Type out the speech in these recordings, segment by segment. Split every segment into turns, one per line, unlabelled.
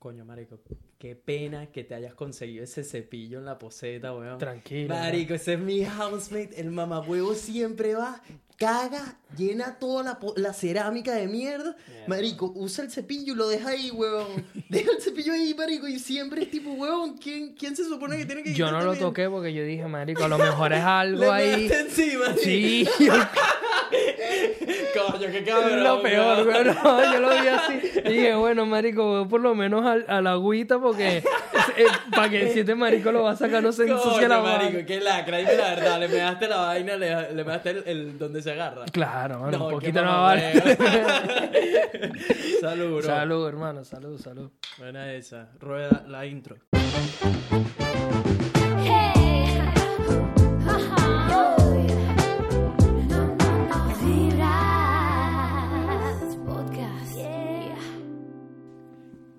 Coño, marico, qué pena que te hayas conseguido ese cepillo en la poseta, weón.
Tranquilo.
Marico, ese es mi housemate. El mamahuevo siempre va, caga, llena toda la, la cerámica de mierda. Marico, usa el cepillo y lo deja ahí, weón. Deja el cepillo ahí, marico, y siempre es tipo, weón, ¿quién, quién se supone que tiene que
Yo no lo toqué porque yo dije, marico, a lo mejor es algo
Le
ahí.
encima.
Sí, yo-
Coño, qué
es
cabrón.
lo peor, güey. No, yo lo vi así. Y dije, bueno, marico, voy por lo menos al- a, la agüita porque para que si este marico lo va a sacar no se ensucia la
marico,
mano.
qué lacra. Dime la verdad, le pegaste la vaina, le, le pegaste el, el donde se agarra.
Claro, bueno, un
qué
poquito no vale.
salud, bro.
salud, hermano, salud, salud.
Buena esa. Rueda la intro.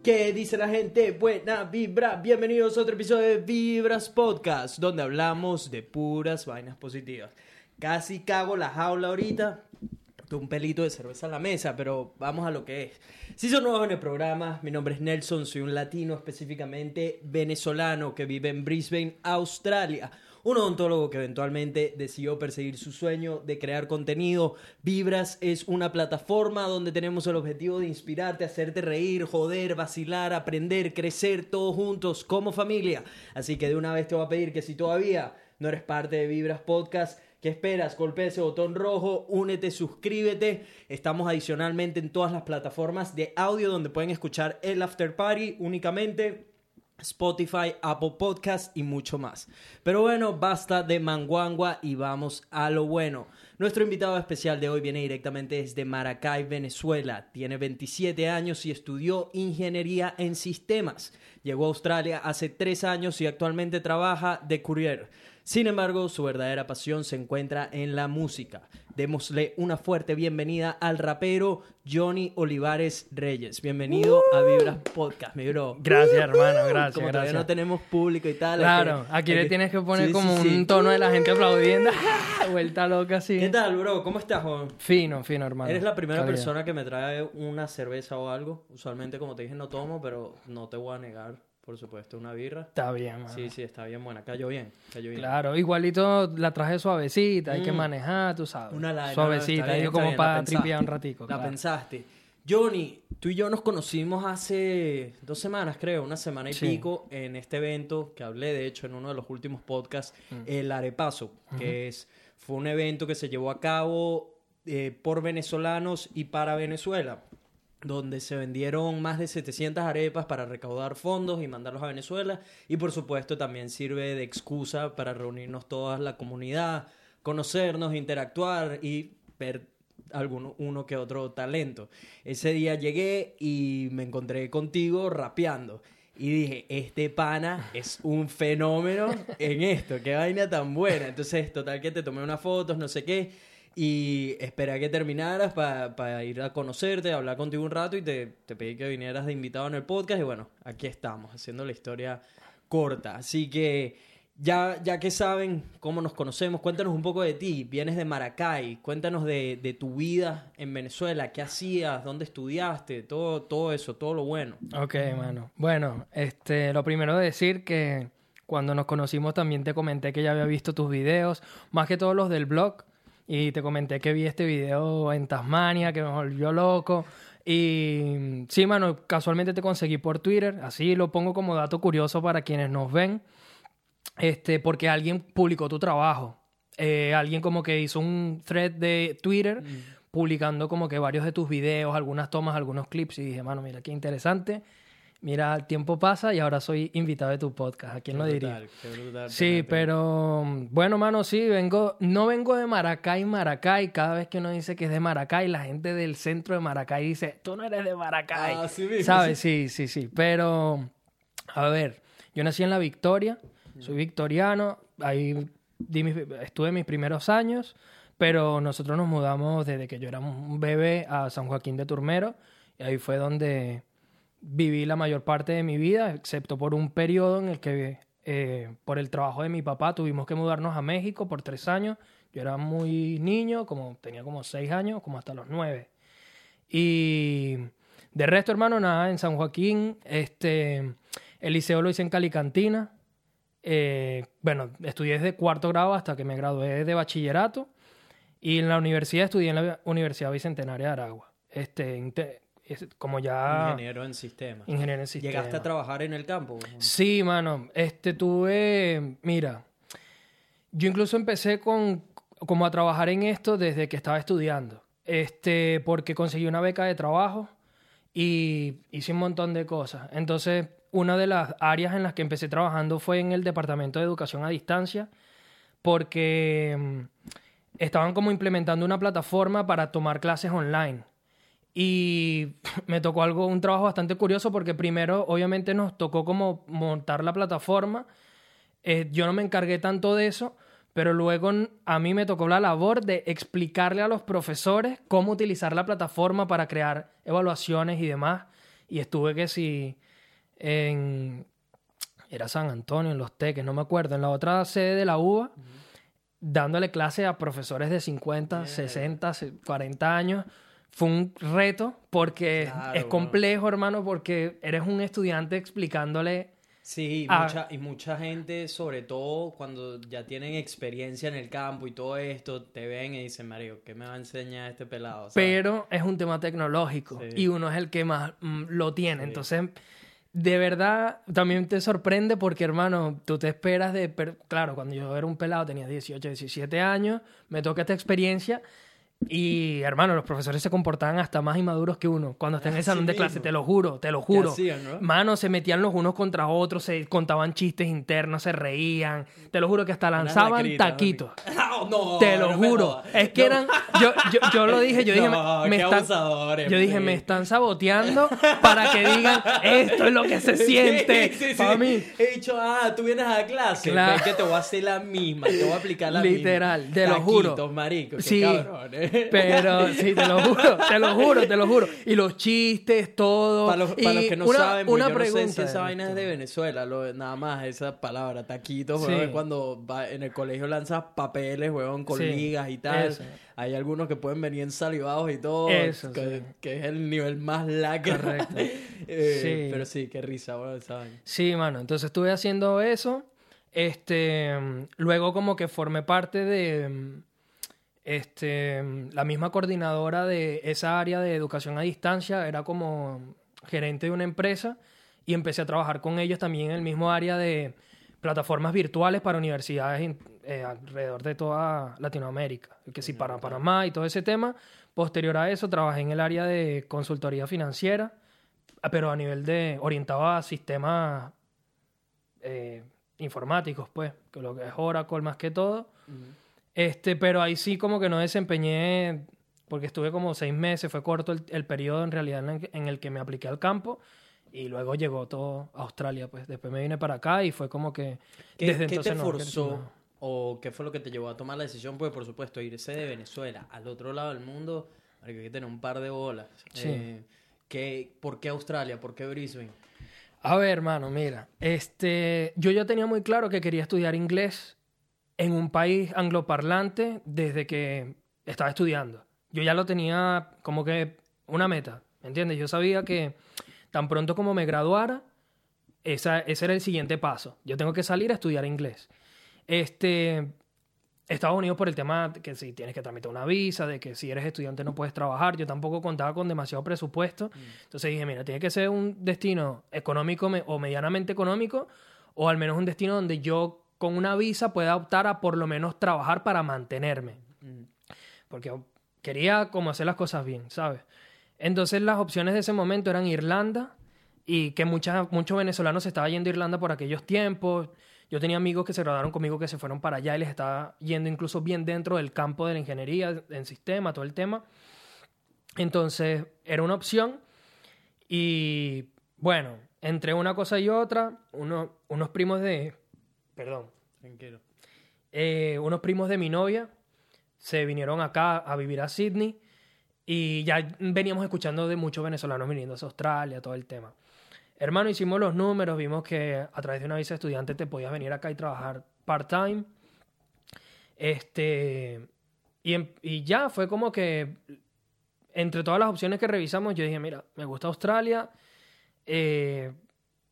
¿Qué dice la gente? Buena vibra. Bienvenidos a otro episodio de Vibras Podcast, donde hablamos de puras vainas positivas. Casi cago la jaula ahorita. Un pelito de cerveza en la mesa, pero vamos a lo que es. Si son nuevos en el programa, mi nombre es Nelson, soy un latino específicamente venezolano que vive en Brisbane, Australia. Un odontólogo que eventualmente decidió perseguir su sueño de crear contenido. Vibras es una plataforma donde tenemos el objetivo de inspirarte, hacerte reír, joder, vacilar, aprender, crecer todos juntos como familia. Así que de una vez te voy a pedir que si todavía no eres parte de Vibras Podcast, ¿Qué esperas? Golpea ese botón rojo, únete, suscríbete. Estamos adicionalmente en todas las plataformas de audio donde pueden escuchar el After Party únicamente. Spotify, Apple Podcast y mucho más. Pero bueno, basta de manguangua y vamos a lo bueno. Nuestro invitado especial de hoy viene directamente desde Maracay, Venezuela. Tiene 27 años y estudió ingeniería en sistemas. Llegó a Australia hace 3 años y actualmente trabaja de courier. Sin embargo, su verdadera pasión se encuentra en la música. Démosle una fuerte bienvenida al rapero Johnny Olivares Reyes. Bienvenido a Vibras Podcast, mi bro.
Gracias, hermano, gracias,
Como todavía
gracias.
no tenemos público y tal.
Claro,
que-
aquí le
que-
tienes que poner
Sí,
como
sí, sí.
un tono de la gente aplaudiendo. Vuelta loca así.
¿Qué tal, bro? ¿Cómo estás, Juan?
Fino, fino, hermano.
Eres la primera
Calidad.
persona que me trae una cerveza o algo. Usualmente, como te dije, no tomo, pero no te voy a negar, por supuesto, una birra.
Está bien, mano.
Sí, sí, está bien buena. Cayó bien, cayó bien.
Claro, igualito la traje suavecita, hay que
Mm.
manejar, tú sabes.
Una la- no, no,
suavecita,
bien,
yo como
bien,
para tripear un ratico.
La
claro.
pensaste. Johnny, tú y yo nos conocimos hace dos semanas, creo, una semana y
Sí.
pico, en este evento que hablé, de hecho, en uno de los últimos podcasts,
Mm.
el Arepaso, que es, fue un evento que se llevó a cabo eh, por venezolanos y para Venezuela donde se vendieron más de 700 arepas para recaudar fondos y mandarlos a Venezuela. Y por supuesto también sirve de excusa para reunirnos toda la comunidad, conocernos, interactuar y ver alguno, uno que otro talento. Ese día llegué y me encontré contigo rapeando. Y dije, este pana es un fenómeno en esto, qué vaina tan buena. Entonces, total que te tomé unas fotos, no sé qué. Y esperé a que terminaras para ir a conocerte, hablar contigo un rato y te, te pedí que vinieras de invitado en el podcast. Y bueno, aquí estamos, haciendo la historia corta. Así que ya, ya que saben cómo nos conocemos, cuéntanos un poco de ti. Vienes de Maracay, cuéntanos de, de tu vida en Venezuela, qué hacías, dónde estudiaste, todo, todo eso, todo lo bueno.
Ok, mano. Bueno, este, lo primero de decir que cuando nos conocimos también te comenté que ya había visto tus videos, más que todos los del blog, y te comenté que vi este video en Tasmania, que me volvió loco. Y sí, mano, casualmente te conseguí por Twitter, así lo pongo como dato curioso para quienes nos ven, este, porque alguien publicó tu trabajo. Eh, alguien como que hizo un thread de Twitter publicando como que varios de tus videos, algunas tomas, algunos clips y dije, mano, mira qué interesante. Mira, el tiempo pasa y ahora soy invitado de tu podcast. ¿A quién lo
Qué
diría?
brutal, qué brutal
Sí, pero bueno, mano, sí, vengo, no vengo de Maracay, Maracay. Cada vez que uno dice que es de Maracay, la gente del centro de Maracay dice, tú no eres de Maracay.
Ah, sí mismo,
¿Sabes? Sí, sí, sí. Pero, a ver, yo nací en La Victoria, soy victoriano, ahí di mis- estuve mis primeros años, pero nosotros nos mudamos desde que yo era un bebé a San Joaquín de Turmero, y ahí fue donde viví la mayor parte de mi vida, excepto por un periodo en el que, eh, por el trabajo de mi papá, tuvimos que mudarnos a México por tres años. Yo era muy niño, como tenía como seis años, como hasta los nueve. Y De resto, hermano, nada, en San Joaquín, este, el liceo lo hice en Calicantina. Eh, bueno, estudié desde cuarto grado hasta que me gradué de bachillerato. Y en la universidad estudié en la Universidad Bicentenaria de Aragua. Este, es- como ya
Ingeniero en sistemas.
ingeniero en sistemas.
¿Llegaste a trabajar en el campo?
Sí, mano. Este, tuve, mira, yo incluso empecé con, como a trabajar en esto desde que estaba estudiando. Este, porque conseguí una beca de trabajo y hice un montón de cosas. Entonces, una de las áreas en las que empecé trabajando fue en el Departamento de Educación a Distancia, porque mm, estaban como implementando una plataforma para tomar clases online. Y me tocó algo, un trabajo bastante curioso porque primero, obviamente, nos tocó como montar la plataforma. Eh, yo no me encargué tanto de eso, pero luego a mí me tocó la labor de explicarle a los profesores cómo utilizar la plataforma para crear evaluaciones y demás. Y estuve que si en... Era San Antonio, en Los Teques, no me acuerdo, en la otra sede de la UBA, dándole clase a profesores de 50, 60, se- 40 años. Fue un reto porque
Claro,
es complejo, hermano, porque eres un estudiante explicándole
Sí, y mucha, y mucha gente, sobre todo cuando ya tienen experiencia en el campo y todo esto, te ven y dicen, Mario, ¿qué me va a enseñar este pelado? ¿Sabes?
pero es un tema tecnológico
Sí.
y uno es el que más mm, lo tiene. Entonces, de verdad, también te sorprende porque, hermano, tú te esperas de... Claro, cuando yo era un pelado, tenía 18, 17 años, me toca esta experiencia y, hermano, los profesores se comportaban hasta más inmaduros que uno cuando está en el salón de clase, te lo juro, te lo juro.
hacían, no?
Mano, se metían los unos contra otros, se contaban chistes internos, se reían. Te lo juro que hasta lanzaban taquitos.
¡Ah, no,
Te lo
no
juro. Es que eran. Yo, yo, yo lo dije, yo dije,
No,
me, me están, yo dije,
sí.
me están saboteando para que digan esto es lo que se siente
Sí, sí, sí.
para mí.
He dicho, ah, tú vienes a la clase.
Claro.
Que te voy a hacer la misma, te voy a aplicar la
Literal,
misma.
te lo juro.
Marico, qué
Sí,
cabrón, ¿eh?
Pero sí, te lo juro, te lo juro, te lo juro. Y los chistes, todo.
Para los, para
Y
los que no
una,
saben, pues
una
yo no sé
pregunta.
si esa vaina es de Venezuela, lo- nada más esa palabra, taquitos,
Sí.
cuando va, en el colegio lanzas papeles, weón, con
Sí,
ligas y tal.
eso.
Hay algunos que pueden venir ensalivados y todo,
Eso,
que,
sí.
que es el nivel más lacra.
Correcto.
Eh,
Sí.
Pero sí, qué risa, weón, esa vaina.
Sí, mano. Entonces estuve haciendo eso. Este, luego como que formé parte de este, la misma coordinadora de esa área de educación a distancia. Era como gerente de una empresa y empecé a trabajar con ellos también en el mismo área de plataformas virtuales para universidades in- eh, alrededor de toda Latinoamérica. Que sí, para Panamá y todo ese tema. Posterior a eso, trabajé en el área de consultoría financiera, ah, pero a nivel de orientado a sistemas eh, informáticos, pues, que lo que es Oracle más que todo. Este, pero ahí sí como que no desempeñé, porque estuve como seis meses, fue corto el, el periodo en realidad en el, que- en el que me apliqué al campo. Y luego llegó todo a Australia, pues. Después me vine para acá y fue como que...
¿Qué,
desde
qué te
entonces no, que-
forzó
no.
o qué fue lo que te llevó a tomar la decisión? Pues, por supuesto, irse de Venezuela al otro lado del mundo, hay que tener un par de bolas.
Sí.
Eh, ¿qué- ¿Por qué Australia? ¿Por qué Brisbane?
A ver, hermano, mira. Este, yo ya tenía muy claro que quería estudiar inglés en un país angloparlante desde que estaba estudiando. Yo ya lo tenía como que una meta, ¿me entiendes? Yo sabía que tan pronto como me graduara, esa, ese era el siguiente paso. Yo tengo que salir a estudiar inglés. Este, Estados Unidos por el tema de que si tienes que tramitar una visa, de que si eres estudiante no puedes trabajar. Yo tampoco contaba con demasiado presupuesto. Entonces dije, mira, tiene que ser un destino económico o medianamente económico, o al menos un destino donde yo con una visa pueda optar a por lo menos trabajar para mantenerme. Porque quería como hacer las cosas bien, ¿sabes? Entonces las opciones de ese momento eran Irlanda y que muchas, muchos venezolanos se estaban yendo a Irlanda por aquellos tiempos. Yo tenía amigos que se graduaron conmigo que se fueron para allá y les estaba yendo incluso bien dentro del campo de la ingeniería, en sistema, todo el tema. Entonces era una opción y bueno, entre una cosa y otra, uno- unos primos de... Perdón.
Tranquilo.
Eh, unos primos de mi novia se vinieron acá a vivir a Sydney y ya veníamos escuchando de muchos venezolanos viniendo a Australia, todo el tema. Hermano, hicimos los números, vimos que a través de una visa estudiante te podías venir acá y trabajar part-time. Este, y, em- y ya fue como que entre todas las opciones que revisamos, yo dije, mira, me gusta Australia. eh,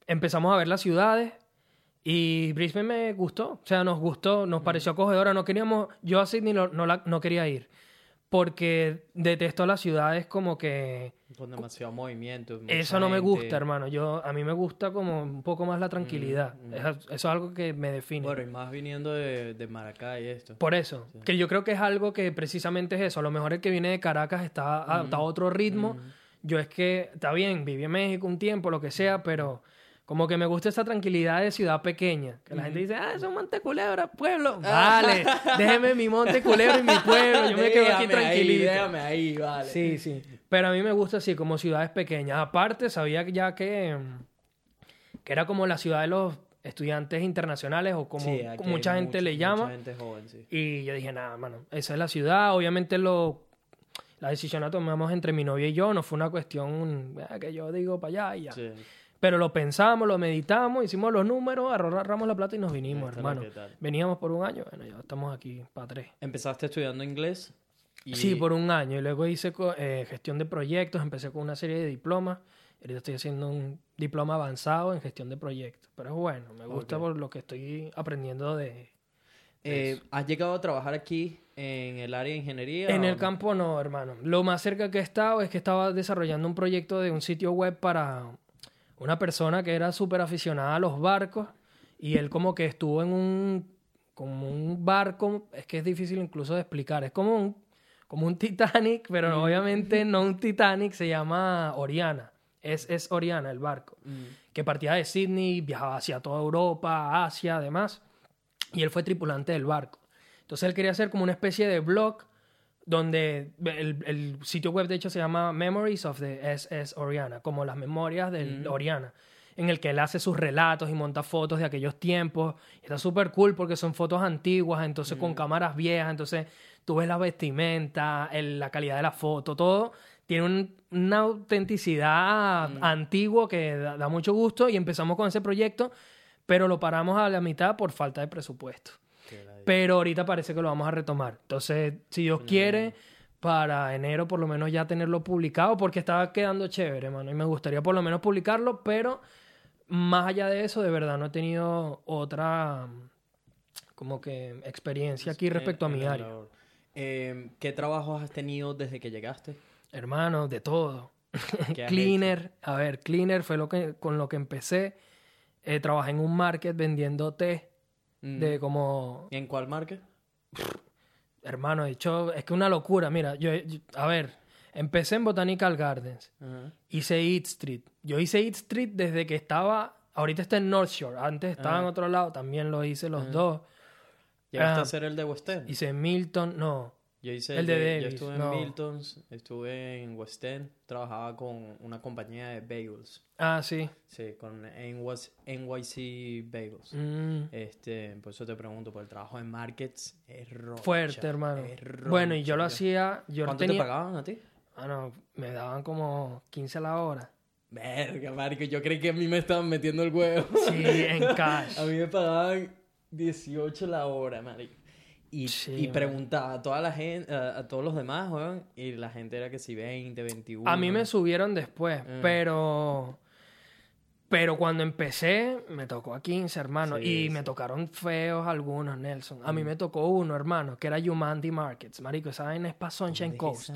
empezamos a ver las ciudades y Brisbane me gustó. O sea, nos gustó, nos pareció acogedora. No queríamos, yo a Sydney no, no, la- no quería ir porque detesto las ciudades como que
Con demasiado movimiento.
eso no me gusta, hermano. Yo a mí me gusta como un poco más la tranquilidad.
Mm, mm.
Eso, eso es algo que me define.
Bueno, y más viniendo de, de Maracay esto.
Por eso, que yo creo que es algo que precisamente es eso. A lo mejor el que viene de Caracas está adaptado a otro ritmo. Yo es que, está bien, viví en México un tiempo, lo que sea, pero como que me gusta esa tranquilidad de ciudad pequeña. Que la gente dice, ah, eso es Monte Culebra, pueblo. Vale, déjeme mi Monte Culebra y mi pueblo. Yo me quedo aquí
ahí,
tranquilito.
déjame ahí, vale.
Sí, sí. Pero a mí me gusta así, como ciudades pequeñas. Aparte, sabía ya que, que era como la ciudad de los estudiantes internacionales o como
Sí,
mucha gente le llama.
Mucha gente joven, sí.
Y yo dije, nada, mano, esa es la ciudad. Obviamente lo, la decisión la tomamos entre mi novia y yo. No fue una cuestión ah, que yo digo para allá y ya.
Sí.
Pero lo pensamos, lo meditamos, hicimos los números, agarramos la plata y nos vinimos,
Esta
hermano. Veníamos por un año, bueno, ya estamos aquí para tres.
Empezaste estudiando inglés. Y...
Sí, por un año. Y luego hice eh, gestión de proyectos, empecé con una serie de diplomas. Ahorita estoy haciendo un diploma avanzado en gestión de proyectos. Pero es bueno, me gusta por lo que estoy aprendiendo de...
Eh, ¿Has llegado a trabajar aquí en el área de ingeniería?
En el
no?
campo no, hermano. Lo más cerca que he estado es que estaba desarrollando un proyecto de un sitio web para una persona que era súper aficionada a los barcos y él como que estuvo en un como un barco, es que es difícil incluso de explicar, es como un como un Titanic, pero obviamente no un Titanic, se llama Oriana. Es, es Oriana el barco,
Mm.
que partía de Sydney, viajaba hacia toda Europa, Asia, además, y él fue tripulante del barco. Entonces él quería hacer como una especie de blog donde el, el sitio web de hecho se llama Memories of the SS Oriana, como las memorias del Oriana, en el que él hace sus relatos y monta fotos de aquellos tiempos. Y está súper cool porque son fotos antiguas, entonces con cámaras viejas, entonces tú ves la vestimenta, el- la calidad de la foto, todo. Tiene un- una autenticidad antigua que da, da mucho gusto y empezamos con ese proyecto, pero lo paramos a la mitad por falta de presupuesto. Pero ahorita parece que lo vamos a retomar. Entonces, si Dios quiere, para enero por lo menos ya tenerlo publicado, porque estaba quedando chévere, mano. Y me gustaría por lo menos publicarlo, pero más allá de eso, de verdad no he tenido otra como que experiencia aquí respecto a mi área.
Eh, ¿Qué trabajos has tenido desde que llegaste?
Hermano, de todo.
¿Qué has
Cleaner, a ver, Cleaner fue lo que, con lo que empecé. Eh, trabajé en un market vendiendo té
Mm.
de como
¿Y en cuál marca?
Hermano, de hecho, es que una locura. Mira, yo, yo- a ver, empecé en Botanical Gardens, hice Eat Street. Yo hice Eat Street desde que estaba, ahorita está en North Shore, antes estaba en
Ajá.
otro lado, también lo hice los dos.
¿Llegaste
Ah.
a hacer el de West End?
Hice Milton, no,
Yo hice
el de
yo- Yo
Davis,
estuve
no.
en Miltons, estuve en West End, trabajaba con una compañía de bagels.
ah, sí.
Sí, con NYC, Bagels.
Mm,
Este, por eso te pregunto, por el trabajo en markets es rocha,
fuerte, hermano.
es
Bueno, y yo lo
rocha.
hacía, yo
¿Cuánto
tenía,
te pagaban a ti?
ah, no, me daban como 15 a la hora.
Verga, marico, yo creí que a mí me estaban metiendo el huevo.
Sí, en cash.
A mí me pagaban 18 la hora, marico. Y,
Sí,
y
man.
preguntaba a toda la gente, a, a todos los demás, weón, y la gente era que si 20, 21.
A mí me subieron después,
Ah.
pero. Pero cuando empecé, me tocó a 15, hermano.
Sí,
y
sí.
me tocaron feos algunos, Nelson. A mí
Mm.
me tocó uno, hermano, que era Humandi Markets. Marico, esa vaina es para Sunshine
¿Dónde es
Coast.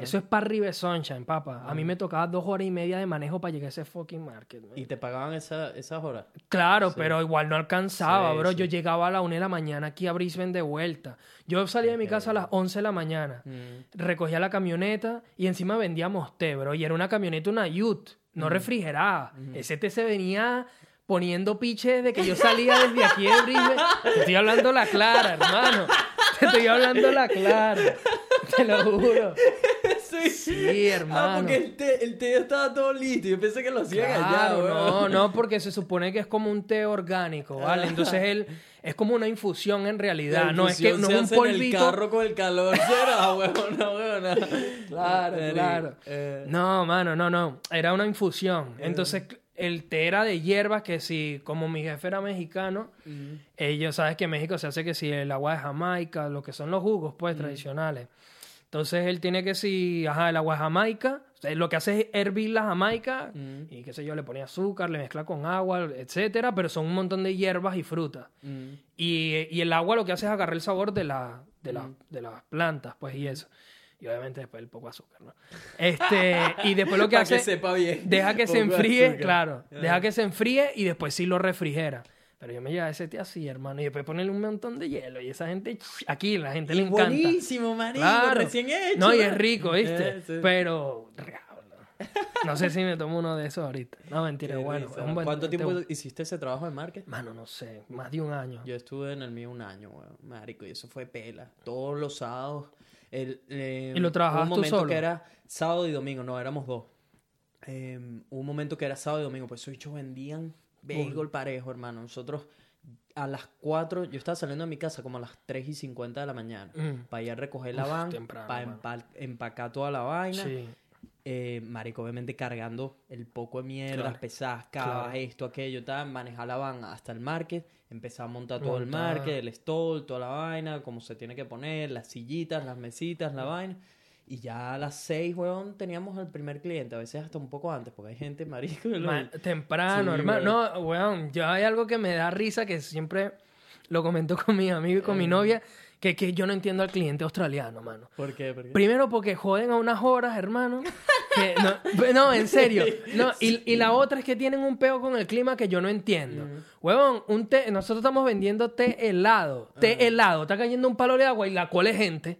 Eso es para River Sunshine, papá. A mí
Mm.
me tocaba dos horas y media de manejo para llegar a ese fucking market. man.
¿Y te pagaban esa, esas horas?
Claro,
Sí.
pero igual no alcanzaba, bro. Yo llegaba a la una de la mañana aquí a Brisbane de vuelta. Yo salía de mi casa a las 11 de la mañana.
Mm.
recogía la camioneta y encima vendíamos té, bro. Y era una camioneta, una Ute, no refrigerada. Ese té se venía poniendo piche desde que yo salía desde aquí de Brisbane. Te estoy hablando la clara, hermano. Te estoy hablando la clara. Te lo juro.
Sí.
Sí,
Ah,
hermano.
porque el té, el té ya estaba todo listo. Yo pensé que lo hacían allá,
Claro,
weón.
no, no, porque se supone que es como un té orgánico, ¿vale? Entonces él es como una infusión en realidad, no es que no
se
es un
hace en
polvito.
el carro con el calor. Será.
Claro, claro.
eh,
No, mano, no, no. Era una infusión. Entonces, el té era de hierbas que si, como mi jefe era mexicano, ellos, sabes que en México se hace que si el agua de Jamaica, lo que son los jugos, pues, tradicionales. Entonces él tiene que si, ajá, el agua de Jamaica, o sea, lo que hace es hervir la Jamaica
Mm.
y qué sé yo, le pone azúcar, le mezcla con agua, etcétera, pero son un montón de hierbas y frutas.
Mm.
Y, y el agua lo que hace es agarrar el sabor de, la, de, la- de las plantas, pues, y eso. Y obviamente después el poco azúcar, ¿no? Este, y después lo que hace...
que sepa bien.
Deja que se enfríe,
azúcar.
claro. Deja que se enfríe y después sí lo refrigera. Pero yo me llevo ese té así, hermano. Y después ponerle un montón de hielo. Y esa gente, aquí la gente le encanta.
buenísimo, marico,
Claro.
recién hecho.
No, y es rico, ¿viste?
Eh, sí.
Pero, no sé si me tomo uno de esos ahorita. No, mentira, bueno. es un buen-
¿Cuánto tiempo hiciste ese trabajo de marketing?
Mano, no sé, más de un año.
Yo estuve en el mío un año, weón, marico, y eso fue pela. Todos los sábados. El, eh,
¿Y lo trabajabas
un momento
solo?
que era sábado y domingo, no, éramos dos. Eh, un momento que era sábado y domingo, pues esos bichos vendían béisbol parejo, hermano. Nosotros a las 4, yo estaba saliendo de mi casa como a las 3 y 50 de la mañana.
Mm.
Para ir a recoger la
Uf,
van,
temprano,
para empacar toda la vaina.
Sí.
Eh, marico, obviamente cargando el poco de mierdas
Claro,
pesadas,
claro.
esto, aquello, tal, manejar la van hasta el market, empezar a montar todo el market, el stall, toda la vaina, como se tiene que poner, las sillitas, las mesitas, la vaina. Y ya a las seis, weón, teníamos al primer cliente, a veces hasta un poco antes, porque hay gente, marico, lo-
temprano,
Sí,
hermano. No, weón, yo hay algo que me da risa que siempre lo comento con mis amigos y con
Eh.
mi novia, que, que yo no entiendo al cliente australiano, mano.
¿Por qué? ¿Por qué?
Primero porque joden a unas horas, hermano. que no, no, en serio. No, y, y la otra es que tienen un peo con el clima que yo no entiendo. Huevón, un té, nosotros estamos vendiendo té helado. Té helado. Está cayendo un palo de agua y la cual es gente.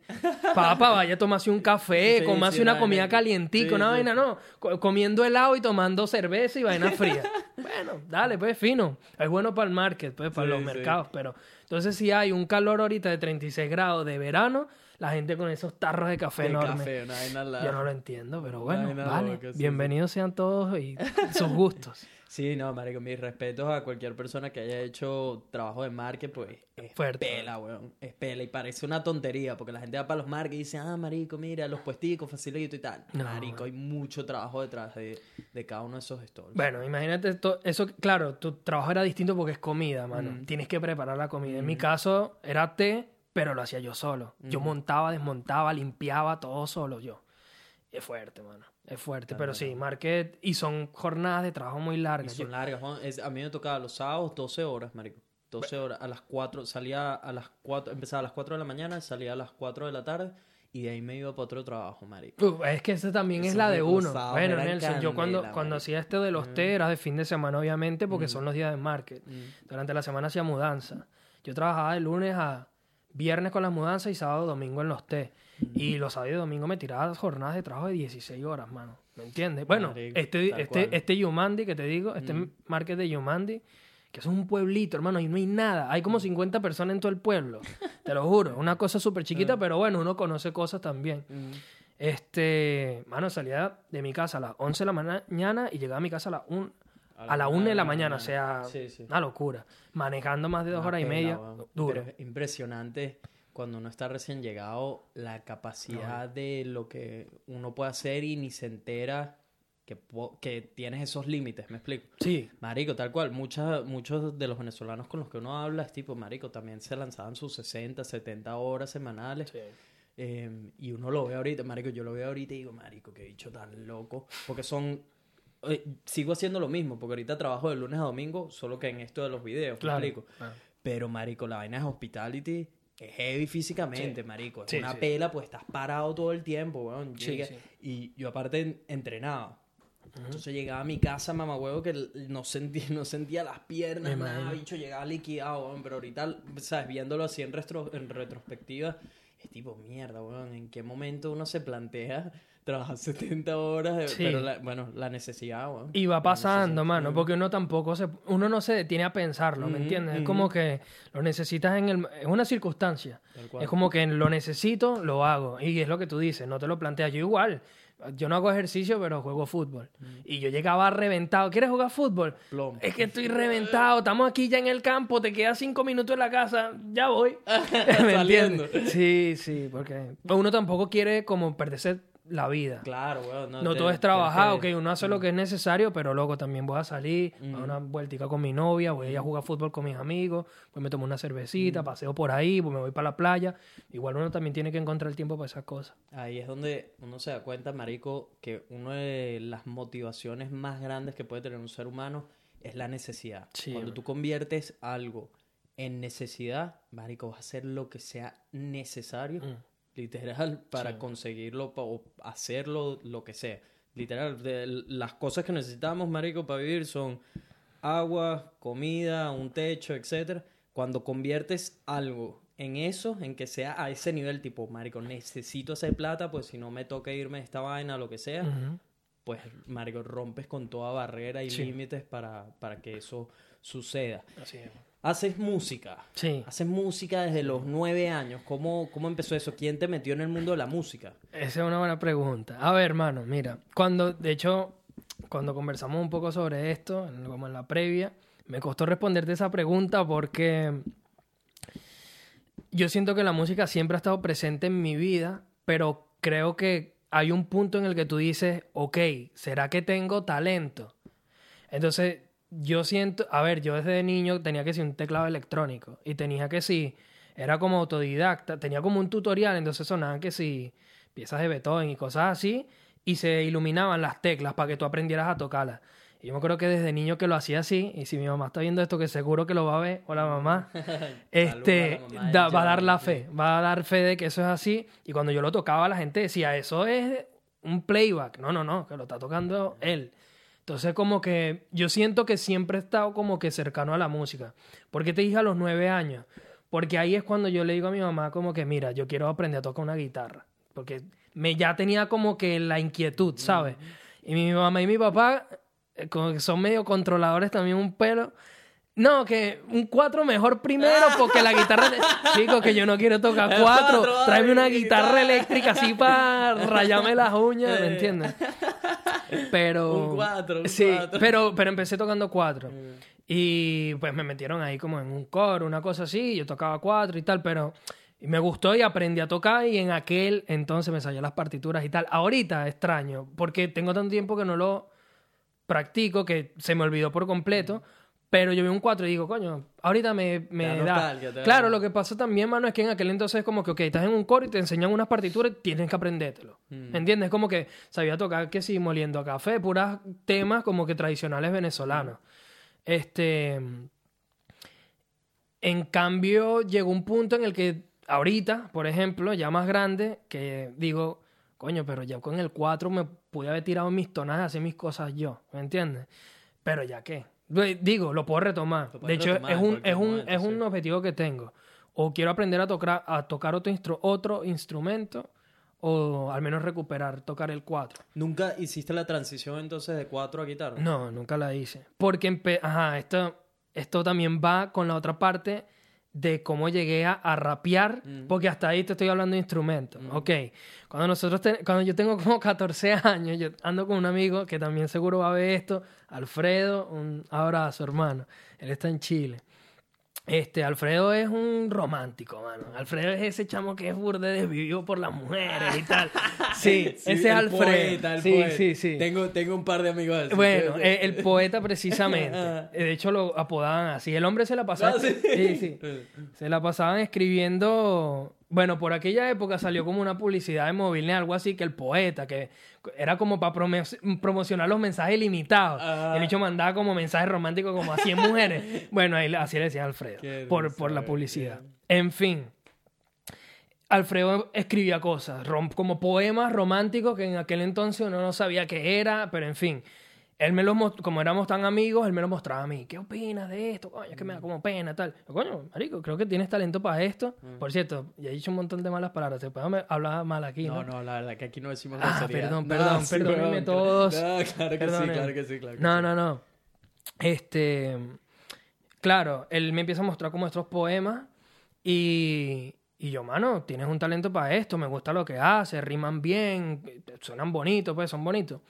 Papá, vaya a tomarse un café,
Sí,
una comida calientica,
Sí,
una vaina, no. Co- Comiendo helado y tomando cerveza y vaina fría. bueno, dale, pues fino. Es bueno para el market, pues, para los mercados, pero entonces si hay un calor ahorita de 36 grados de verano, la gente con esos tarros de café
De
enormes.
café, una vaina al lado.
Yo no lo entiendo, pero bueno, vale.
sí,
Bienvenidos sean todos y sus gustos.
Sí, no, marico, mis respetos a cualquier persona que haya hecho trabajo de market, pues es
Fuerte.
pela, weón, es pela y parece una tontería, porque la gente va para los markets y dice, ah, marico, mira, los puesticos, facilito y tal.
No,
marico, hay mucho trabajo detrás de, de cada uno de esos stores.
Bueno, imagínate, eso, claro, tu trabajo era distinto porque es comida, mano.
Mm.
Tienes que preparar la comida. En mi caso era té, pero lo hacía yo solo. Yo montaba, desmontaba, limpiaba, todo solo yo. Es fuerte, mano. Es fuerte, pero sí, market y son jornadas de trabajo muy
Y
largas.
son
Yo-
largas, Juan. Es- a mí me tocaba los sábados 12 horas, marico. 12 horas, a las 4, salía a las 4, empezaba a las 4 de la mañana, salía a las 4 de la tarde y de ahí me iba para otro trabajo, marico.
Es que esa también es la de uno. Bueno, Nelson, yo cuando, cuando hacía este de los té era de fin de semana, obviamente, porque
Mm.
son los días de market. Durante la semana hacía mudanza. Yo trabajaba de lunes a viernes con las mudanzas y sábado domingo en los té.
Mm.
Y los sábados y domingos me tiraba jornadas de trabajo de 16 horas, mano. ¿Me entiendes? Bueno,
Marico,
este, este,
cual.
este Yumandi que te digo, este
Mm.
market de Yumandi, que es un pueblito, hermano, y no hay nada. Hay
Mm.
como 50 personas en todo el pueblo. Te lo juro. Una cosa súper chiquita,
Ah.
pero bueno, uno conoce cosas también. Este, mano, salía de mi casa a las 11 de la mañana y llegaba a mi casa a la 1 a la 1 de la mañana, o sea,
Sí, sí.
una locura. Manejando más de dos
Una
horas y media, duro.
Pero es impresionante cuando uno está recién llegado, la capacidad de lo que uno puede hacer y ni se entera que, que tienes esos límites, ¿me explico?
Sí,
Marico, tal cual. Muchos de los venezolanos con los que uno habla es tipo, Marico, también se lanzaban sus 60, 70 horas semanales.
sí.
Eh, y uno lo ve ahorita, marico, yo lo veo ahorita y digo, marico, qué bicho tan loco. Porque son... eh, sigo haciendo lo mismo, porque ahorita trabajo de lunes a domingo, solo que en esto de los videos, ¿me
Claro.
explico?
claro.
Pero, marico, la vaina es hospitality. Es heavy físicamente, marico. Es
Sí,
una
sí.
pela, pues estás parado todo el tiempo, weón.
Sí, sí.
Y yo aparte en- entrenaba. Entonces llegaba a mi casa, mamá huevo, que no sentía, no sentía las piernas,
Me
nada,
imagino.
bicho, llegaba liquidado, weón. Pero ahorita, sabes, viéndolo así en, retro- en retrospectiva, es tipo, mierda, weón, ¿en qué momento uno se plantea trabajar 70 horas? de-
Sí.
Pero, la- bueno, la necesidad.
Y va pasando, mano, porque uno tampoco se, uno no se detiene a pensarlo, ¿me entiendes? Es como que lo necesitas en el, es una circunstancia. Es como que lo necesito, lo hago. Y es lo que tú dices, no te lo planteas. Yo igual, yo no hago ejercicio, pero juego fútbol. Y yo llegaba reventado. ¿Quieres jugar fútbol?
Plomo.
Es que estoy reventado, estamos aquí ya en el campo, te quedas cinco minutos en la casa, ya voy. ¿Me
Saliendo.
Sí, sí, porque uno tampoco quiere como perderse la vida.
Claro, weón.
No,
te-
todo es trabajar,
que-
ok, uno hace lo que es necesario, pero luego también voy a salir, a una vueltica con mi novia, voy a ir a jugar fútbol con mis amigos, pues me tomo una cervecita, paseo por ahí, pues me voy para la playa. Igual uno también tiene que encontrar el tiempo para esas cosas.
Ahí es donde uno se da cuenta, marico, que una de las motivaciones más grandes que puede tener un ser humano es la necesidad.
Sí,
Cuando
bro.
tú conviertes algo en necesidad, marico, vas a hacer lo que sea necesario,
Mm.
Literal, para conseguirlo o hacerlo lo que sea. Literal, de- las cosas que necesitamos, marico, para vivir son agua, comida, un techo, etcétera. Cuando conviertes algo en eso, en que sea a ese nivel, tipo, marico, necesito hacer plata, pues si no me toca irme de esta vaina, lo que sea, pues, marico, rompes con toda barrera y
Sí.
límites para, para que eso suceda.
Así es.
Haces música.
Sí,
Haces música desde los nueve años. ¿Cómo, ¿Cómo empezó eso? ¿Quién te metió en el mundo de la música?
esa es una buena pregunta. A ver, hermano, mira, cuando, de hecho, cuando conversamos un poco sobre esto, como en la previa, me costó responderte esa pregunta porque yo siento que la música siempre ha estado presente en mi vida, pero creo que hay un punto en el que tú dices, ok, ¿será que tengo talento? Entonces, yo siento, a ver, yo desde niño tenía que ser un teclado electrónico y tenía que sí, era como autodidacta, tenía como un tutorial, entonces sonaban que sí, piezas de Beethoven y cosas así, y se iluminaban las teclas para que tú aprendieras a tocarlas. Y yo me acuerdo que desde niño que lo hacía así, y si mi mamá está viendo esto, que seguro que lo va a ver, hola mamá, este,
a mamá
da- va a dar la fe, va a dar fe de que eso es así, y cuando yo lo tocaba la gente decía, eso es un playback, no, no, no, que lo está tocando él. Entonces como que yo siento que siempre he estado como que cercano a la música. ¿Por qué te dije a los nueve años? Porque ahí es cuando yo le digo a mi mamá como que, mira, yo quiero aprender a tocar una guitarra. Porque me ya tenía como que la inquietud, ¿sabes? Y mi mamá y mi papá, eh, como que son medio controladores también un pelo. No, que un cuatro mejor primero porque la guitarra... Chico, que yo no quiero tocar cuatro. Tráeme una guitarra eléctrica así para rayarme las uñas, ¿me entiendes? Pero...
Un
sí,
cuatro.
pero, pero empecé tocando cuatro. Y pues me metieron ahí como en un coro, una cosa así. Yo tocaba cuatro y tal, pero y me gustó y aprendí a tocar. Y en aquel entonces me salían las partituras y tal. Ahorita extraño, porque tengo tanto tiempo que no lo practico que se me olvidó por completo. Pero yo vi un 4 y digo, coño, ahorita me, me
da
da. Claro, lo que pasó también, mano, es que en aquel entonces es como que, ok, estás en un coro y te enseñan unas partituras y tienes que aprendértelo.
Mm.
¿Entiendes? Como que sabía tocar que sí, moliendo a café, puras temas como que tradicionales venezolanos. Este. En cambio, llegó un punto en el que ahorita, por ejemplo, ya más grande, que digo, coño, pero ya con el 4 me pude haber tirado mis tonas y hacer mis cosas yo, ¿me entiendes? Pero ya qué. Digo, lo puedo retomar.
Lo
De hecho,
retomar
es un, es un,
momento,
es
sí.
un objetivo que tengo. O quiero aprender a tocar, a tocar otro, instru- otro instrumento, o al menos recuperar, tocar el 4.
¿Nunca hiciste la transición entonces de cuatro a guitarra?
No, nunca la hice. Porque, ajá, esto, esto también va con la otra parte de cómo llegué a, a rapear, porque hasta ahí te estoy hablando de instrumentos. Ok, cuando, nosotros te- cuando yo tengo como 14 años, yo ando con un amigo que también seguro va a ver esto, Alfredo, un abrazo, hermano. Él está en Chile. Este, Alfredo es un romántico, mano. Alfredo es ese chamo que es burde desvivido por las mujeres y tal. Sí, ese es Alfredo.
poeta, el
sí,
poeta.
sí, sí.
Tengo, tengo un par de amigos así.
Bueno, eh, el poeta precisamente. Eh, De hecho, lo apodaban así. El hombre se la pasaba.
Ah, sí.
sí, sí. Se la pasaban escribiendo. Bueno, por aquella época salió como una publicidad de móvil, algo así que el poeta, que era como para promocionar los mensajes limitados.
Ah.
El hecho mandaba como mensajes románticos como a 100 mujeres. Bueno, ahí, así le decía Alfredo, por, la publicidad. En fin. Alfredo escribía cosas, como poemas románticos que en aquel entonces uno no sabía qué era, pero en fin. Él me los mos- como éramos tan amigos, él me lo mostraba a mí. ¿Qué opinas de esto? Coño, es que me da como pena, tal. Yo, Coño, marico, creo que tienes talento para esto. Por cierto, ya he dicho un montón de malas palabras. Se puede hablar mal aquí, ¿no?
No, no, la verdad que aquí no decimos
Ah,
grosería.
perdón,
No,
perdón,
sí,
perdónenme
weón,
todos.
No, claro que sí,
Perdónenme.
claro que sí, claro que
No,
sí.
no, no. Este. Claro, él me empieza a mostrar como estos poemas y. Y yo, mano, tienes un talento para esto, me gusta lo que haces, riman bien, suenan bonitos, pues son bonitos.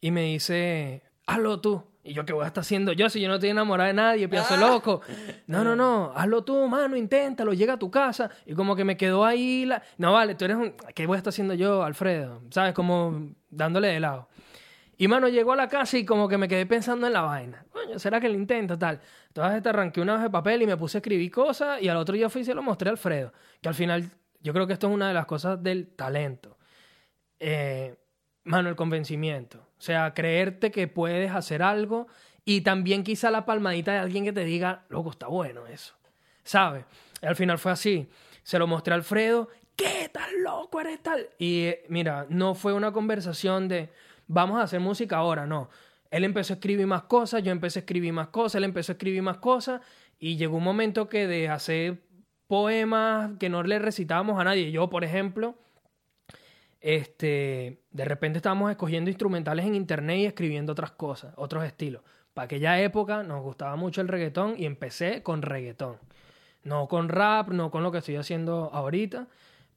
Y me dice, hazlo tú. Y yo, ¿qué voy a estar haciendo yo si yo no estoy enamorada de nadie, pienso loco? No, no, no, hazlo tú, mano, inténtalo, llega a tu casa. Y como que me quedó ahí la... No, vale, tú eres un... ¿Qué voy a estar haciendo yo, Alfredo? ¿Sabes? Como dándole de lado. Y, mano, llegó a la casa y como que me quedé pensando en la vaina. Coño, ¿será que lo intento, tal? Entonces te arranqué una hoja de papel y me puse a escribir cosas y al otro día fui y se lo mostré a Alfredo. Que al final, yo creo que esto es una de las cosas del talento. Eh, mano, el convencimiento. O sea, creerte que puedes hacer algo y también quizá la palmadita de alguien que te diga, loco, está bueno eso. ¿Sabes? Al final fue así. Se lo mostré a Alfredo. ¿Qué tal loco eres tal? Y eh, mira, no fue una conversación de vamos a hacer música ahora, no. Él empezó a escribir más cosas, yo empecé a escribir más cosas, él empezó a escribir más cosas y llegó un momento que de hacer poemas que no le recitábamos a nadie, yo por ejemplo, este, de repente estábamos escogiendo instrumentales en internet y escribiendo otras cosas, otros estilos. Para aquella época nos gustaba mucho el reggaetón y empecé con reggaetón. No con rap, no con lo que estoy haciendo ahorita,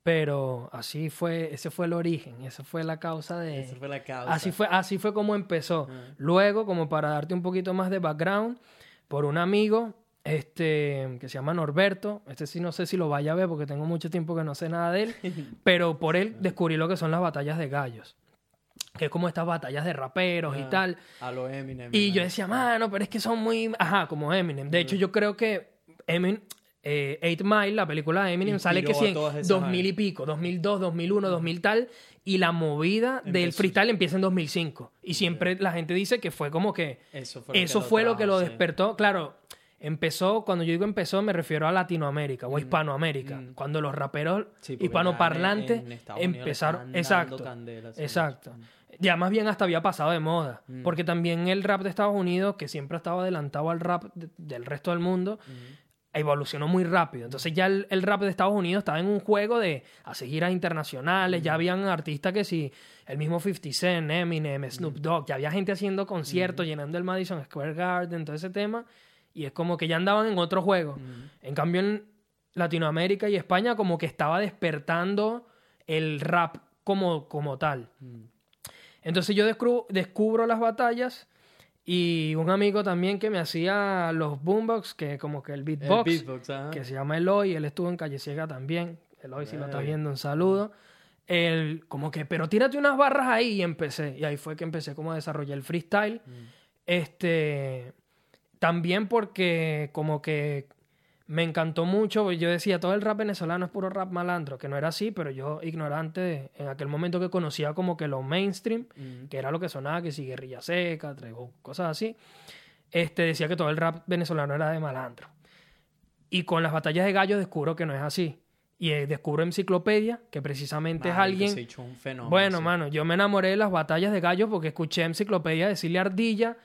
pero así fue, ese fue el origen, esa fue la causa de...
Esa fue la causa.
Así fue, así fue como empezó. Luego, como para darte un poquito más de background, por un amigo este, que se llama Norberto, este sí no sé si lo vaya a ver porque tengo mucho tiempo que no sé nada de él, pero por él descubrí lo que son las batallas de gallos. Que es como estas batallas de raperos y
Ah,
tal.
A lo Eminem.
Y yo decía, mano, pero es que son muy. Ajá, como Eminem. De hecho, yo creo que Eminem. Eh, Eight Mile, la película de Eminem, sale que
Inspiró
sí en
esas
2000 y pico, 2002, 2001, 2000 tal, y la movida del
Empezó.
freestyle empieza en 2005. Y siempre la gente dice que fue como que
Eso fue lo
eso
que lo
fue lo que lo
trajo, sí.
despertó. Claro, empezó, cuando yo digo empezó, me refiero a Latinoamérica o a Hispanoamérica. Cuando los raperos
Mm. Sí,
hispanoparlantes
en- en
empezaron. Exacto.
candela,
exacto. Ya más bien hasta había pasado de moda.
Mm.
Porque también el rap de Estados Unidos, que siempre ha estado adelantado al rap de- del resto del mundo, evolucionó muy rápido. Entonces ya el, el rap de Estados Unidos estaba en un juego de hacer giras internacionales. Ya habían artistas que sí, el mismo 50 Cent, Eminem, Snoop Dogg, ya había gente haciendo conciertos, llenando el Madison Square Garden, todo ese tema. Y es como que ya andaban en otro juego. En cambio, en Latinoamérica y España como que estaba despertando el rap como, como tal. Entonces yo descubro, descubro las batallas y un amigo también que me hacía los boombox, que como que el
El
beatbox, que se llama Eloy, él estuvo en Calle Ciega también. Eloy, si lo estás viendo, un saludo. Él, como que, pero tírate unas barras ahí y empecé. Y ahí fue que empecé como a desarrollar el freestyle. Este, también porque como que me encantó mucho, yo decía, todo el rap venezolano es puro rap malandro, que no era así, pero yo ignorante en aquel momento que conocía como que lo mainstream, que era lo que sonaba, que si guerrilla seca, traigo cosas así, este, decía que todo el rap venezolano era de malandro. Y con las batallas de gallos descubro que no es así. Y eh, descubro Enciclopedia, que precisamente es alguien...
se un fenómeno,
Bueno,
sí.
mano, yo me enamoré de las batallas de gallos porque escuché Enciclopedia decirle Ardilla,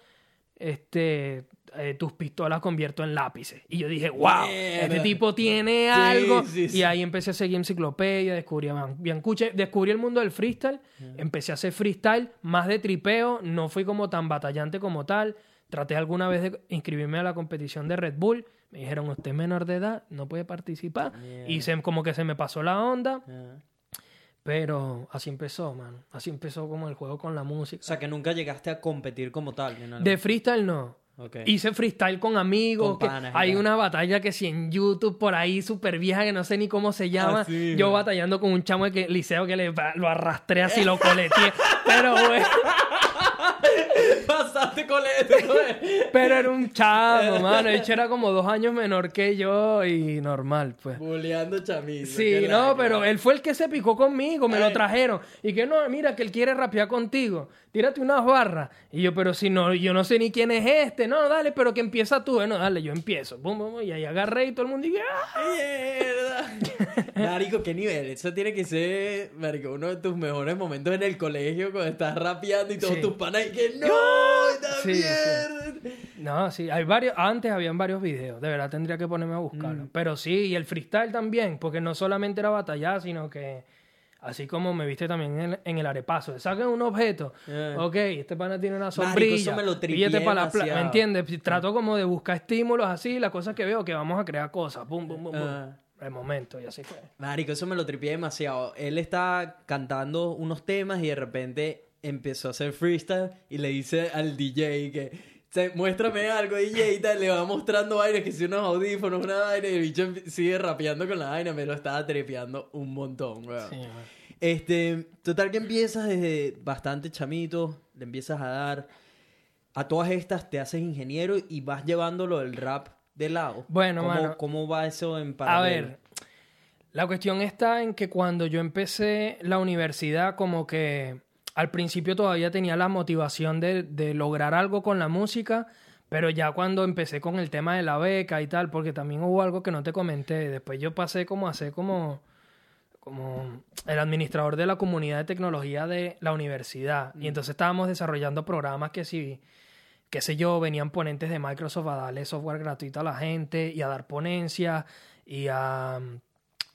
este, eh, tus pistolas convierto en lápices. Y yo dije, wow,
Mierda.
este tipo tiene algo.
sí, sí.
Y ahí empecé a seguir Enciclopedia, descubrí a Bian- Biancuche, descubrí el mundo del freestyle, empecé a hacer freestyle, más de tripeo, no fui como tan batallante como tal. Traté alguna vez de inscribirme a la competición de Red Bull. Me dijeron, usted es menor de edad, no puede participar. Y se, como que se me pasó la onda. Pero así empezó, mano. Así empezó como el juego con la música.
O sea, que nunca llegaste a competir como tal.
de freestyle no.
Ok.
Hice freestyle con amigos.
Con
que
panas
hay una batalla que si en YouTube por ahí súper vieja que no sé ni cómo se llama.
Ah, sí,
yo
man.
batallando con un chamo de que, liceo que le, lo arrastré así, lo coleteé. pero bueno,
Pasaste con esto, güey.
pero era un chamo, mano. De hecho era como dos años menor que yo y normal, pues.
Buleando chamizo.
Sí, no, pero él fue el que se picó conmigo, me lo trajeron. Y que no, mira, que él quiere rapear contigo. Tírate unas barras. Y yo, pero si no, yo no sé ni quién es este. No, dale, pero que empieza tú. Bueno, dale, yo empiezo. Bum, y ahí agarré y todo el mundo y ¡ah!
Mierda. Marico, qué nivel. Eso tiene que ser, Marico, uno de tus mejores momentos en el colegio cuando estás rapeando y todos
Sí.
tus panas y que no,
Sí, sí. No, sí, hay varios, antes habían varios videos, de verdad tendría que ponerme a buscarlo. Pero sí, y el freestyle también, porque no solamente era batallar, sino que así como me viste también en, en el arepazo, saquen un objeto,
Eh.
ok, este pana tiene una
Marico,
sombrilla,
eso
píllate para la playa, ¿me entiendes? Trato como de buscar estímulos así, las cosas que veo que vamos a crear cosas, pum, pum, pum, pum.
Ah.
El momento, y así fue.
Marico, eso me lo tripié demasiado. Él está cantando unos temas y de repente empezó a hacer freestyle y le dice al DJ que... "Se- Muéstrame algo, DJ, y tal. Le va mostrando vainas, que si unos audífonos, una vaina, y el bicho sigue rapeando con la vaina, me lo estaba trepeando un montón, weón.
Sí.
Este, total que empiezas desde bastante chamito, le empiezas a dar. A todas estas te haces ingeniero y vas llevándolo el rap de lado.
Bueno,
¿Cómo,
mano.
¿Cómo va eso en
A
paralelo?
ver, la cuestión está en que cuando yo empecé la universidad, como que al principio todavía tenía la motivación de, de lograr algo con la música, pero ya cuando empecé con el tema de la beca y tal, porque también hubo algo que no te comenté, después yo pasé como a ser como, como el administrador de la comunidad de tecnología de la universidad, y entonces estábamos desarrollando programas que si qué sé yo, venían ponentes de Microsoft a darle software gratuito a la gente y a dar ponencias y a...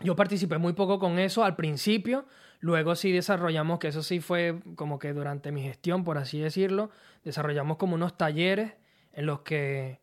Yo participé muy poco con eso al principio, luego sí desarrollamos, que eso sí fue como que durante mi gestión, por así decirlo, desarrollamos como unos talleres en los que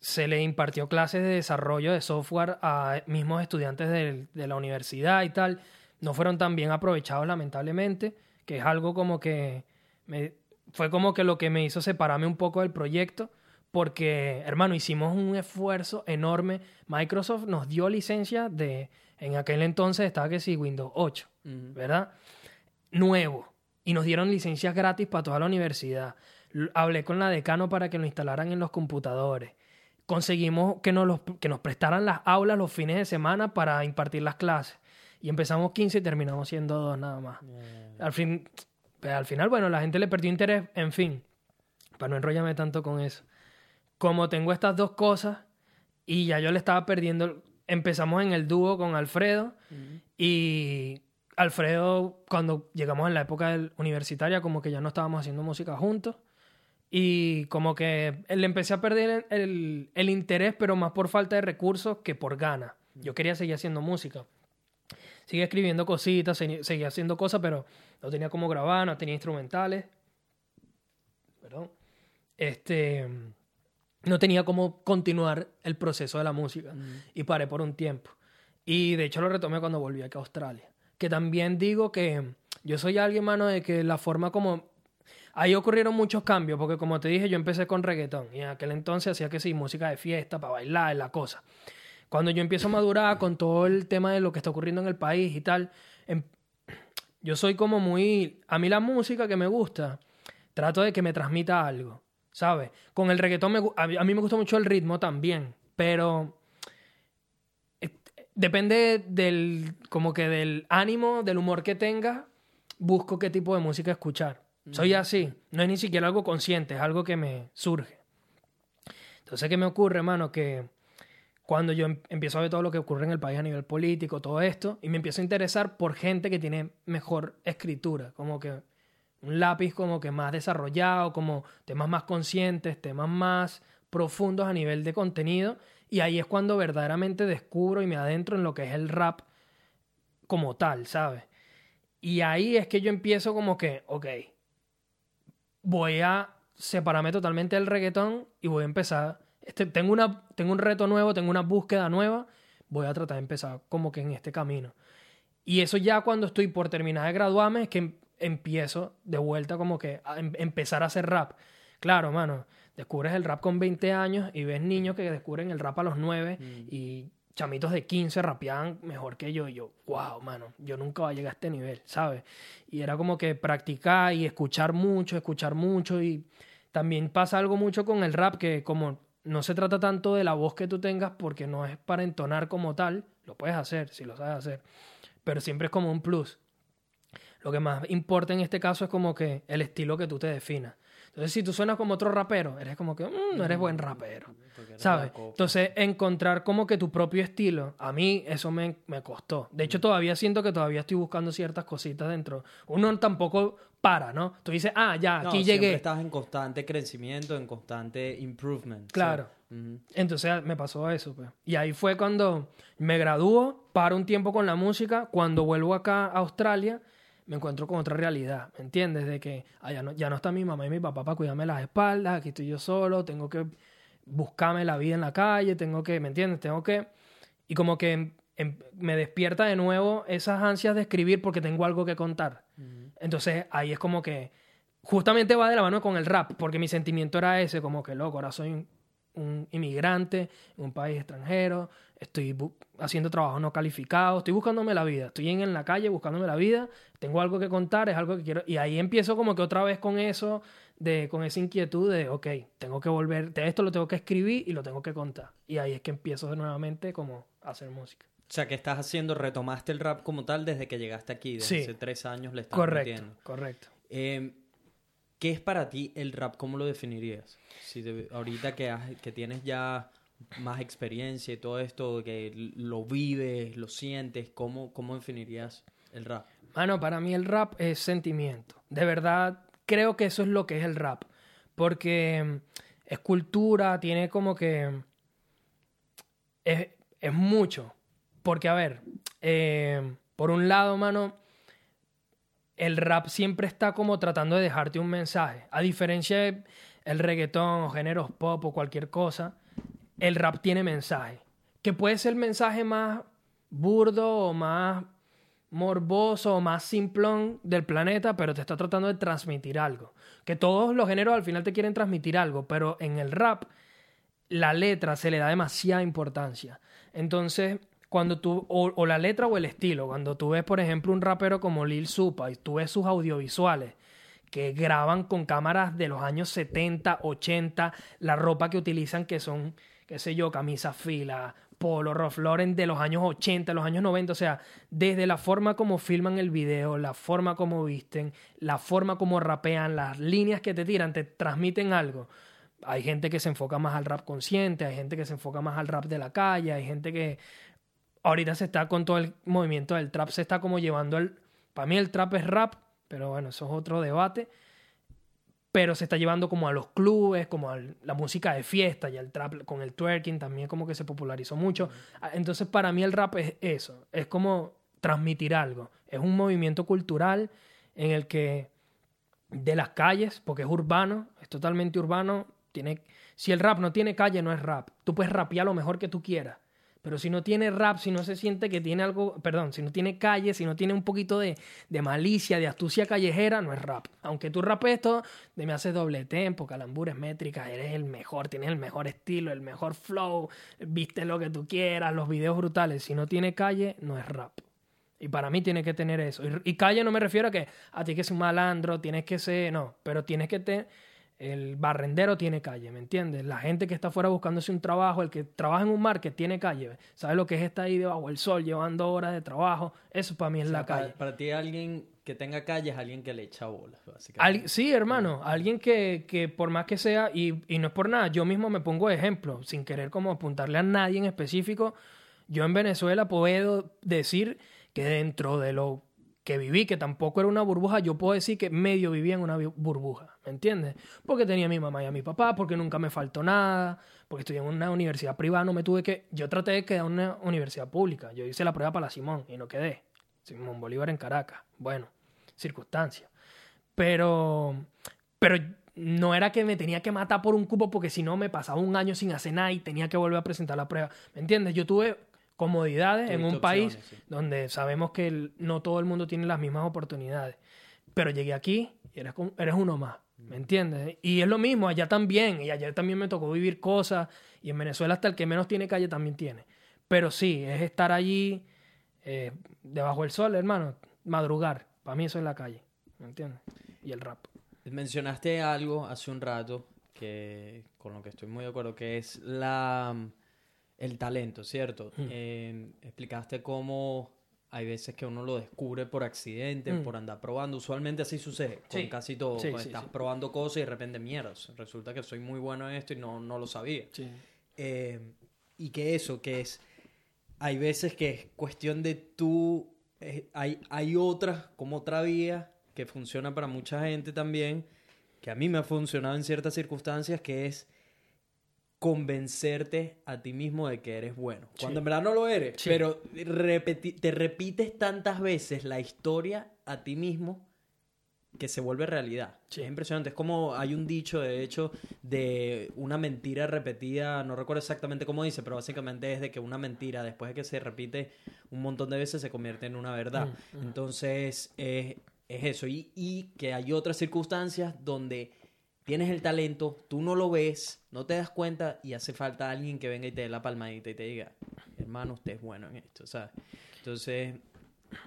se le impartió clases de desarrollo de software a mismos estudiantes del- de, la universidad y tal. No fueron tan bien aprovechados, lamentablemente, que es algo como que me- fue como que lo que me hizo separarme un poco del proyecto, porque, hermano, hicimos un esfuerzo enorme. Microsoft nos dio licencia de, en aquel entonces estaba que sí, Windows 8,
Ujú.
¿verdad? Nuevo. Y nos dieron licencias gratis para toda la universidad. Hablé con la decano para que lo instalaran en los computadores. Conseguimos que nos, los- que nos prestaran las aulas los fines de semana para impartir las clases. Y empezamos 15 y terminamos siendo dos nada más. Al, fin, al final, bueno, la gente le perdió interés. En fin, para no enrollarme tanto con eso. Como tengo estas dos cosas y ya yo le estaba perdiendo, empezamos en el dúo con Alfredo y Alfredo, cuando llegamos en la época del- universitaria, como que ya no estábamos haciendo música juntos. Y como que le empecé a perder el, el- el interés, pero más por falta de recursos que por ganas. Yo quería seguir haciendo música. Sigue escribiendo cositas, seguía haciendo cosas, pero no tenía cómo grabar, no tenía instrumentales. Perdón. Este. No tenía cómo continuar el proceso de la música. Y paré por un tiempo. Y de hecho lo retomé cuando volví aquí a Australia. Que también digo que yo soy alguien, mano, de que la forma como. Ahí ocurrieron muchos cambios, porque como te dije, yo empecé con reggaetón. Y en aquel entonces hacía que sí, música de fiesta, para bailar, la cosa. Cuando yo empiezo a madurar con todo el tema de lo que está ocurriendo en el país y tal, em- yo soy como muy... A mí la música que me gusta, trato de que me transmita algo, ¿sabes? Con el reggaetón me a, mí, me gusta mucho el ritmo también, pero eh, depende del como que del ánimo, del humor que tenga, busco qué tipo de música escuchar. Soy así, no es ni siquiera algo consciente, es algo que me surge. Entonces, ¿qué me ocurre, mano? Que cuando yo em- empiezo a ver todo lo que ocurre en el país a nivel político, todo esto, y me empiezo a interesar por gente que tiene mejor escritura, como que un lápiz como que más desarrollado, como temas más conscientes, temas más profundos a nivel de contenido, y ahí es cuando verdaderamente descubro y me adentro en lo que es el rap como tal, ¿sabes? Y ahí es que yo empiezo como que, ok, voy a separarme totalmente del reggaetón y voy a empezar. Este, tengo, una, tengo un reto nuevo, tengo una búsqueda nueva. Voy a tratar de empezar como que en este camino. Y eso ya cuando estoy por terminar de graduarme es que em- empiezo de vuelta como que a em- empezar a hacer rap. Claro, mano, descubres el rap con 20 años y ves niños que descubren el rap a los 9 y chamitos de 15 rapeaban mejor que yo. Y yo, wow, mano, yo nunca voy a llegar a este nivel, ¿sabes? Y era como que practicar y escuchar mucho, escuchar mucho. Y también pasa algo mucho con el rap que como no se trata tanto de la voz que tú tengas porque no es para entonar como tal, lo puedes hacer, si lo sabes hacer, pero siempre es como un plus. Lo que más importa en este caso es como que el estilo que tú te definas. Entonces, si tú suenas como otro rapero, eres como que "Mm, no eres buen rapero. ¿Sabes? Entonces, encontrar como que tu propio estilo, a mí eso me, me costó. De hecho, todavía siento que todavía estoy buscando ciertas cositas dentro. Uno tampoco para, ¿no? Tú dices, ah, ya,
No,
aquí llegué.
estás en constante crecimiento, en constante improvement.
Claro.
Sí.
Entonces me pasó eso, pues. Y ahí fue cuando me graduó, paro un tiempo con la música, cuando vuelvo acá a Australia, me encuentro con otra realidad, ¿me entiendes? De que ah, ya, no, ya no está mi mamá y mi papá para cuidarme las espaldas, aquí estoy yo solo, tengo que buscarme la vida en la calle, tengo que, ¿me entiendes? Tengo que... Y como que em- em- me despierta de nuevo esas ansias de escribir porque tengo algo que contar. Entonces ahí es como que justamente va de la mano con el rap, porque mi sentimiento era ese, como que loco, ahora soy un, un inmigrante en un país extranjero, estoy haciendo trabajo no calificado, estoy buscándome la vida, estoy en, en la calle buscándome la vida, tengo algo que contar, es algo que quiero, y ahí empiezo como que otra vez con eso, de, con esa inquietud de, ok, tengo que volver, de esto lo tengo que escribir y lo tengo que contar, y ahí es que empiezo nuevamente como a hacer música.
O sea, que estás haciendo, retomaste el rap como tal desde que llegaste aquí, desde
Sí.
hace tres años le estás
Correcto,
metiendo.
correcto.
Eh, ¿Qué es para ti el rap? ¿Cómo lo definirías? Si te- ahorita que, has- que tienes ya más experiencia y todo esto, que lo vives, lo sientes, ¿cómo, cómo definirías el rap?
Mano, para mí el rap es sentimiento. De verdad, creo que eso es lo que es el rap. Porque mm, es cultura, tiene como que... Es, es mucho. Porque, a ver, eh, por un lado, mano, el rap siempre está como tratando de dejarte un mensaje. A diferencia de el reggaetón o géneros pop o cualquier cosa, el rap tiene mensaje. Que puede ser el mensaje más burdo o más morboso o más simplón del planeta, pero te está tratando de transmitir algo. Que todos los géneros al final te quieren transmitir algo, pero en el rap la letra se le da demasiada importancia. Entonces, cuando tú, o, la letra o el estilo, cuando tú ves, por ejemplo, un rapero como Lil Supa y tú ves sus audiovisuales que graban con cámaras de los años 70, 80, la ropa que utilizan que son, qué sé yo, camisas fila, polo, Ralph Lauren de los años 80, los años 90, o sea, desde la forma como filman el video, la forma como visten, la forma como rapean, las líneas que te tiran, te transmiten algo. Hay gente que se enfoca más al rap consciente, hay gente que se enfoca más al rap de la calle, hay gente que ahorita se está con todo el movimiento del trap, se está como llevando el... Para mí el trap es rap, pero bueno, eso es otro debate. Pero se está llevando como a los clubes, como a la música de fiesta y el trap con el twerking también como que se popularizó mucho. Ah, Entonces para mí el rap es eso, es como transmitir algo. Es un movimiento cultural en el que de las calles, porque es urbano, es totalmente urbano, tiene si el rap no tiene calle no es rap. Tú puedes rapear lo mejor que tú quieras, pero si no tiene rap, si no se siente que tiene algo, perdón, si no tiene calle, si no tiene un poquito de, de malicia, de astucia callejera, no es rap. Aunque tú rapes todo, de me haces doble tempo, calambures métricas, eres el mejor, tienes el mejor estilo, el mejor flow, viste lo que tú quieras, los videos brutales. Si no tiene calle, no es rap. Y para mí tiene que tener eso. Y, y calle no me refiero a que a ti que es un malandro, tienes que ser, no, pero tienes que tener, el barrendero tiene calle, ¿me entiendes? La gente que está afuera buscándose un trabajo, el que trabaja en un market tiene calle, ¿sabes lo que es estar ahí debajo del sol llevando horas de trabajo? Eso para mí es
O sea,
la
para,
calle.
para ti alguien que tenga calle es alguien que le echa bolas, básicamente.
Al- sí, hermano, alguien que, que por más que sea, y, y no es por nada, yo mismo me pongo de ejemplo, sin querer como apuntarle a nadie en específico, yo en Venezuela puedo decir que dentro de lo que viví, que tampoco era una burbuja, yo puedo decir que medio vivía en una burbuja, ¿me entiendes? Porque tenía a mi mamá y a mi papá, porque nunca me faltó nada, porque estudié en una universidad privada, no me tuve que... Yo traté de quedar en una universidad pública, yo hice la prueba para la Simón y no quedé. Simón Bolívar en Caracas, bueno, circunstancias. Pero, pero no era que me tenía que matar por un cupo porque si no me pasaba un año sin hacer nada y tenía que volver a presentar la prueba. ¿Me entiendes? Yo tuve comodidades en un país
sí.
donde sabemos que el- no todo el mundo tiene las mismas oportunidades. Pero llegué aquí y eres, eres uno más. ¿Me entiendes? Y es lo mismo, allá también. Y ayer también me tocó vivir cosas. Y en Venezuela hasta el que menos tiene calle también tiene. Pero sí, es estar allí eh, debajo del sol, hermano. Madrugar. Para mí eso es la calle. ¿Me entiendes? Y el rap.
Mencionaste algo hace un rato que con lo que estoy muy de acuerdo, que es la el talento, ¿cierto?
Mm.
Eh, explicaste cómo hay veces que uno lo descubre por accidente,
Mm.
por andar probando. Usualmente así sucede con
Sí.
casi todo.
Sí, sí,
estás probando cosas y de repente mierdas. Resulta que soy muy bueno en esto y no, no lo sabía. Eh, y que eso, que es, hay veces que es cuestión de tú, eh, hay, hay otras, como otra vía, que funciona para mucha gente también, que a mí me ha funcionado en ciertas circunstancias, que es convencerte a ti mismo de que eres bueno.
Sí.
Cuando en verdad no lo eres,
Sí.
pero te repites tantas veces la historia a ti mismo que se vuelve realidad.
Sí.
Es impresionante. Es como hay un dicho, de hecho, de una mentira repetida, no recuerdo exactamente cómo dice, pero básicamente es de que una mentira, después de que se repite un montón de veces, se convierte en una verdad.
Mm, mm.
Entonces, eh, es eso. Y, y que hay otras circunstancias donde tienes el talento, tú no lo ves, no te das cuenta y hace falta alguien que venga y te dé la palmadita y te diga, hermano, usted es bueno en esto, ¿sabes? Entonces,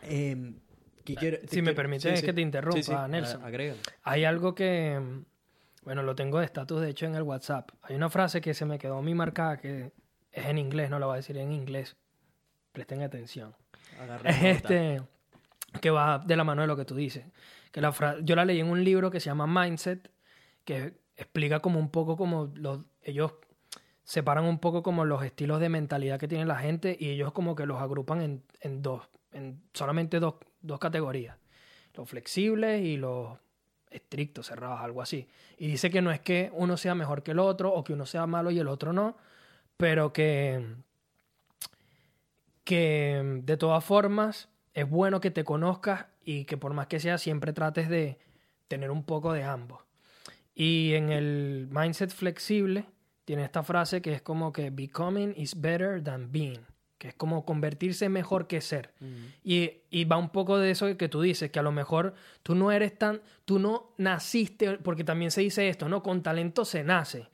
em, ¿qué quiero-
Si me permites que te interrumpa,
a-
Nelson.
agrégalo.
Hay algo que, mm, bueno, lo tengo de estatus de hecho en el WhatsApp. Hay una frase que se me quedó a mí marcada que es en inglés, no la voy a decir en inglés. Presten atención.
Agarra
Es este que va de la mano de lo que tú dices. Que la fra- yo la leí en un libro que se llama Mindset, que explica como un poco como los, ellos separan un poco como los estilos de mentalidad que tiene la gente y ellos como que los agrupan en, en dos, en solamente dos, dos categorías. Los flexibles y los estrictos, cerrados, algo así. Y dice que no es que uno sea mejor que el otro o que uno sea malo y el otro no, pero que que de todas formas es bueno que te conozcas y que por más que sea siempre trates de tener un poco de ambos. Y en el mindset flexible tiene esta frase que es como que becoming is better than being, que es como convertirse mejor que ser. Y, y va un poco de eso que tú dices, que a lo mejor tú no eres tan, tú no naciste, porque también se dice esto, ¿no? Con talento se nace.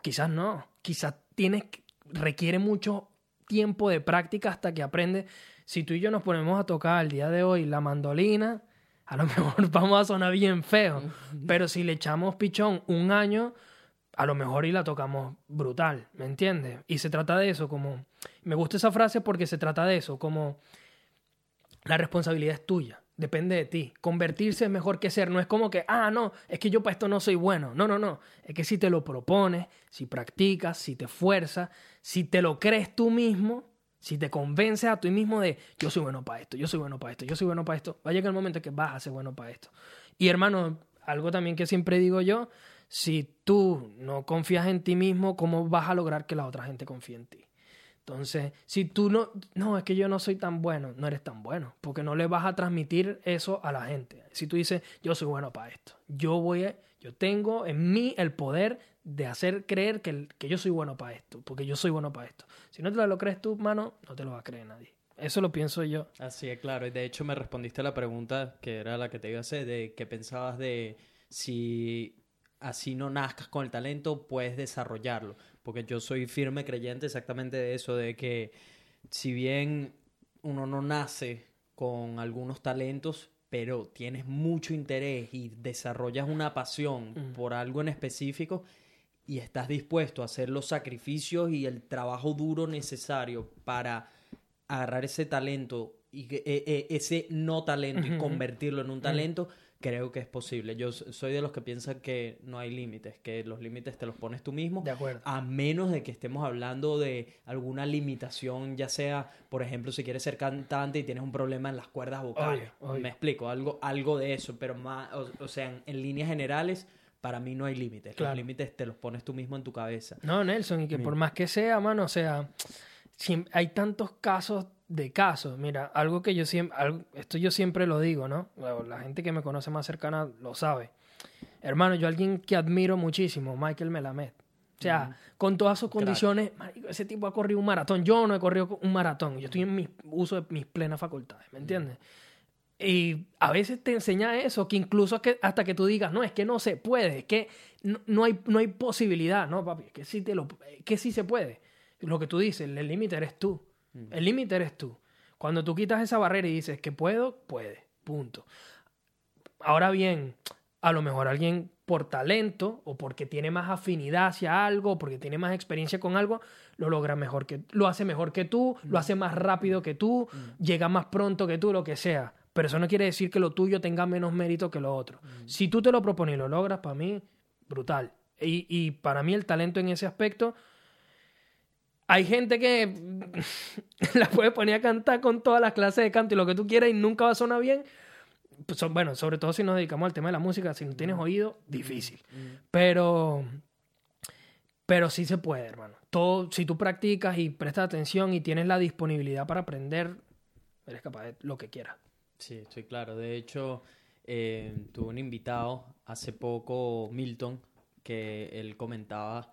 Quizás no, quizás tienes, requiere mucho tiempo de práctica hasta que aprendes. Si tú y yo nos ponemos a tocar el día de hoy la mandolina, a lo mejor vamos a sonar bien feo, pero si le echamos pichón un año, a lo mejor y la tocamos brutal, ¿me entiendes? Y se trata de eso, como, me gusta esa frase porque se trata de eso, como la responsabilidad es tuya, depende de ti. Convertirse es mejor que ser, no es como que, ah, no, es que yo para esto no soy bueno. No, no, no, es que si te lo propones, si practicas, si te esfuerzas, si te lo crees tú mismo, si te convences a ti mismo de, yo soy bueno para esto, yo soy bueno para esto, yo soy bueno para esto, va a llegar el momento en que vas a ser bueno para esto. Y hermano, algo también que siempre digo yo, si tú no confías en ti mismo, ¿cómo vas a lograr que la otra gente confíe en ti? Entonces, si tú no, no, es que yo no soy tan bueno, no eres tan bueno, porque no le vas a transmitir eso a la gente. Si tú dices, yo soy bueno para esto, yo voy a, yo tengo en mí el poder de hacer creer que, que yo soy bueno para esto, porque yo soy bueno para esto. Si no te lo crees tú, mano, no te lo va a creer nadie. Eso lo pienso yo.
Así es, claro. Y de hecho me respondiste a la pregunta que era la que te iba a hacer, de qué pensabas de si así no nazcas con el talento, puedes desarrollarlo. Porque yo soy firme creyente exactamente de eso, de que si bien uno no nace con algunos talentos, pero tienes mucho interés y desarrollas una pasión
Mm.
por algo en específico y estás dispuesto a hacer los sacrificios y el trabajo duro necesario para agarrar ese talento y que- e- e- ese no talento y convertirlo en un talento, creo que es posible. Yo soy de los que piensan que no hay límites, que los límites te los pones tú mismo,
De acuerdo.
a menos de que estemos hablando de alguna limitación, ya sea, por ejemplo, si quieres ser cantante y tienes un problema en las cuerdas vocales. Me explico, algo, algo de eso, pero más, o, o sea, en, en líneas generales, para mí no hay límites.
Claro.
Los límites te los pones tú mismo en tu cabeza.
No, Nelson, y que
Mira.
por más que sea, mano, o sea, hay tantos casos de casos. Mira, algo que yo siempre, algo- esto yo siempre lo digo, ¿no? La gente que me conoce más cercana lo sabe. Hermano, yo alguien que admiro muchísimo, Michael Melamed. O sea, con todas sus condiciones, marico, ese tipo ha corrido un maratón. Yo no he corrido un maratón. Yo estoy en mi uso de mis plenas facultades, ¿me entiendes? Y a veces te enseña eso, que incluso que hasta que tú digas, no, es que no se puede, es que no, no hay, no hay posibilidad, no, papi, es que sí, te lo, es que sí se puede. Lo que tú dices, el límite eres tú. El límite eres tú. Cuando tú quitas esa barrera y dices que puedo, puede, punto. Ahora bien, a lo mejor alguien por talento o porque tiene más afinidad hacia algo, o porque tiene más experiencia con algo, lo logra mejor que lo hace mejor que tú, lo hace más rápido que tú, llega más pronto que tú, lo que sea. Pero eso no quiere decir que lo tuyo tenga menos mérito que lo otro. Si tú te lo propones y lo logras, para mí, brutal. Y, y para mí el talento en ese aspecto, hay gente que la puede poner a cantar con todas las clases de canto y lo que tú quieras y nunca va a sonar bien. Pues bueno, sobre todo si nos dedicamos al tema de la música, si no tienes oído, difícil. Pero, pero sí se puede, hermano. Todo, si tú practicas y prestas atención y tienes la disponibilidad para aprender, eres capaz de lo que quieras.
Sí, estoy claro. De hecho, eh, tuve un invitado hace poco, Milton, que él comentaba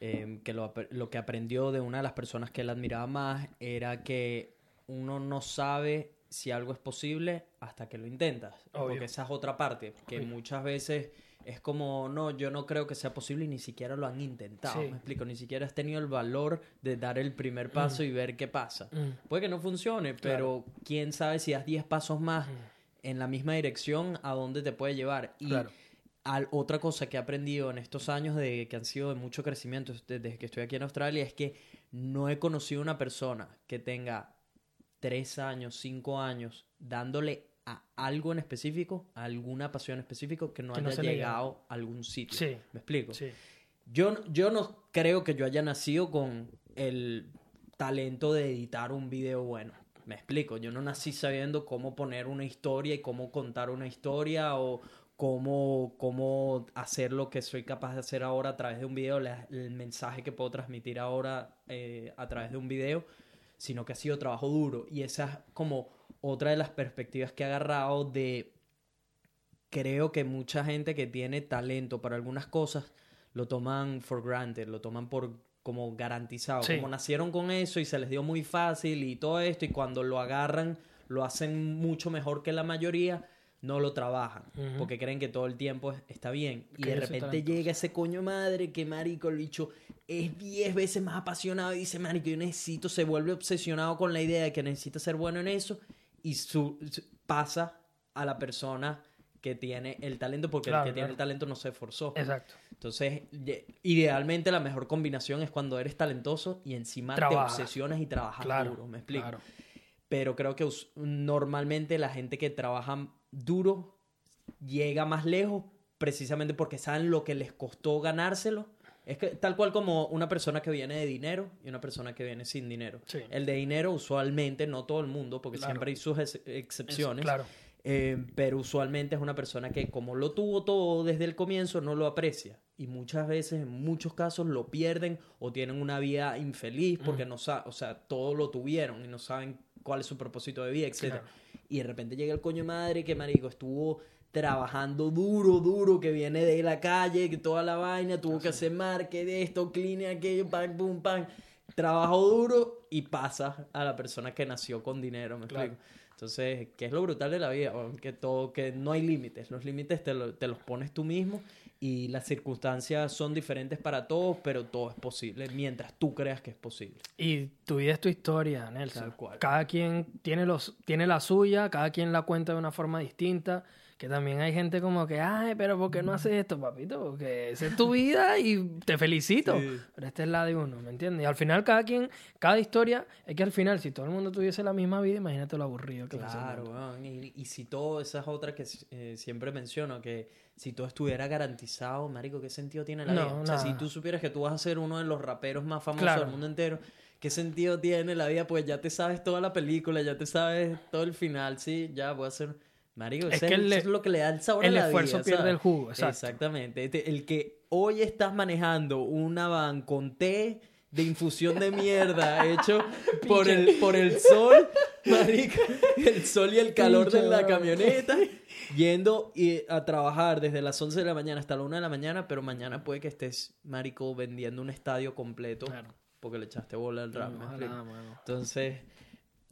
eh, que lo, que aprendió de una de las personas que él admiraba más era que uno no sabe si algo es posible hasta que lo intentas.
Obvio.
Porque esa es otra parte, que
Obvio.
muchas veces es como, no, yo no creo que sea posible y ni siquiera lo han intentado.
Sí.
Me explico, ni siquiera has tenido el valor de dar el primer paso y ver qué pasa.
Mm.
Puede que no funcione, pero quién sabe si das 10 pasos más en la misma dirección, a dónde te puede llevar. Y
Claro.
al- otra cosa que he aprendido en estos años de que han sido de mucho crecimiento desde que estoy aquí en Australia es que no he conocido una persona que tenga tres años, cinco años dándole a algo en específico, a alguna pasión específica que no
Que no
haya llegado a algún sitio.
Sí.
¿Me explico?
Sí.
Yo, no- yo no creo que yo haya nacido con el talento de editar un video bueno. Me explico, yo no nací sabiendo cómo poner una historia y cómo contar una historia o cómo, cómo hacer lo que soy capaz de hacer ahora a través de un video, la- el mensaje que puedo transmitir ahora eh, a través de un video, sino que ha sido trabajo duro. Y esa es como otra de las perspectivas que he agarrado de creo que mucha gente que tiene talento para algunas cosas lo toman for granted, lo toman por como garantizado,
Sí.
como nacieron con eso y se les dio muy fácil y todo esto y cuando lo agarran lo hacen mucho mejor que la mayoría, no lo trabajan porque creen que todo el tiempo es- está bien. Y de repente llega ese coño madre que marico el bicho es 10 veces más apasionado y dice marico yo necesito, se vuelve obsesionado con la idea de que necesita ser bueno en eso y su, su- pasa a la persona que tiene el talento porque
Claro,
el que tiene el talento no se esforzó.
Exacto.
Entonces, idealmente la mejor combinación es cuando eres talentoso y encima
Trabajas.
te obsesionas y trabajas
Claro.
duro, ¿me explico? Pero creo que normalmente la gente que trabaja duro llega más lejos precisamente porque saben lo que les costó ganárselo. Es que tal cual como una persona que viene de dinero y una persona que viene sin dinero.
Sí.
El de dinero usualmente, no todo el mundo, porque
Claro.
siempre hay sus ex- excepciones.
claro.
Eh, pero usualmente es una persona que como lo tuvo todo desde el comienzo no lo aprecia y muchas veces en muchos casos lo pierden o tienen una vida infeliz porque no saben, o sea, todo lo tuvieron y no saben cuál es su propósito de vida, etc.
Claro.
Y de repente llega el coño madre que marico estuvo trabajando duro, duro, que viene de la calle, que toda la vaina, tuvo que hacer market, esto, clean, aquello, pam, pum, pam. Trabajó duro y pasa a la persona que nació con dinero, ¿me
Claro.
explico? Entonces, que es lo brutal de la vida, que todo, que no hay límites, los límites te, lo- te los pones tú mismo y las circunstancias son diferentes para todos, pero todo es posible mientras tú creas que es posible.
Y tu vida es tu historia, Nelson.
Tal cual.
Cada quien tiene, los, tiene la suya, cada quien la cuenta de una forma distinta. Que también hay gente como que, ay, pero ¿por qué no haces esto, papito? Porque esa es tu vida y te felicito.
Sí.
Pero esta es la de uno, ¿me entiendes? Y al final, cada quien, cada historia, es que al final, si todo el mundo tuviese la misma vida, imagínate lo aburrido que
Claro, weón, y, y si todo, esa es otra que eh, siempre menciono, que si todo estuviera garantizado, marico, ¿qué sentido tiene la
No,
vida? O sea, si tú supieras que tú vas a ser uno de los raperos más famosos
Claro.
del mundo entero, ¿qué sentido tiene la vida? Pues ya te sabes toda la película, ya te sabes todo el final, sí, ya voy a ser... Marico,
Es que
es,
el-
eso es lo que le da el sabor
el
a la
esfuerzo
vida,
pierde
¿sabes?
el jugo, exacto.
Exactamente. Este, el que hoy estás manejando una van con té de infusión de mierda hecho por el, por el sol, marico, el sol y el calor de la camioneta, yendo a trabajar desde las 11 de la mañana hasta la 1 de la mañana, pero mañana puede que estés, marico, vendiendo un estadio completo
Claro.
porque le echaste bola al rap. ¿me
Ojalá,
explico?
mano.
Entonces,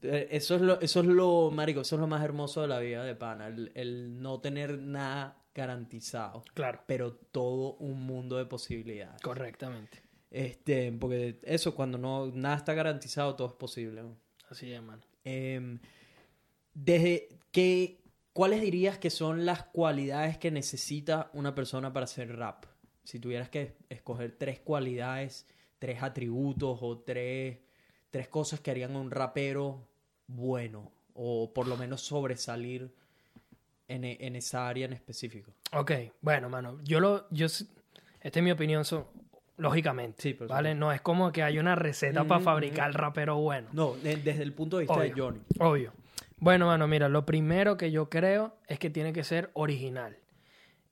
eso es lo, eso es lo, marico, eso es lo más hermoso de la vida de pana, el, el no tener nada garantizado,
Claro,
pero todo un mundo de posibilidades.
correctamente.
Este, porque eso, cuando no, nada está garantizado, todo es posible. ¿no?
Así es, mano.
Em, desde que, ¿cuáles dirías que son las cualidades que necesita una persona para hacer rap? Si tuvieras que escoger tres cualidades, tres atributos o tres, tres cosas que harían a un rapero bueno, o por lo menos sobresalir en, e- en esa área en específico.
Ok, bueno, mano, yo lo, yo, esta es mi opinión, so- lógicamente,
Sí,
¿vale? No es como que hay una receta para
Ujú,
fabricar el rapero bueno.
No, de- desde el punto de vista de
Obvio.
Johnny.
Obvio. Bueno, mano, mira, lo primero que yo creo es que tiene que ser original.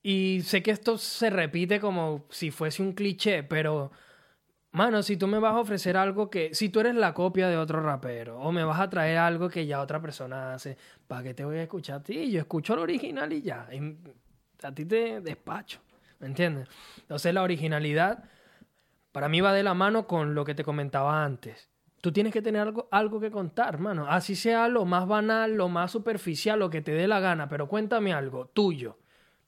Y sé que esto se repite como si fuese un cliché, pero, mano, si tú me vas a ofrecer algo que, si tú eres la copia de otro rapero, o me vas a traer algo que ya otra persona hace, ¿para qué te voy a escuchar a ti? Yo escucho el original y ya. A ti te despacho, ¿me entiendes? Entonces la originalidad para mí va de la mano con lo que te comentaba antes. tú tienes que tener algo, algo que contar, mano. Así sea lo más banal, lo más superficial, lo que te dé la gana, pero cuéntame algo tuyo,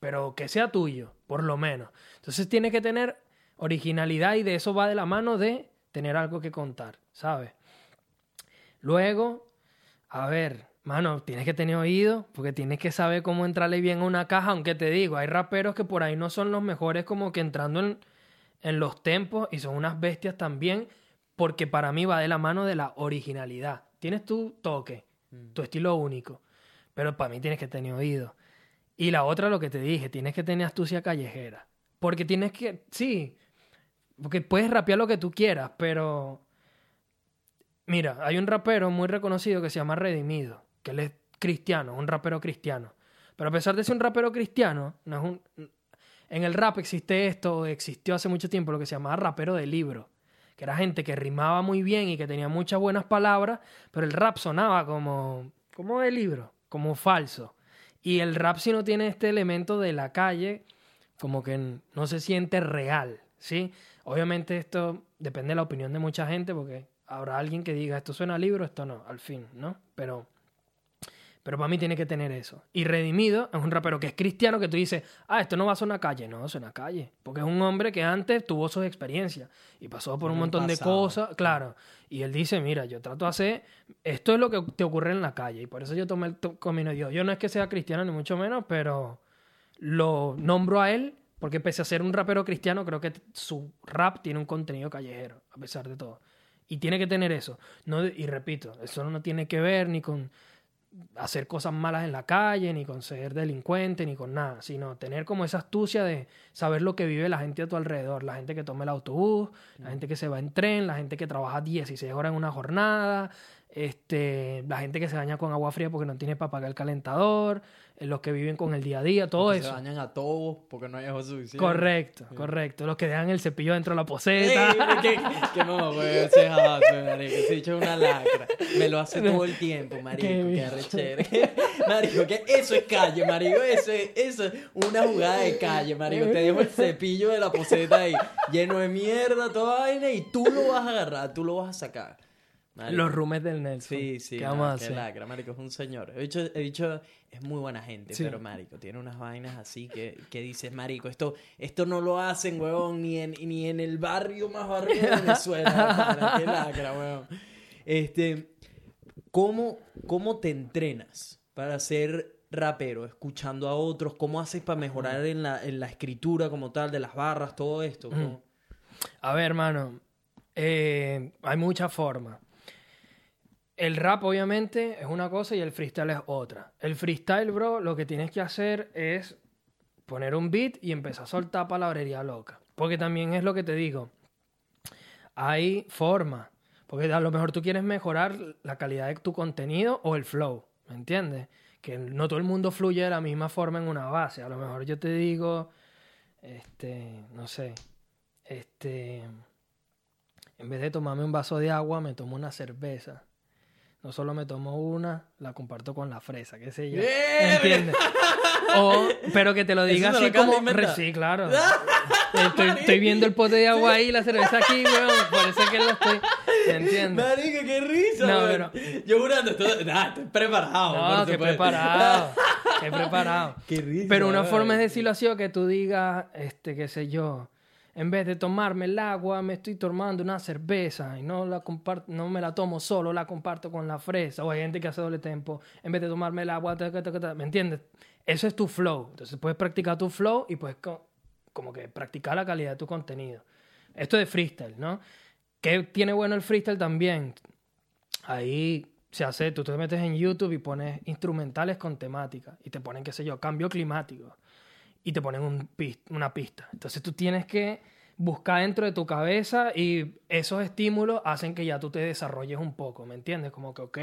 pero que sea tuyo, por lo menos. Entonces tienes que tener originalidad y de eso va de la mano de tener algo que contar, ¿sabes? Luego, a ver, mano, tienes que tener oído, porque tienes que saber cómo entrarle bien a una caja, aunque te digo, hay raperos que por ahí no son los mejores como que entrando en, en los tempos y son unas bestias también, porque para mí va de la mano de la originalidad. Tienes tu toque, tu estilo único, pero para mí tienes que tener oído. Y la otra, lo que te dije, tienes que tener astucia callejera. Porque tienes que, sí, porque puedes rapear lo que tú quieras, pero... Mira, hay un rapero muy reconocido que se llama Redimido, que él es cristiano, un rapero cristiano. Pero a pesar de ser un rapero cristiano, no es un... en el rap existe esto, existió hace mucho tiempo lo que se llamaba rapero de libro, que era gente que rimaba muy bien y que tenía muchas buenas palabras, pero el rap sonaba como, como de libro, como falso. Y el rap si no tiene este elemento de la calle, como que no se siente real, ¿sí? Obviamente esto depende de la opinión de mucha gente, porque habrá alguien que diga, esto suena a libro, esto no, al fin, ¿no? Pero, pero para mí tiene que tener eso. Y Redimido es un rapero que es cristiano, que tú dices, ah, esto no va a sonar calle, no, suena calle, porque es un hombre que antes tuvo sus experiencias y pasó por un montón de cosas, claro. Y él dice, mira, yo trato de hacer, esto es lo que te ocurre en la calle, y por eso yo tomé el camino de Dios. Yo no es que sea cristiano ni mucho menos, pero lo nombro a él porque pese a ser un rapero cristiano, creo que su rap tiene un contenido callejero, a pesar de todo. Y tiene que tener eso. No, y repito, eso no tiene que ver ni con hacer cosas malas en la calle, ni con ser delincuente, ni con nada, sino tener como esa astucia de saber lo que vive la gente a tu alrededor, la gente que toma el autobús, la gente que se va en tren, la gente que trabaja 16 horas en una jornada, este, la gente que se baña con agua fría porque no tiene para pagar el calentador, los que viven con el día a día, todo
Que
eso.
Se bañan a todos porque no hay agua suficiente.
Correcto, correcto. Los que dejan el cepillo dentro de la poseta.
¿Qué, qué mamá, güey? Ese jato, marico. Ese bicho es una lacra. Me lo hace todo el tiempo, marico.
Qué
Qué,
bicho.
arrechera. Marico, que eso es calle, marico. Eso es, eso es una jugada de calle, marico. Te dejo el cepillo de la poseta ahí lleno de mierda, toda vaina, y tú lo vas a agarrar, tú lo vas a sacar. Marico.
Los rumes del Nelson.
Sí, sí,
¿Qué
no,
vamos a hacer?
lacra, marico, es un señor. He dicho, he dicho, es muy buena gente,
Sí.
pero marico, tiene unas vainas así que, que dices, marico, esto, esto no lo hacen, huevón, ni en, ni en el barrio más barrio de Venezuela, qué lacra, huevón. Este, ¿cómo, ¿cómo te entrenas para ser rapero, escuchando a otros? ¿Cómo haces para mejorar en la, en la escritura como tal, de las barras, todo esto? ¿Cómo?
A ver, hermano. eh, hay muchas formas. El rap, obviamente, es una cosa y el freestyle es otra. El freestyle, bro, lo que tienes que hacer es poner un beat y empezar a soltar palabrería loca. Porque también es lo que te digo. Hay formas. Porque a lo mejor tú quieres mejorar la calidad de tu contenido o el flow. ¿Me entiendes? Que no todo el mundo fluye de la misma forma en una base. A lo mejor yo te digo, este, no sé, este, en vez de tomarme un vaso de agua, me tomo una cerveza. No solo me tomo una, la comparto con la fresa, qué sé yo. ¿Entiendes? O, pero que te lo
Eso
diga
se lo
así como...
inventar.
Sí, claro. Estoy, estoy viendo el pote de agua ahí, la cerveza aquí, weón. Es que lo estoy... ¿Entiendes?
Marico, qué risa,
No,
weón. Yo jurando, estoy, nah, estoy preparado.
No, qué preparado. Qué preparado.
Qué risa,
Pero una
weón.
forma es decirlo así o que tú digas, este, qué sé yo, en vez de tomarme el agua, me estoy tomando una cerveza y no la comparto, no me la tomo solo, la comparto con la fresa. O hay gente que hace doble tempo, en vez de tomarme el agua, ¿me entiendes? Eso es tu flow. Entonces puedes practicar tu flow y puedes co- como que practicar la calidad de tu contenido. Esto de freestyle, ¿no? ¿Qué tiene bueno el freestyle también? Ahí se hace, tú te metes en YouTube y pones instrumentales con temática y te ponen, qué sé yo, cambio climático y te ponen un una pista. Entonces tú tienes que buscar dentro de tu cabeza y esos estímulos hacen que ya tú te desarrolles un poco, ¿me entiendes? Como que, ok,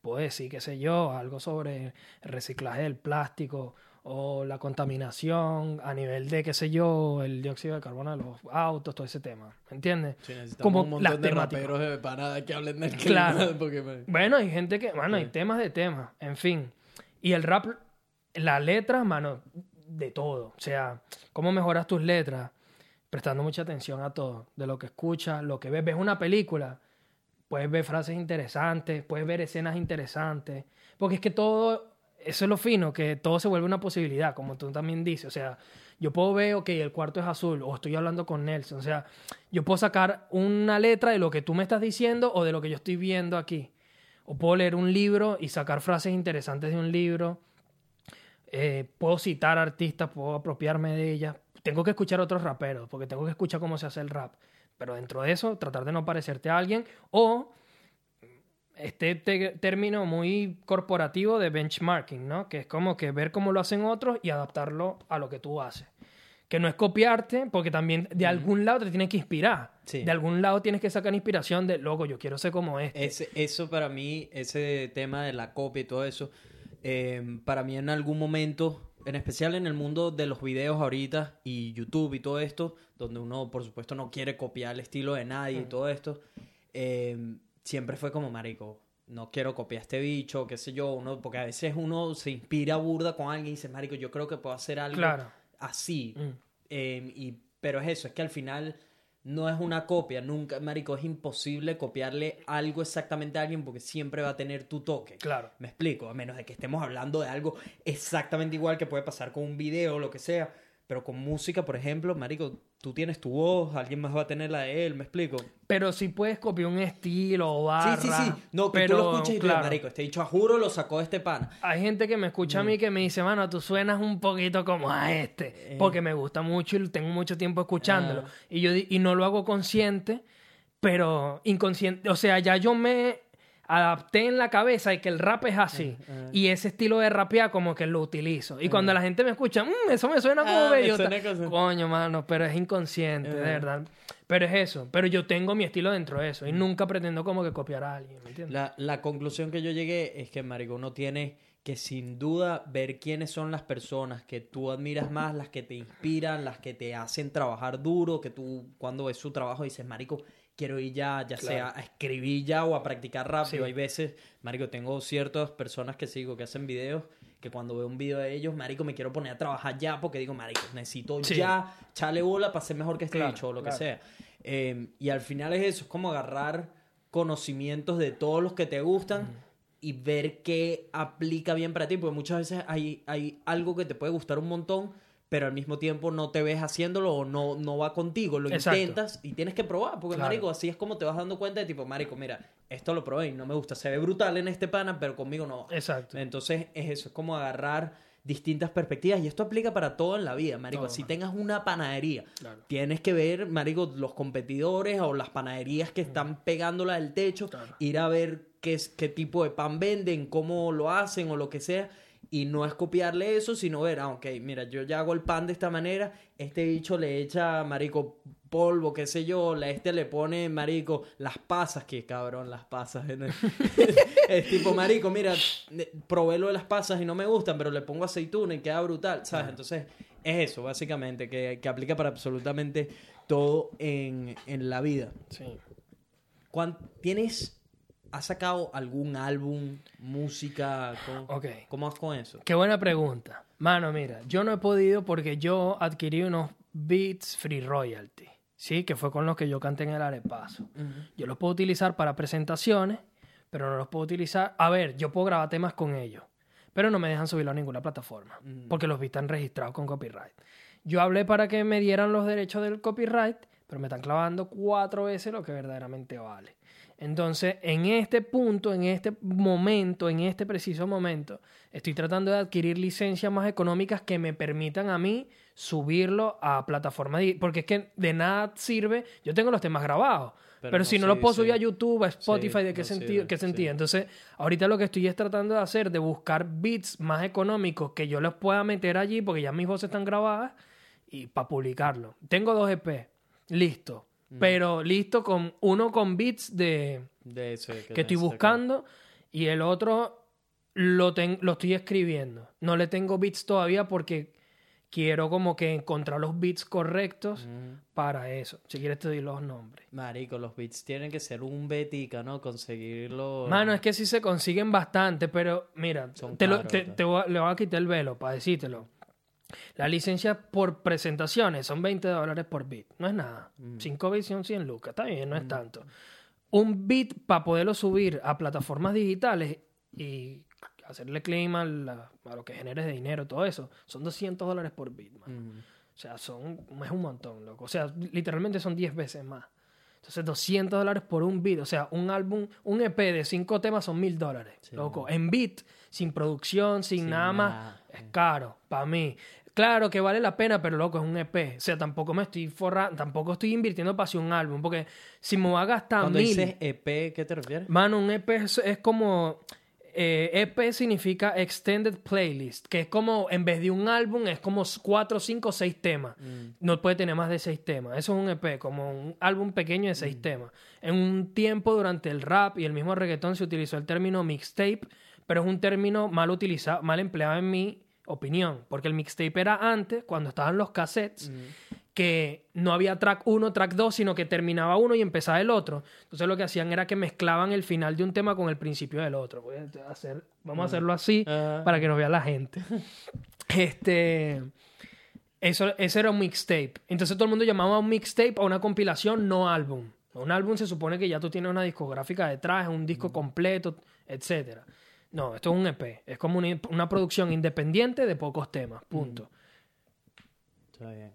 puedo decir, qué sé yo, algo sobre el reciclaje del plástico o la contaminación a nivel de, qué sé yo, el dióxido de carbono de los autos, todo ese tema, ¿me entiendes?
Sí,
Como
un montón
las
de
temáticas.
raperos de parada que hablen del
Claro.
clima, porque me-
Bueno, hay gente que, bueno, hay temas de temas, en fin. Y el rap, la letra, mano, de todo. O sea, cómo mejoras tus letras, prestando mucha atención a todo, de lo que escuchas, lo que ves. Ves una película, puedes ver frases interesantes, puedes ver escenas interesantes, porque es que todo, eso es lo fino, que todo se vuelve una posibilidad, como tú también dices, o sea, yo puedo ver, ok, el cuarto es azul, o estoy hablando con Nelson, o sea, yo puedo sacar una letra de lo que tú me estás diciendo o de lo que yo estoy viendo aquí, o puedo leer un libro y sacar frases interesantes de un libro, eh, puedo citar artistas, puedo apropiarme de ellas. Tengo que escuchar a otros raperos, porque tengo que escuchar cómo se hace el rap. Pero dentro de eso, tratar de no parecerte a alguien. O este te- término muy corporativo de benchmarking, ¿no? Que es como que ver cómo lo hacen otros y adaptarlo a lo que tú haces. Que no es copiarte, porque también de algún lado te tienes que inspirar.
Sí.
De algún lado tienes que sacar inspiración de, loco, yo quiero ser como este.
Ese- eso para mí, ese tema de la copia y todo eso, eh, para mí en algún momento, en especial en el mundo de los videos ahorita y YouTube y todo esto, donde uno por supuesto no quiere copiar el estilo de nadie y todo esto, eh, siempre fue como, marico, no quiero copiar a este bicho, qué sé yo, uno, porque a veces uno se inspira burda con alguien y dice, marico, yo creo que puedo hacer algo
Claro.
así.
Mm.
Eh, y, pero es eso, es que al final no es una copia, nunca, marico, es imposible copiarle algo exactamente a alguien porque siempre va a tener tu toque.
Claro.
Me explico, a menos de que estemos hablando de algo exactamente igual que puede pasar con un video o lo que sea. Pero con música, por ejemplo, marico, tú tienes tu voz, alguien más va a tener la de él, ¿me explico?
Pero si puedes copiar un estilo o
Sí,
barra.
sí, sí. No, que
pero,
tú lo escuches y
claro,
marico, este dicho a juro lo sacó de este pana.
Hay gente que me escucha a mí que me dice, mano, tú suenas un poquito como a este, porque me gusta mucho y tengo mucho tiempo escuchándolo.
Ah.
Y yo y no lo hago consciente, pero inconsciente, o sea, ya yo me adapté en la cabeza de que el rap es así.
ah.
Y ese estilo de rapear como que lo utilizo. Y cuando la gente me escucha, "Mm, eso me suena como
Ah, me
bellota".
suena cosa-
Coño, mano, pero es inconsciente, de verdad. Pero es eso. Pero yo tengo mi estilo dentro de eso. Y nunca pretendo como que copiar a alguien, ¿me entiendes?
La, la conclusión que yo llegué es que, marico, uno tiene que sin duda ver quiénes son las personas que tú admiras más, las que te inspiran, las que te hacen trabajar duro, que tú cuando ves su trabajo dices, marico, quiero ir ya, ya sea a escribir ya o a practicar.
Sí.
Yo hay veces, marico, tengo ciertas personas que sigo que hacen videos que cuando veo un video de ellos, marico, me quiero poner a trabajar ya porque digo, marico, necesito
Sí.
ya, chale bola para ser mejor que este
Claro,
bicho o lo
claro.
que sea. Eh, y al final es eso, es como agarrar conocimientos de todos los que te gustan y ver qué aplica bien para ti, porque muchas veces hay, hay algo que te puede gustar un montón, pero al mismo tiempo no te ves haciéndolo o no, no va contigo, lo
Exacto.
intentas y tienes que probar, porque
Claro.
marico, así es como te vas dando cuenta de tipo, marico, mira, esto lo probé y no me gusta, se ve brutal en este pana, pero conmigo no. va".
Exacto.
Entonces es eso, es como agarrar distintas perspectivas y esto aplica para todo en la vida, marico. Si tengas una panadería,
Claro.
tienes que ver, marico, los competidores o las panaderías que están pegándola del techo,
Claro.
ir a ver qué, es, qué tipo de pan venden, cómo lo hacen o lo que sea. Y no es copiarle eso, sino ver, ah, ok, mira, yo ya hago el pan de esta manera, este bicho le echa, marico, polvo, qué sé yo, la este le pone, marico, las pasas, que cabrón, las pasas. es tipo, marico, mira, ne- probé lo de las pasas y no me gustan, pero le pongo aceituna y queda brutal, ¿sabes? Entonces, es eso, básicamente, que, que aplica para absolutamente todo en, en la vida.
Sí.
¿Tienes, has sacado algún álbum, música? ¿Cómo,
Ok.
¿Cómo vas con eso?
Qué buena pregunta. Mano, mira, yo no he podido porque yo adquirí unos beats free royalty, ¿sí? Que fue con los que yo canté en el arepaso. Yo los puedo utilizar para presentaciones, pero no los puedo utilizar... A ver, yo puedo grabar temas con ellos, pero no me dejan subirlo a ninguna plataforma, porque los beats están registrados con copyright. Yo hablé para que me dieran los derechos del copyright, pero me están clavando cuatro veces lo que verdaderamente vale. Entonces, en este punto, en este momento, en este preciso momento, estoy tratando de adquirir licencias más económicas que me permitan a mí subirlo a plataformas. Porque es que de nada sirve. Yo tengo los temas grabados.
Pero
Pero,
no
si no los puedo subir a. YouTube, a Spotify,
Sí,
¿de qué
no
sentido?
sirve,
¿Qué sentido? Entonces, ahorita lo que estoy es tratando de hacer, de buscar beats más económicos que yo los pueda meter allí, porque ya mis voces están grabadas, y para publicarlo. Tengo dos EP, listo.
Mm.
Pero listo con uno con beats de
De eso
que estoy buscando y el otro lo, ten- lo estoy escribiendo. No le tengo beats todavía porque quiero como que encontrar los beats correctos para eso. Si quieres te doy los nombres.
Marico, los beats tienen que ser un betica, ¿no? Conseguirlo.
Mano, es que sí se consiguen bastante, pero mira,
Son
te, lo- te- te voy a- le voy a quitar el velo para decírtelo. La licencia por presentaciones son 20 dólares por beat. No es nada. 5 beats son 100 lucas. Está bien, no es tanto. un beat para poderlo subir a plataformas digitales y hacerle claim a, la- a lo que generes de dinero, todo eso, son 200 dólares por mano.
Mm.
O sea, son, es un montón, loco. O sea, literalmente son 10 veces más. Entonces, 200 dólares por un beat. O sea, un álbum, un EP de 5 temas son 1000 dólares, loco. En beat, sin producción, sin,
Sin
nada más,
nada.
es caro para mí. Claro que vale la pena, pero loco, es un EP. O sea, tampoco me estoy forrando, tampoco estoy invirtiendo para hacer un álbum. Porque si me va a gastar
Cuando
mil.
dices EP, ¿qué te refieres?
Mano, un EP es, es como. eh, EP significa Extended Playlist, que es como, en vez de un álbum, es como 4, 5, 6 temas. No puede tener más de 6 temas. Eso es un EP, como un álbum pequeño de 6 temas. En un tiempo, durante el rap y el mismo reggaetón, se utilizó el término mixtape, pero es un término mal utilizado, mal empleado en mi opinión, porque el mixtape era antes, cuando estaban los cassettes, que no había track 1, track 2, sino que terminaba uno y empezaba el otro. Entonces lo que hacían era que mezclaban el final de un tema con el principio del otro. Voy a hacer, vamos a hacerlo así para que nos vea la gente. Este, eso, ese era un mixtape. Entonces todo el mundo llamaba un mixtape a una compilación, no álbum. Un álbum se supone que ya tú tienes una discográfica detrás, un disco completo, etcétera. No, esto es un EP. Es como una, una producción independiente de pocos temas. Punto.
Está bien.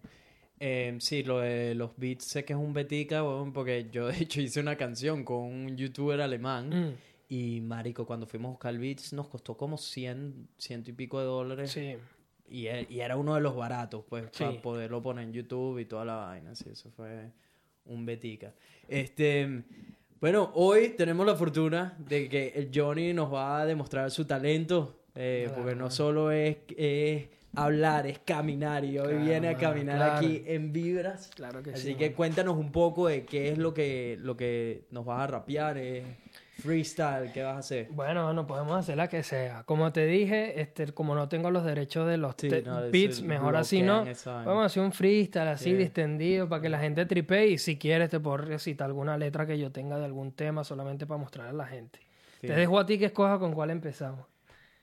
Eh, sí, lo de los beats sé que es un betica, porque yo de hecho hice una canción con un youtuber alemán
Mm.
y marico, cuando fuimos a buscar beats nos costó como 100, ciento y pico de dólares
Sí.
y, e- y era uno de los baratos, pues,
Sí.
para poderlo poner en YouTube y toda la vaina, sí, eso fue un betica. Este, bueno, hoy tenemos la fortuna de que el Johnny nos va a demostrar su talento, eh,
Claro,
porque no solo es, es hablar, es caminar y hoy
Claro,
viene a caminar
claro.
aquí en Vibras.
Claro que
Así
sí,
que
mano.
cuéntanos un poco de qué es lo que, lo que nos vas a rapear, eh, freestyle, ¿qué vas a hacer?
Bueno, no podemos hacer la que sea. Como te dije, este, como no tengo los derechos de los
Sí, no,
beats, mejor así no. Vamos a hacer un freestyle así
Sí.
distendido para que la gente tripee y si quieres te puedo recitar alguna letra que yo tenga de algún tema solamente para mostrar a la gente.
Sí.
Te dejo a ti que escoja con cuál empezamos.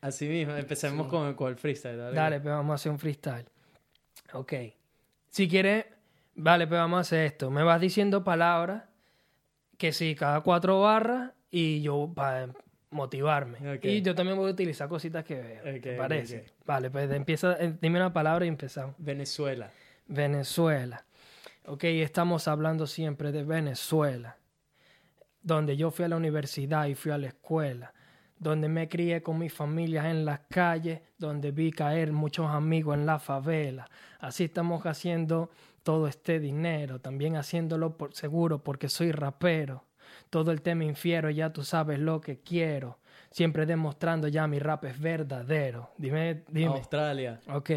Así mismo, empecemos con, con el freestyle. Dale,
Dale, pues vamos a hacer un freestyle. Ok. Si quieres, vale, pues vamos a hacer esto. Me vas diciendo palabras que sí, cada cuatro barras y yo para motivarme. Y yo también voy a utilizar cositas que veo.
Ok,
¿Te
ok,
parece? Vale, pues empieza, eh, dime una palabra y empezamos.
Venezuela.
Venezuela. Ok, estamos hablando siempre de Venezuela, donde yo fui a la universidad y fui a la escuela, donde me crié con mi familia en las calles, donde vi caer muchos amigos en la favela. Así estamos haciendo todo este dinero, también haciéndolo por seguro porque soy rapero. Todo el tema infiero, ya tú sabes lo que quiero. Siempre demostrando ya mi rap es verdadero. Dime, dime.
Australia.
Ok.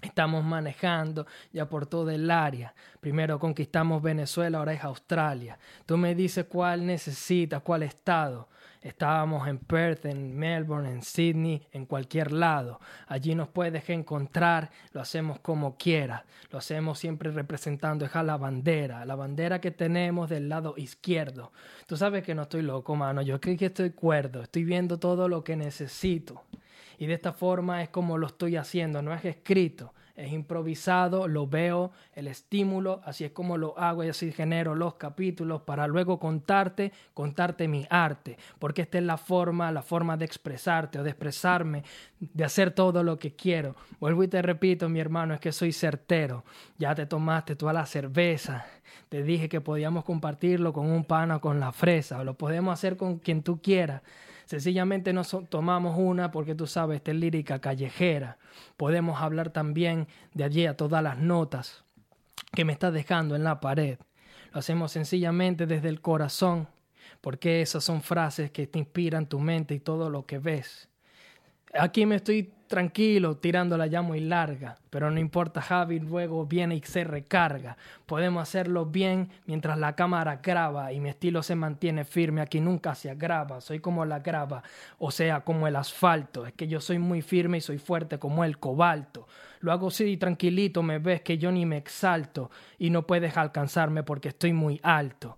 Estamos manejando ya por todo el área. Primero conquistamos Venezuela, ahora es Australia. Tú me dices cuál necesitas, cuál estado. Estábamos en Perth, en Melbourne, en Sydney, en cualquier lado. Allí nos puedes encontrar, lo hacemos como quieras. Lo hacemos siempre representando es a la bandera, la bandera que tenemos del lado izquierdo. Tú sabes que no estoy loco, mano. Yo creo que estoy cuerdo. Estoy viendo todo lo que necesito. Y de esta forma es como lo estoy haciendo, no es escrito, es improvisado, lo veo, el estímulo, así es como lo hago y así genero los capítulos para luego contarte, contarte mi arte, porque esta es la forma, la forma de expresarte o de expresarme, de hacer todo lo que quiero. Vuelvo y te repito, mi hermano, es que soy certero, ya te tomaste toda la cerveza, te dije que podíamos compartirlo con un pana o con la fresa, o lo podemos hacer con quien tú quieras. Sencillamente nos tomamos una porque tú sabes, esta es lírica callejera. Podemos hablar también de allí a todas las notas que me estás dejando en la pared. Lo hacemos sencillamente desde el corazón, porque esas son frases que te inspiran tu mente y todo lo que ves. Aquí me estoy tranquilo, tirándola ya muy larga, pero no importa, Javi luego viene y se recarga. Podemos hacerlo bien mientras la cámara graba y mi estilo se mantiene firme, aquí nunca se agrava, soy como la grava, o sea, como el asfalto, es que yo soy muy firme y soy fuerte como el cobalto. Lo hago así tranquilito, me ves que yo ni me exalto y no puedes alcanzarme porque estoy muy alto.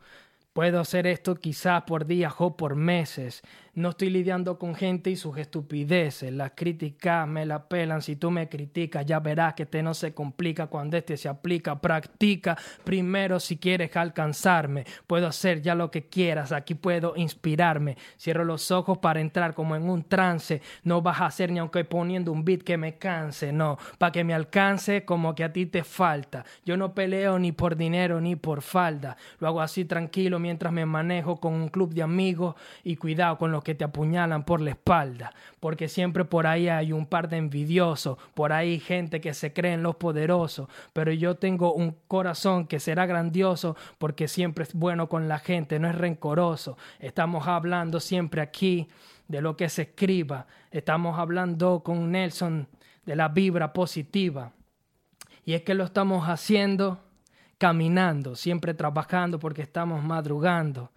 Puedo hacer esto quizás por días o por meses. No estoy lidiando con gente y sus estupideces. Las críticas me la pelan. Si tú me criticas, ya verás que este no se complica cuando este se aplica. Practica primero si quieres alcanzarme. Puedo hacer ya lo que quieras. Aquí puedo inspirarme. Cierro los ojos para entrar como en un trance. No vas a hacer ni aunque poniendo un beat que me canse. No, para que me alcance como que a ti te falta. Yo no peleo ni por dinero ni por falda. Lo hago así tranquilo mientras me manejo con un club de amigos y cuidado con los que te apuñalan por la espalda, porque siempre por ahí hay un par de envidiosos, por ahí gente que se cree en los poderosos, pero yo tengo un corazón que será grandioso porque siempre es bueno con la gente, no es rencoroso. Estamos hablando siempre aquí de lo que se escriba, estamos hablando con Nelson de la vibra positiva. Y es que lo estamos haciendo caminando, siempre trabajando porque estamos madrugando.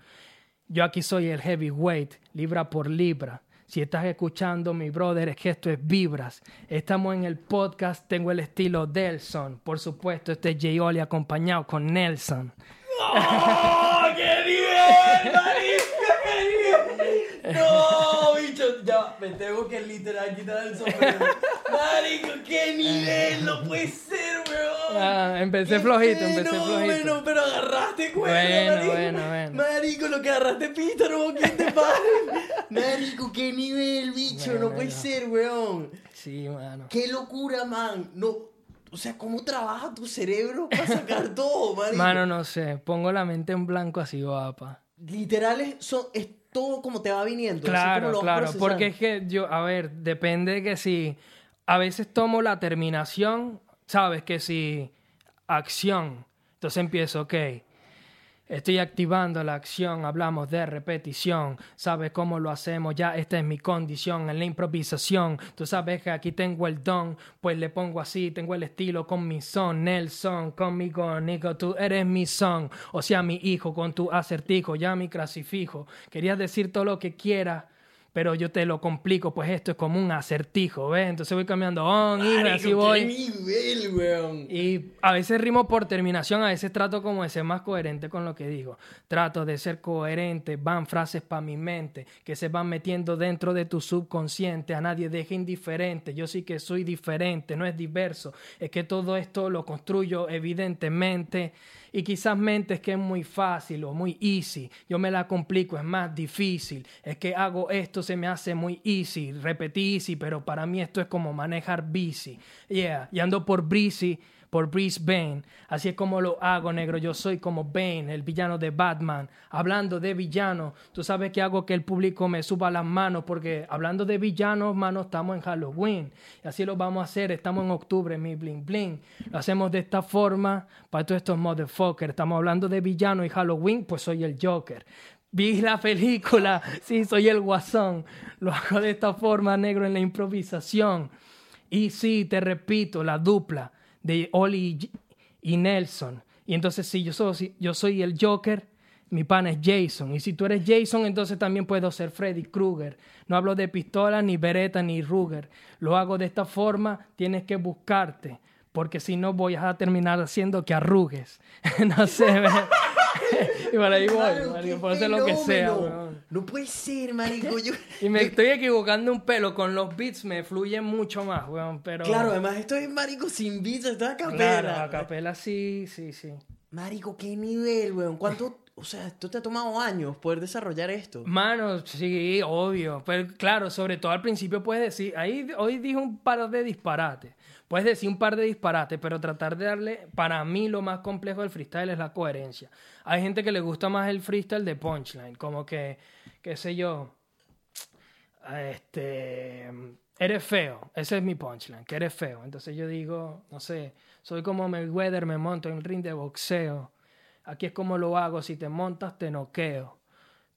Yo aquí soy el heavyweight, libra por libra. Si estás escuchando, mi brother, es que esto es Vibras. Estamos en el podcast, tengo el estilo Delson. Por supuesto, este es J. Oli acompañado con Nelson.
¡Oh, qué marico! ¡Qué nivel! No, bicho, ya me tengo que literal quitar el sombrero. Marico, qué nivel, no puede ser.
Ah, empecé flojito, empecé flojito.
pero agarraste cuerda,
Bueno,
marico.
bueno, bueno.
Marico, lo que agarraste pito, no, ¿quién te para? Marico, qué nivel, bicho,
Bueno,
no puede
bueno.
ser, weón.
Sí, mano.
Qué locura, man. No, o sea, ¿cómo trabaja tu cerebro para sacar todo, marico?
Mano, no sé, pongo la mente en blanco así, guapa.
Literales son, es todo como te va viniendo. así como
Claro, claro, porque es que yo, a ver, depende de que si a veces tomo la terminación, sabes que si acción, entonces empiezo, ok, estoy activando la acción, hablamos de repetición, sabes cómo lo hacemos, ya esta es mi condición en la improvisación, tú sabes que aquí tengo el don, pues le pongo así, tengo el estilo con mi son, Nelson, conmigo, Nico, tú eres mi son, o sea, mi hijo, con tu acertijo, ya mi clasifijo, querías decir todo lo que quieras, pero yo te lo complico, pues esto es como un acertijo, ¿ves? Entonces voy cambiando on, y así voy.
nivel, weón.
Y a veces rimo por terminación, a veces trato como de ser más coherente con lo que digo. Trato de ser coherente, van frases para mi mente que se van metiendo dentro de tu subconsciente. A nadie deje indiferente. Yo sí que soy diferente, no es diverso. Es que todo esto lo construyo evidentemente. Y quizás mentes que es muy fácil o muy easy. Yo me la complico, es más difícil. Es que hago esto, se me hace muy easy. Repetí easy, pero para mí esto es como manejar bici. Yeah, y ando por breezy por Brisbane. Así es como lo hago, negro. Yo soy como Bane, el villano de Batman. Hablando de villano, tú sabes que hago que el público me suba las manos, porque hablando de villanos, mano, estamos en Halloween. Y así lo vamos a hacer. Estamos en octubre, mi bling bling. Lo hacemos de esta forma para todos estos motherfuckers. Estamos hablando de villano y Halloween, pues soy el Joker. Vi la película, sí, soy el guasón. Lo hago de esta forma, negro, en la improvisación. Y sí, te repito, la dupla de Oli y- Nelson. Y entonces, si yo soy, yo soy el Joker, mi pana es Jason. Y si tú eres Jason, entonces también puedo ser Freddy Krueger. No hablo de pistola, ni Beretta, ni Ruger. Lo hago de esta forma, tienes que buscarte. Porque si no, voy a terminar haciendo que arrugues. no sé, y por ahí voy,
Marico,
hacer lo que sea, weón.
No puede ser, marico. Yo...
Y me estoy equivocando un pelo. Con los beats me fluye mucho más, weón. Pero...
Claro, además estoy marico sin beats, estoy a
Claro,
capela.
a capela sí, sí, sí.
Marico, qué nivel, weón. ¿Cuánto, o sea, esto te ha tomado años poder desarrollar esto?
Mano, sí, obvio. Pero claro, sobre todo al principio puedes decir, ahí hoy dije un par de disparates. Puedes decir un par de disparates, pero tratar de darle, para mí lo más complejo del freestyle es la coherencia. Hay gente que le gusta más el freestyle de punchline, como que, qué sé yo, este, eres feo, ese es mi punchline, que eres feo. Entonces yo digo, no sé, soy como Mayweather, me monto en el ring de boxeo. Aquí es como lo hago, si te montas te noqueo.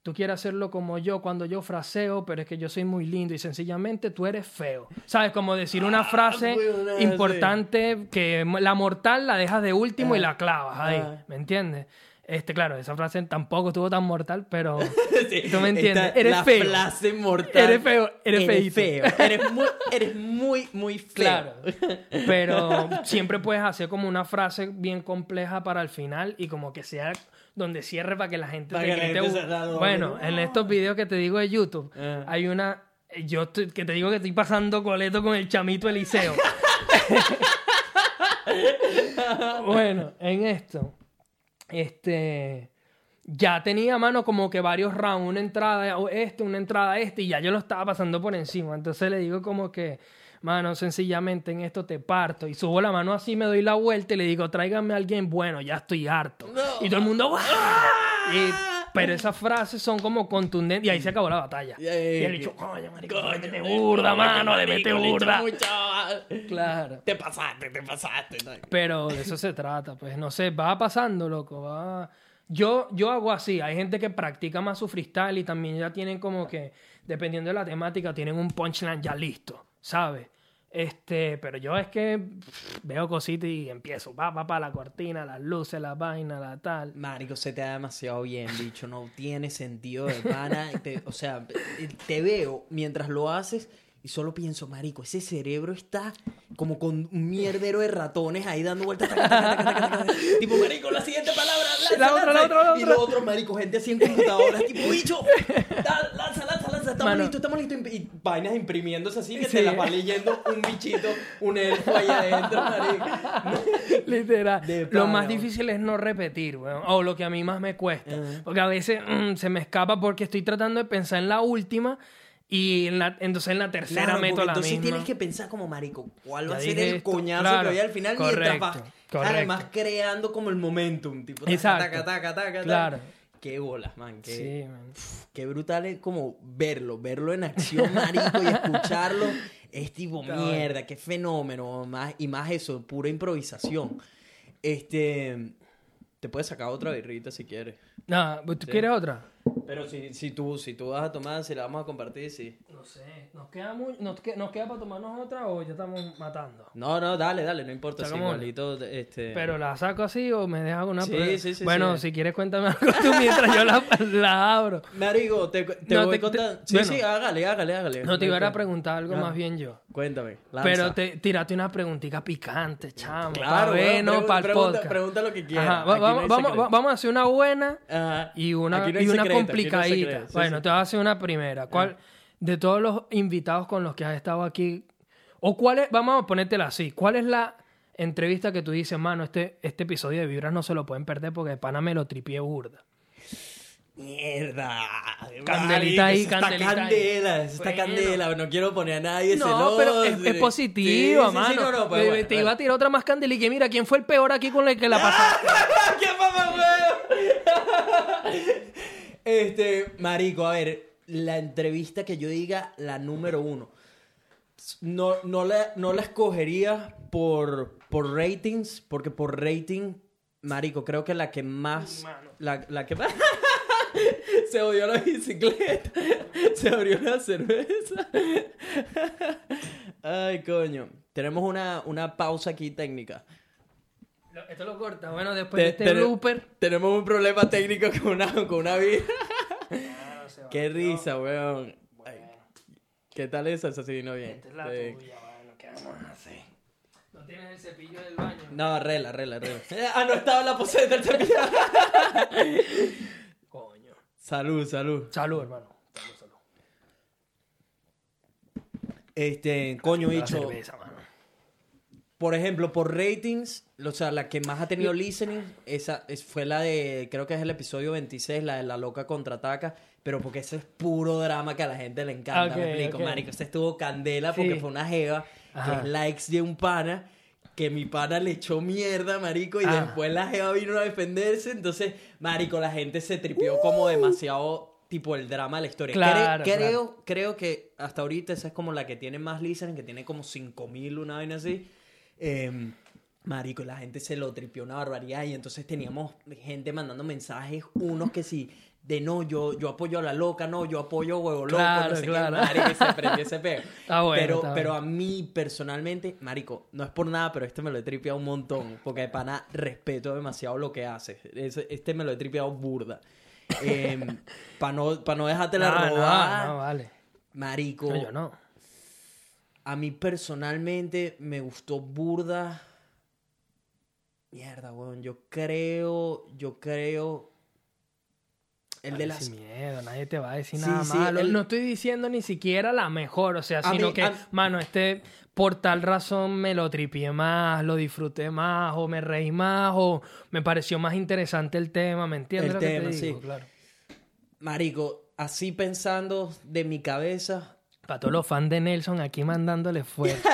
Tú quieres hacerlo como yo cuando yo fraseo, pero es que yo soy muy lindo y sencillamente tú eres feo. ¿Sabes? Como decir una frase
ah,
importante que la mortal la dejas de último y la clavas ahí.
ah.
¿Me entiendes? Este, claro, esa frase tampoco estuvo tan mortal, pero
Sí,
tú me entiendes.
esta-
eres
la
feo.
frase mortal.
Eres feo, eres
feo. Eres muy, eres muy, muy feo.
Claro. Pero siempre puedes hacer como una frase bien compleja para el final y como que sea donde cierre para que la gente
Para
te
que la gente
"Uh". Bueno, en estos videos que te digo de YouTube,
Ah.
hay una. Yo estoy- que te digo que estoy pasando coleto con el chamito Eliseo. bueno, en esto, este, ya tenía mano como que varios rounds, una entrada o este, una entrada este, y ya yo lo estaba pasando por encima. Entonces le digo como que, mano, sencillamente en esto te parto. Y subo la mano así, me doy la vuelta y le digo, tráigame a alguien bueno, ya estoy harto. Y todo el mundo, ¡guau! Y- pero esas frases son como contundentes y ahí se acabó la batalla.
Y
él dicho, coño, marico, le
Coño,
mete burda, mano, le mete burda. Claro.
Te pasaste, te pasaste. ¿no?
Pero de eso se trata, pues no sé, va pasando, loco, va... Yo, yo hago así, hay gente que practica más su freestyle y también ya tienen como que, dependiendo de la temática, tienen un punchline ya listo, ¿sabes? Este, pero yo es que pff, veo cositas y empiezo, pa, pa, pa, la cortina, las luces, la vaina, la tal.
Marico, se te da demasiado bien, bicho. No tiene sentido de pana. Te- o sea, te veo mientras lo haces y solo pienso, marico, ese cerebro está como con un mierdero de ratones ahí dando vueltas. taca, taca, taca, tipo, marico, la siguiente palabra. Lanza,
La otra, la otra, la
Y
otra.
lo otro, marico, gente así en computadoras. tipo, bicho, lanza. Estamos
Mano.
listos, estamos listos. Y vainas imprimiéndose así que
Sí.
te las va leyendo un bichito, un elfo ahí adentro.
Literal.
De
Lo más difícil es no repetir, weón. O lo que a mí más me cuesta.
Ajá.
Porque a veces mm, se me escapa porque estoy tratando de pensar en la última y en la, entonces en la tercera
Claro,
meto la
entonces
misma.
tienes que pensar como marico, ¿cuál va
Ya
a ser el
esto,
coñazo
claro,
que voy al final mientras
correcto,
vas
correcto.
además creando como el momentum, tipo taca, taca, taca, taca, taca. Qué bolas, man, qué,
Sí, man.
qué brutal es como verlo, verlo en acción, marico, y escucharlo es tipo mierda, qué fenómeno, más y más eso, pura improvisación. Este, te puedes sacar otra birrita si quieres.
Nada, ¿tú quieres otra?
Pero si, si tú si tú vas a tomar, si la vamos a compartir, sí.
No sé, ¿nos queda, muy, nos, que- nos queda para tomarnos otra o ya estamos matando?
No, no, dale, dale, no importa, si igualito este
Pero la saco así o me dejas una
Sí,
prueba?
sí, sí,
Bueno,
sí.
si quieres cuéntame algo tú mientras yo la, la abro.
Marico, te, te
No,
voy contando. Sí,
bueno.
sí, hágale, hágale, hágale.
No te iba a preguntar algo
Ah,
más bien yo.
Cuéntame. lanza.
Pero te tírate una preguntita picante, chamo.
Claro,
para ver,
weón,
no
pregu-
para el
pregunta,
podcast.
pregunta lo que quieras.
Ajá, va-
Aquí no
vamos, vamos, a hacer una buena
Ajá.
y una,
Aquí no hay
y una
no
complicadita. bueno,
sí.
te voy a hacer una primera. ¿Cuál, de todos los invitados con los que has estado aquí, o cuál es, vamos a ponértela así, ¿cuál es la entrevista que tú dices, mano, este, este episodio de Vibras no se lo pueden perder porque de pana me lo tripié burda?
Mierda.
Candelita ahí,
eso está
candelita ahí.
candela, eso está
Bueno.
candela. No quiero poner a nadie
No,
celoso.
pero es, es
Sí,
positiva,
sí, sí,
mano.
no, no, pues,
te
bueno,
te
bueno.
iba a tirar otra más candela y que mira, ¿quién fue el peor aquí con el que la pasaste?
¡Qué mamagüevo! Este, marico, a ver, la entrevista que yo diga, la número uno. No, no, la, no la escogería por, por ratings, porque por rating, marico, creo que la que más... La, la que más... Se odió la bicicleta. Se abrió la cerveza. Ay, coño. Tenemos una, una pausa aquí técnica.
Esto lo corta. Bueno, después de
Te-
este
tene-
blooper.
Tenemos un problema técnico con una, con una vida. Qué risa, weón. Ay, ¿Qué tal es asesino bien?
Esta es la
Sí.
tuya, bueno, ¿qué vamos a hacer? ¿No tienes el cepillo del baño?
No, rela, rela, rela. Ah, no estaba en la poseta del cepillo.
Coño.
Salud, salud.
Salud, hermano. Salud, salud.
Este, coño,
La
bicho. Por ejemplo, por ratings, o sea, la que más ha tenido listening, esa es- fue la de, creo que es el episodio 26, la de La Loca Contraataca, pero porque eso es puro drama que a la gente le encanta,
Ok,
me explico,
ok.
marico, ese estuvo candela porque
Sí.
fue una jeva,
Ajá.
que es la ex de un pana, que mi pana le echó mierda, marico, y
Ah.
después la jeva vino a defenderse, entonces, marico, la gente se tripió como demasiado... Tipo el drama de la historia.
Uh. Claro,
Cre- creo,
claro.
creo que hasta ahorita esa es como la que tiene más listening, que tiene como 5000, una vaina así. Eh, marico, la gente se lo tripió una barbaridad. Y entonces teníamos gente mandando mensajes, unos que sí, de no, yo, yo apoyo a la loca, no, yo apoyo a huevo loco,
Claro,
no sé
claro.
qué, marico, y se prendió ese peo.
Está bueno,
pero,
está
pero
bueno.
a mí personalmente, marico, no es por nada, pero este me lo he tripeado un montón. Porque de pana respeto demasiado lo que hace. Este me lo he tripeado burda. Para no, pa no dejarte la
No,
robada.
no, no, vale.
Marico,
No, yo no.
A mí personalmente me gustó burda. Mierda, weón. Yo creo, yo creo El de las...
Sin miedo, nadie te va a decir
Sí,
nada
sí,
malo.
el-
No estoy diciendo ni siquiera la mejor, o sea,
A
sino
mí-
que,
a-
mano, este por tal razón me lo tripié más, lo disfruté más, o me reí más, o me pareció más interesante el tema, ¿me entiendes
El
lo que
tema,
te digo?
sí.
Claro.
Marico, así pensando de mi cabeza...
Para todos los fans de Nelson aquí mandándole fuerte.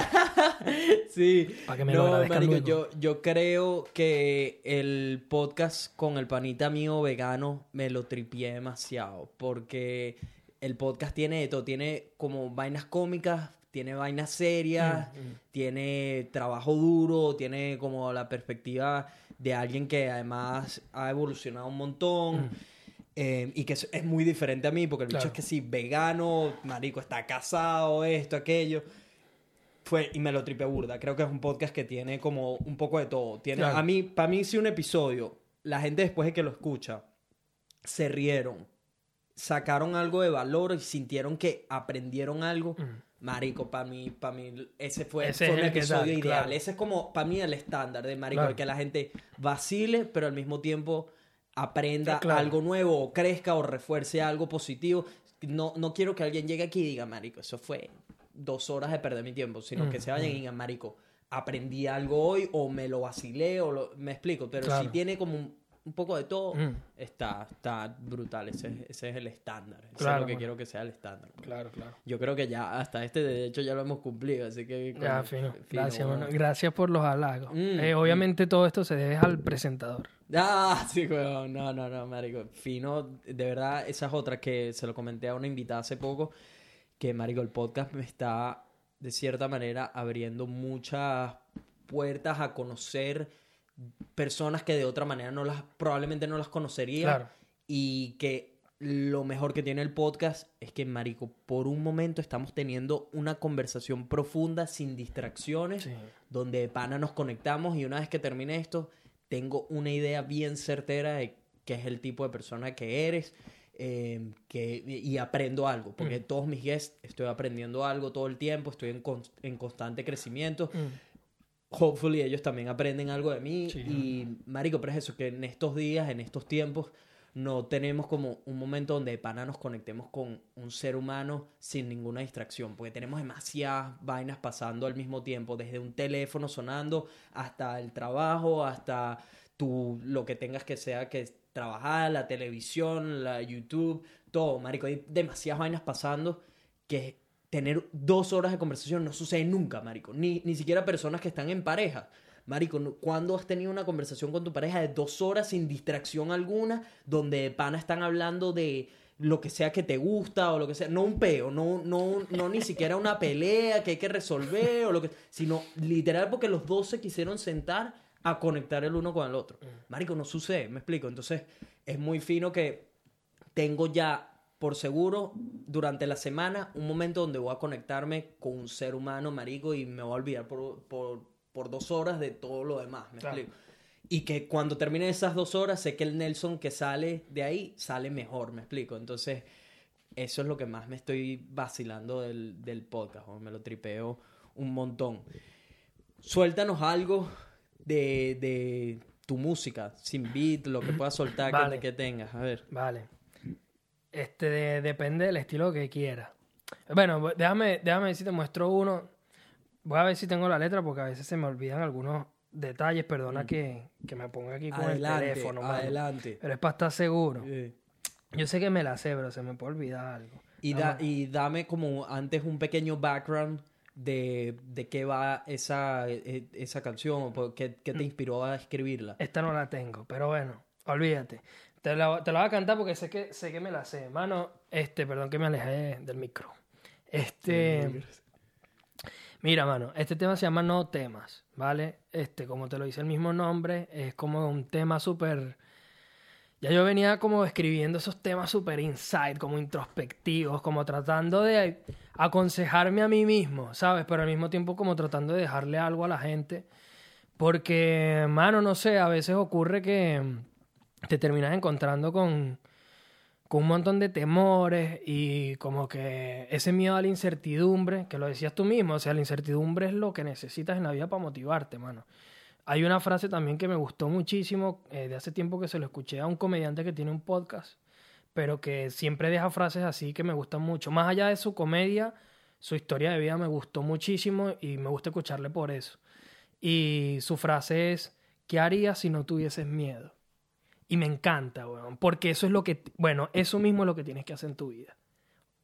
Sí.
Pa' que me lo
no,
agradezcan
marico,
luego.
yo, yo creo que el podcast con el panita mío vegano me lo tripié demasiado. Porque el podcast tiene de todo. Tiene como vainas cómicas, tiene vainas serias,
Mm,
tiene trabajo duro, tiene como la perspectiva de alguien que además ha evolucionado un montón. Eh, y que es, es muy diferente a mí, porque el bicho.
Claro.
es que sí, vegano, marico, está casado, esto, aquello fue y me lo tripe burda. Creo que es un podcast que tiene como un poco de todo. Tiene
Claro.
a mí para mí sí un episodio, la gente después de que lo escucha se rieron, sacaron algo de valor y sintieron que aprendieron algo. Marico, para mí, para mí ese fue.
Ese
fue
es
un
el
episodio
tal,
ideal.
claro.
Ese es como para mí el estándar de marico, el que la gente vacile, pero al mismo tiempo aprenda
Claro.
algo nuevo o crezca o refuerce algo positivo. No, no quiero que alguien llegue aquí y diga, marico, eso fue dos horas de perder mi tiempo, sino
Mm,
que se vayan y digan, marico, aprendí algo hoy o me lo vacilé o lo... me explico, pero
Claro.
si tiene como un, un poco de todo,
Mm.
está, está brutal, ese, es- ese es el estándar, Eso es lo que quiero que sea el estándar.
Claro, claro.
Yo creo que ya hasta este de hecho ya lo hemos cumplido, así que...
Ya,
coño,
fino.
fino,
Gracias. Gracias por los halagos.
Mm,
Eh, obviamente todo esto se debe al presentador.
Ah, sí, weón. No, no, no, marico. Fino, de verdad, esa es otra que se lo comenté a una invitada hace poco, que, marico, el podcast me está, de cierta manera, abriendo muchas puertas a conocer personas que de otra manera no las, probablemente no las conocería.
Claro.
Y que lo mejor que tiene el podcast es que, marico, por un momento estamos teniendo una conversación profunda, sin distracciones
Sí.
donde de pana nos conectamos y una vez que termine esto, tengo una idea bien certera de qué es el tipo de persona que eres eh, que, y aprendo algo, porque
Mm.
todos mis guests estoy aprendiendo algo todo el tiempo, estoy en, en constante crecimiento.
Mm.
Hopefully ellos también aprenden algo de mí
Sí.
y marico, pero es eso, que en estos días, en estos tiempos, no tenemos como un momento donde de pana nos conectemos con un ser humano sin ninguna distracción, porque tenemos demasiadas vainas pasando al mismo tiempo, desde un teléfono sonando hasta el trabajo, hasta tu, lo que tengas que sea que trabajar, la televisión, la YouTube, todo, marico, hay demasiadas vainas pasando que tener dos horas de conversación no sucede nunca, marico, ni, ni siquiera personas que están en pareja. Marico, ¿cuándo has tenido una conversación con tu pareja de dos horas sin distracción alguna, donde de pana están hablando de lo que sea que te gusta o lo que sea? No un peo, no, no, no ni siquiera una pelea que hay que resolver o lo que, sino literal porque los dos se quisieron sentar a conectar el uno con el otro. Marico, no sucede, me explico. Entonces, es muy fino que tengo ya por seguro durante la semana un momento donde voy a conectarme con un ser humano, marico, y me voy a olvidar por, por, por dos horas de todo lo demás, me
Claro.
explico. Y que cuando termine esas dos horas, sé que el Nelson que sale de ahí sale mejor, me explico. Entonces, eso es lo que más me estoy vacilando del, del podcast, o me lo tripeo un montón. Suéltanos algo de, de tu música, sin beat, lo que puedas soltar que- que, tengas. A ver.
Vale. Este de- depende del estilo que quieras. Bueno, bu- déjame, déjame ver si te muestro uno. Voy a ver si tengo la letra porque a veces se me olvidan algunos detalles. Perdona que, que me ponga aquí con
Mm. adelante,
el teléfono. mano.
adelante.
Pero es para estar seguro. Yo sé que me la sé, pero se me puede olvidar algo.
Y, da, y dame como antes un pequeño background de, de qué va esa, e- esa canción, qué, qué
Mm.
te inspiró a escribirla.
Esta no la tengo, pero bueno, olvídate. Te la, te la voy a cantar porque sé que, sé que me la sé. Mano, este, perdón que me alejé del micro. Este. Mira, mano, este tema se llama No temas, ¿vale? Este, como te lo dice el mismo nombre, es como un tema súper... Ya yo venía como escribiendo esos temas súper inside, como introspectivos, como tratando de aconsejarme a mí mismo, ¿sabes? Pero al mismo tiempo como tratando de dejarle algo a la gente. Porque, mano, no sé, a veces ocurre que te terminas encontrando con, con un montón de temores y como que ese miedo a la incertidumbre, que lo decías tú mismo, o sea, la incertidumbre es lo que necesitas en la vida para motivarte, mano. Hay una frase también que me gustó muchísimo, eh, de hace tiempo que se lo escuché a un comediante que tiene un podcast, pero que siempre deja frases así que me gustan mucho. Más allá de su comedia, su historia de vida me gustó muchísimo y me gusta escucharle por eso. Y su frase es, ¿qué harías si no tuvieses miedo? Y me encanta, weón, porque eso es lo que, bueno, eso mismo es lo que tienes que hacer en tu vida.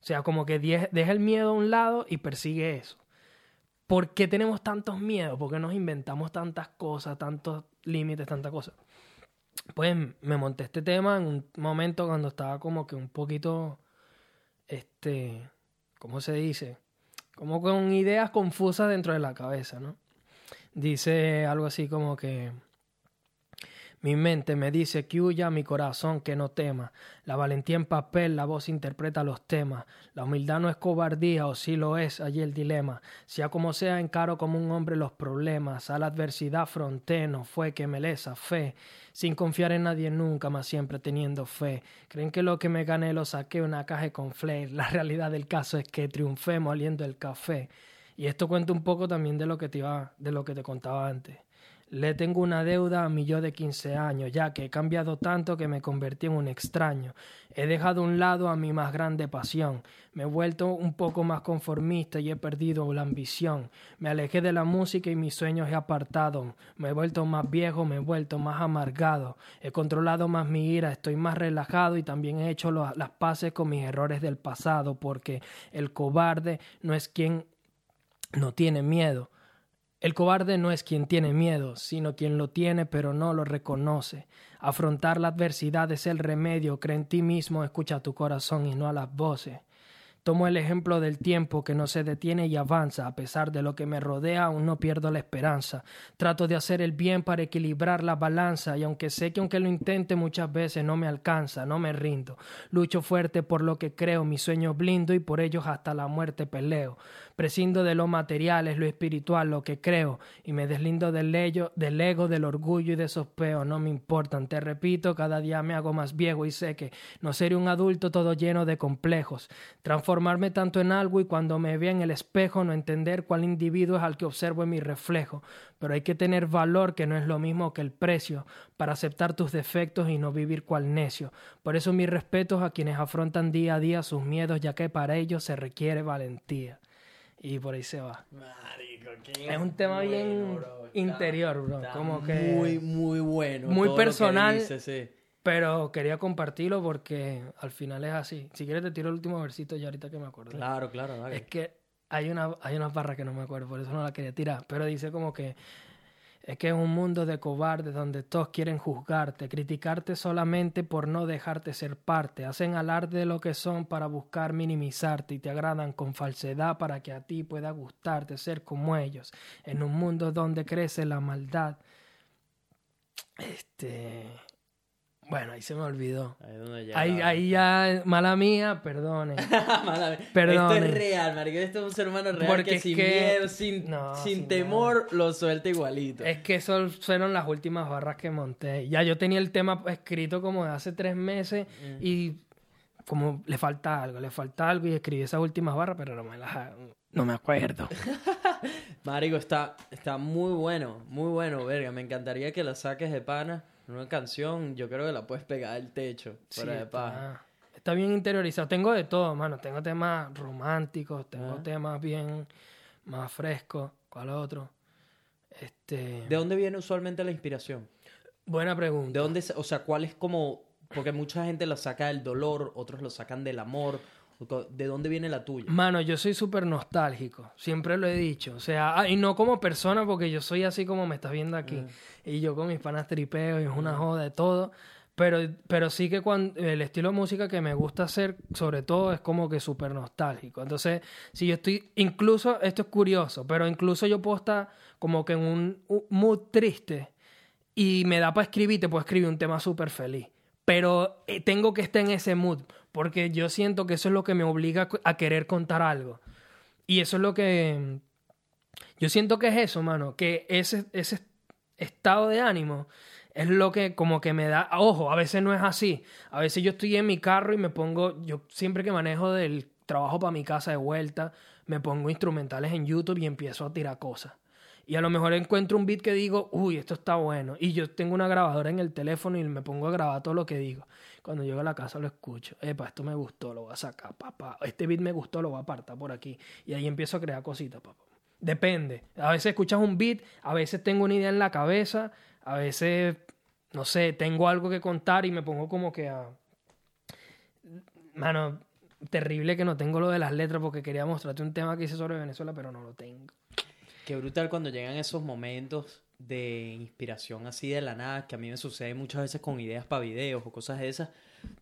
O sea, como que deja el miedo a un lado y persigue eso. ¿Por qué tenemos tantos miedos? ¿Por qué nos inventamos tantas cosas, tantos límites, tantas cosas? Pues me monté este tema en un momento cuando estaba como que un poquito, este, ¿cómo se dice? Como con ideas confusas dentro de la cabeza, ¿no? Dice algo así como que mi mente me dice que huya, mi corazón que no tema. La valentía en papel, la voz interpreta los temas. La humildad no es cobardía, o si lo es, allí el dilema. Sea como sea, encaro como un hombre los problemas. A la adversidad fronté, no fue que me lesa fe. Sin confiar en nadie nunca, más siempre teniendo fe. Creen que lo que me gané lo saqué una caja con flair. La realidad del caso es que triunfé moliendo el café. Y esto cuenta un poco también de lo que te iba, de lo que te contaba antes. Le tengo una deuda a mi yo de 15 años, ya que he cambiado tanto que me convertí en un extraño. He dejado a un lado a mi más grande pasión. Me he vuelto un poco más conformista y he perdido la ambición. Me alejé de la música y mis sueños he apartado. Me he vuelto más viejo, me he vuelto más amargado. He controlado más mi ira, estoy más relajado y también he hecho las paces con mis errores del pasado, porque el cobarde no es quien no tiene miedo. El cobarde no es quien tiene miedo, sino quien lo tiene pero no lo reconoce. Afrontar la adversidad es el remedio, cree en ti mismo, escucha tu corazón y no a las voces. Tomo el ejemplo del tiempo que no se detiene y avanza, a pesar de lo que me rodea, aún no pierdo la esperanza. Trato de hacer el bien para equilibrar la balanza, y aunque sé que aunque lo intente muchas veces no me alcanza, no me rindo. Lucho fuerte por lo que creo, mis sueños blindo y por ellos hasta la muerte peleo. Prescindo de lo material, es lo espiritual, lo que creo, y me deslindo del, ello, del ego, del orgullo y de esos peos, no me importan. Te repito, cada día me hago más viejo y sé que no seré un adulto todo lleno de complejos. Transformarme tanto en algo y cuando me vea en el espejo no entender cuál individuo es al que observo en mi reflejo. Pero hay que tener valor, que no es lo mismo que el precio, para aceptar tus defectos y no vivir cual necio. Por eso mis respetos a quienes afrontan día a día sus miedos, ya que para ellos se requiere valentía. Y por ahí se va.
Marico, qué
Es un tema bien
bro.
Interior, bro.
está
Como que...
Muy, muy bueno.
muy
que
personal.
dice, sí.
Pero quería compartirlo porque al final es así. Si quieres te tiro el último versito ya ahorita que me acuerdo.
Claro, claro, dale.
Es que hay una, hay unas barras que no me acuerdo, por eso no la quería tirar. Pero dice como que es que es un mundo de cobardes donde todos quieren juzgarte, criticarte solamente por no dejarte ser parte. Hacen alarde de lo que son para buscar minimizarte y te agradan con falsedad para que a ti pueda gustarte ser como ellos. En un mundo donde crece la maldad. Este. Bueno, ahí se me olvidó.
Ahí donde ya.
Ahí, ahí ya, mala mía, perdone.
Mala mía.
Perdone.
Esto es real, marico. Esto es un ser humano real
Porque
que
es
sin
que-
miedo, sin,
No,
sin
sin
temor, lo suelta igualito.
Es que eso fueron las últimas barras que monté. Ya yo tenía el tema escrito como de hace tres meses
Mm.
y como le falta algo, le falta algo y escribí esas últimas barras, pero no me las no me acuerdo.
Marico, está, está muy bueno, muy bueno, verga. Me encantaría que la saques de pana. Una canción, yo creo que la puedes pegar al techo.
Sí,
Fuera de paja.
está, está bien interiorizado. Tengo de todo, mano. Tengo temas románticos, tengo
Ah.
temas bien más frescos. ¿Cuál otro? Este,
¿De dónde viene usualmente la inspiración?
buena pregunta.
¿De dónde, o sea, cuál es como, porque mucha gente lo saca del dolor, otros lo sacan del amor. ¿De dónde viene la tuya?
Mano, yo soy súper nostálgico, siempre lo he dicho. O sea, ah, y no como persona, porque yo soy así como me estás viendo aquí. Y yo con mis panas tripeo y es una joda de todo. Pero, pero sí que cuando, el estilo de música que me gusta hacer, sobre todo, es como que súper nostálgico. Entonces, si yo estoy, incluso, esto es curioso, pero incluso yo puedo estar como que en un, un mood triste y me da para escribir, te puedo escribir un tema súper feliz. Pero eh, tengo que estar en ese mood, porque yo siento que eso es lo que me obliga a querer contar algo. Y eso es lo que... Yo siento que es eso, mano, que ese, ese estado de ánimo es lo que como que me da... Ojo, a veces no es así. A veces yo estoy en mi carro y me pongo... Yo siempre que manejo del trabajo para mi casa de vuelta, me pongo instrumentales en YouTube y empiezo a tirar cosas. Y a lo mejor encuentro un beat que digo, uy, esto está bueno. Y yo tengo una grabadora en el teléfono y me pongo a grabar todo lo que digo. Cuando llego a la casa lo escucho. Epa, esto me gustó, lo voy a sacar, papá. Este beat me gustó, lo voy a apartar por aquí. Y ahí empiezo a crear cositas, papá. Depende. A veces escuchas un beat, a veces tengo una idea en la cabeza, a veces, no sé, tengo algo que contar y me pongo como que a... Mano, terrible que no tengo lo de las letras porque quería mostrarte un tema que hice sobre Venezuela, pero no lo tengo.
Qué brutal cuando llegan esos momentos de inspiración así de la nada, que a mí me sucede muchas veces con ideas para videos o cosas de esas,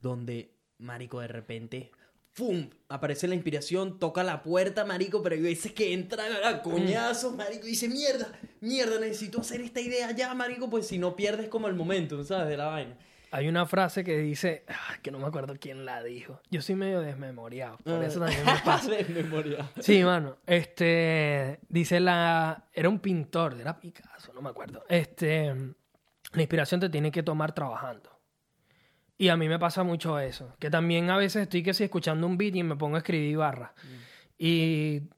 donde, marico, de repente, ¡fum! Aparece la inspiración, toca la puerta, marico, pero hay veces que entra a coñazos, marico, y dice, mierda, mierda, necesito hacer esta idea ya, marico, pues si no pierdes como el momento, ¿sabes? De la vaina.
Hay una frase que dice, ah, que no me acuerdo quién la dijo. Yo soy medio desmemoriado, por eso también me pasa.
de memoria.
Sí, mano. Este, dice la, era un pintor, era Picasso, no me acuerdo. Este, la inspiración te tiene que tomar trabajando. Y a mí me pasa mucho eso, que también a veces estoy que si escuchando un beat y me pongo a escribir barras. Y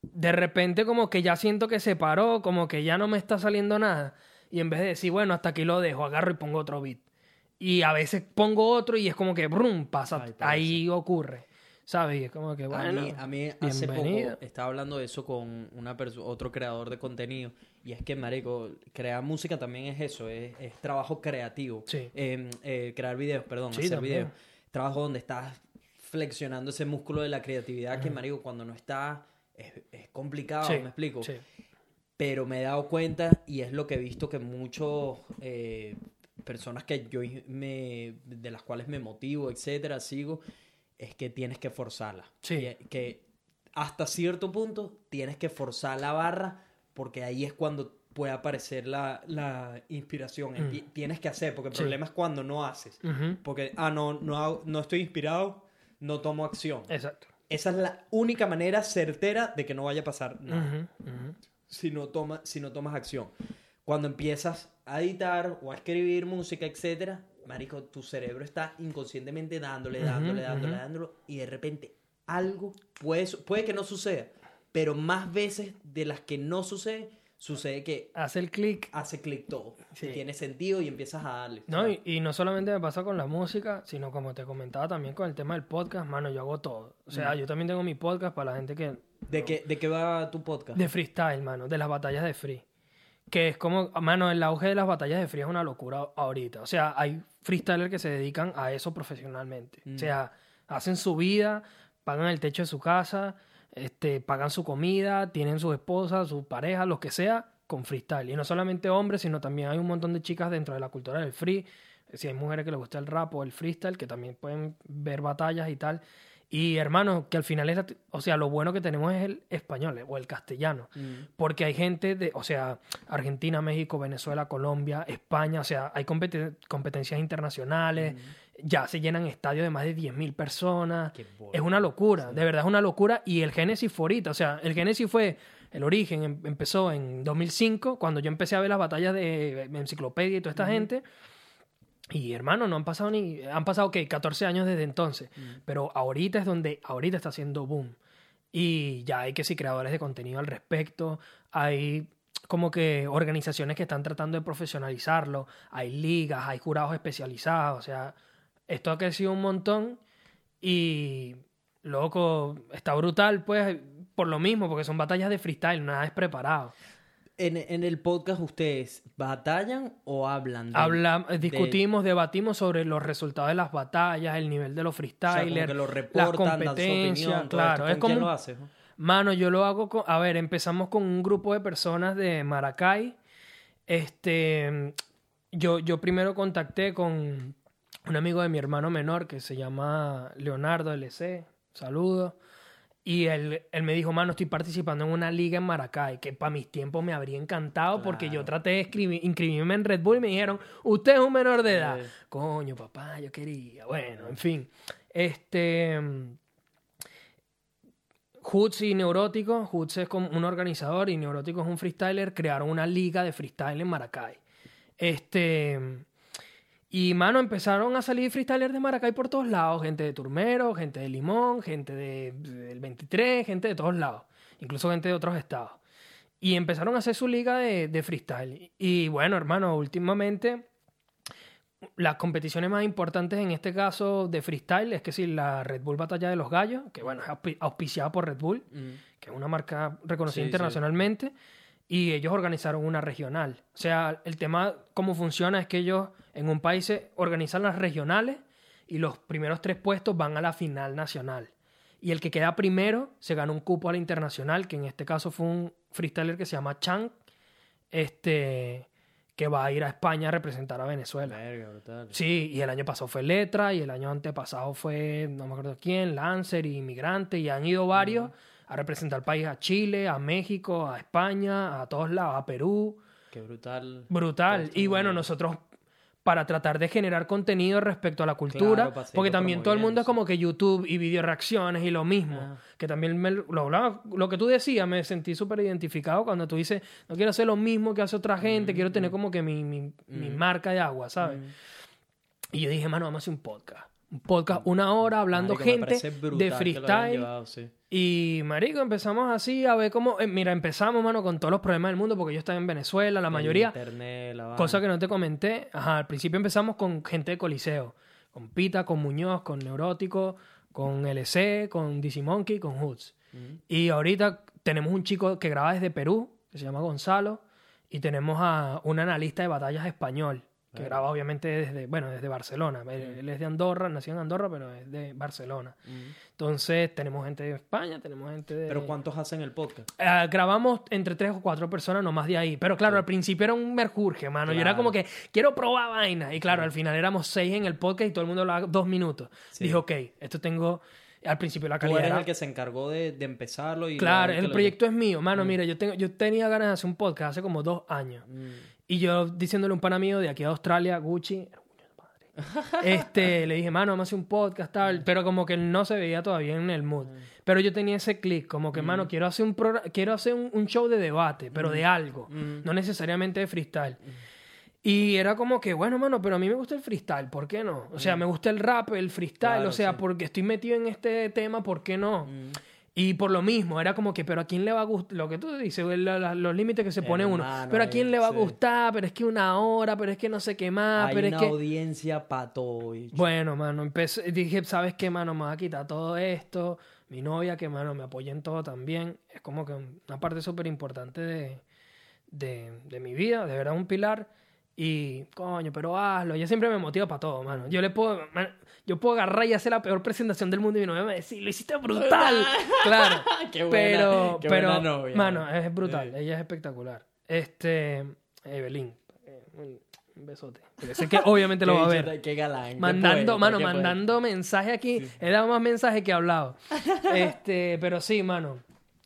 de repente como que ya siento que se paró, como que ya no me está saliendo nada. Y en vez de decir, bueno, hasta aquí lo dejo, agarro y pongo otro beat. Y a veces pongo otro y es como que, brum, pasa,
pero
ahí ocurre. ¿Sabes? Y es como que,
A
bueno,
mí, a mí hace
bienvenido.
poco estaba hablando de eso con una otro creador de contenido y es que, marico, crear música también es eso, es, es trabajo creativo.
Sí.
Eh, eh, crear videos, perdón,
Sí,
hacer
también.
videos. Trabajo donde estás flexionando ese músculo de la creatividad que, marico, cuando no está es, es complicado,
Sí,
¿me explico?
sí.
pero me he dado cuenta y es lo que he visto que muchos eh, personas que yo me de las cuales me motivo etcétera sigo es que tienes que forzarla
Sí.
que, que hasta cierto punto tienes que forzar la barra porque ahí es cuando puede aparecer la, la inspiración Empi- tienes que hacer porque el
Mm. Sí.
problema es cuando no haces porque ah no no hago- no estoy inspirado no tomo acción
Exacto.
esa es la única manera certera de que no vaya a pasar nada si no, toma, si no tomas acción. Cuando empiezas a editar o a escribir música, etcétera, marico, tu cerebro está inconscientemente dándole, dándole,
Ujú,
dándole,
ujú.
dándole, y de repente algo puede, puede que no suceda, pero más veces de las que no sucede, sucede que
Hace el clic.
hace clic todo.
Sí.
Tiene sentido y empiezas a darle.
No, y, y no solamente me pasa con la música, sino como te comentaba también con el tema del podcast, mano, yo hago todo. O sea, yo también tengo mi podcast para la gente que...
¿De, qué, ¿De qué va tu podcast?
De freestyle, mano, de las batallas de free. Que es como, mano, el auge de las batallas de free es una locura ahorita. O sea, hay freestylers que se dedican a eso profesionalmente. O sea, hacen su vida, pagan el techo de su casa, este, pagan su comida, tienen su esposa, su pareja, lo que sea, con freestyle. Y no solamente hombres, sino también hay un montón de chicas dentro de la cultura del free. Si hay mujeres que les gusta el rap o el freestyle, que también pueden ver batallas y tal. Y hermano, que al final es, o sea, lo bueno que tenemos es el español eh, o el castellano.
Mm.
Porque hay gente de, o sea, Argentina, México, Venezuela, Colombia, España, o sea, hay competen- competencias internacionales, ya se llenan estadios de más de 10.000 personas. Es una locura, de verdad es una locura. Y el Génesis fue ahorita, o sea, el Génesis fue, el origen em- empezó en 2005, cuando yo empecé a ver las batallas de Enciclopedia y toda esta gente. Y hermano, no han pasado ni. Han pasado, ¿qué? 14 años desde entonces. Pero ahorita es donde. Ahorita está haciendo boom. Y ya hay que sí creadores de contenido al respecto. Hay como que organizaciones que están tratando de profesionalizarlo. Hay ligas, hay jurados especializados. O sea, esto ha crecido un montón. Y. Loco, está brutal, pues, por lo mismo, porque son batallas de freestyle, nada es preparado.
En, en el podcast, ¿ustedes batallan o hablan? de-
Habla,
de-
discutimos, debatimos sobre los resultados de las batallas, el nivel de los
o sea,
freestylers,
lo
las competencias,
opinión, todo
claro. Es
¿Con
como,
quién lo haces? no?
mano, yo lo hago con, a ver, empezamos con un grupo de personas de Maracay. Este, yo, yo primero contacté con un amigo de mi hermano menor que se llama Leonardo LC, saludos. Y él, él me dijo, mano, estoy participando en una liga en Maracay, que para mis tiempos me habría encantado porque yo traté de escribir- inscribirme en Red Bull y me dijeron, usted es un menor de edad. Coño, papá, yo quería. Bueno, en fin. Este... Hoots y Neurótico, Hoots es como un organizador y Neurótico es un freestyler, crearon una liga de freestyle en Maracay. Este... Y, mano, empezaron a salir freestylers de Maracay por todos lados. Gente de Turmero, gente de Limón, gente de- del 23, gente de todos lados. Incluso gente de otros estados. Y empezaron a hacer su liga de, de freestyle. Y bueno, hermano, últimamente, las competiciones más importantes en este caso de freestyle es que sí, la Red Bull Batalla de los Gallos, que bueno, es auspi- auspiciada por Red Bull,
Mm.
que es una marca reconocida
Sí, sí.
internacionalmente, y ellos organizaron una regional. O sea, el tema, cómo funciona es que ellos en un país se organizan las regionales y los primeros tres puestos van a la final nacional. Y el que queda primero se gana un cupo a la internacional, que en este caso fue un freestyler que se llama Chang, este, que va a ir a España a representar a Venezuela.
Verga.
Sí, y el año pasado fue Letra, y el año antepasado fue, no me acuerdo quién, Lancer y Inmigrante, y han ido varios a representar al país, a Chile, a México, a España, a todos lados, a Perú.
Qué brutal.
Brutal. Y bueno, nosotros para tratar de generar contenido respecto a la cultura,
Claro,
porque también todo el mundo es como que YouTube y video reacciones y lo mismo,
Ah.
que también me, lo, hablaba- lo que tú decías, me sentí súper identificado cuando tú dices, no quiero hacer lo mismo que hace otra gente, quiero tener como que mi, mi, mi marca de agua, ¿sabes?
Mm.
Y yo dije, mano, vamos a hacer un podcast. Un podcast, una hora hablando
Marico,
gente de
lo
freestyle.
llevado, sí.
Y, marico, empezamos así a ver cómo... eh, mira, empezamos, mano, con todos los problemas del mundo, porque yo estaba en Venezuela, la
El
mayoría...
internet, la
Cosa que no te comenté, ajá, al principio empezamos con gente de Coliseo, con Pita, con Muñoz, con Neurótico, con LC, con DC Monkey, con Hoods. Y ahorita tenemos un chico que graba desde Perú, que se llama Gonzalo, y tenemos a un analista de batallas español, que graba obviamente desde, bueno, desde Barcelona. Él, él es de Andorra, nació en Andorra, pero es de Barcelona.
Ujú.
Entonces tenemos gente de España, tenemos gente de...
Pero ¿cuántos hacen el podcast?
Ah, grabamos entre tres o cuatro personas, no más de ahí. Pero claro, al principio era un merjurje, mano. Yo era como que, quiero probar vaina. Y claro, al final éramos seis en el podcast y todo el mundo hablaba dos minutos.
Sí.
Dije, ok, esto tengo... Al principio la
Tú
calidad
eres
era...
el que se encargó de, de empezarlo y...
Claro, el
lo-
proyecto es mío. Mano, mira, yo, tengo, yo tenía ganas de hacer un podcast hace como dos años.
Mm.
Y yo diciéndole a un pana mío de aquí a Australia, Gucci, este, le dije, mano, vamos a hacer un podcast, tal, pero como que no se veía todavía en el mood. Pero yo tenía ese click, como que, mano, quiero hacer un quiero hacer un, un show de debate, pero de algo, no necesariamente de freestyle. Y era como que, bueno, mano, pero a mí me gusta el freestyle, ¿por qué no? O sea, me gusta el rap, el freestyle,
Claro,
o sea,
sí.
porque estoy metido en este tema, ¿por qué no?
Mm.
Y por lo mismo, era como que, pero a quién le va a gustar, lo que tú dices, la- la- los límites que se pone uno, pero a quién le va a gustar, pero es que una hora, pero es que no sé qué más,
Hay
pero es
una
que...
audiencia para todo. bicho.
Bueno, mano, empecé, dije, ¿sabes qué, mano? Me va a quitar todo esto. Mi novia, que, mano, me apoya en todo también. Es como que una parte súper importante de, de, de mi vida, de verdad, un pilar. Y, coño, pero hazlo. Ella siempre me motiva para todo, mano. Yo le puedo, man, yo puedo agarrar y hacer la peor presentación del mundo y mi novia me decir, lo hiciste brutal. claro.
Qué buena-
pero,
qué
pero,
buena novia.
mano, es brutal. Ella es espectacular. Este, Evelyn, eh, un besote. Porque sé que obviamente lo va a ver.
Qué galán.
Mandando,
poeta,
mano, mandando mensaje aquí. He dado más mensajes que he hablado. este, pero sí, mano.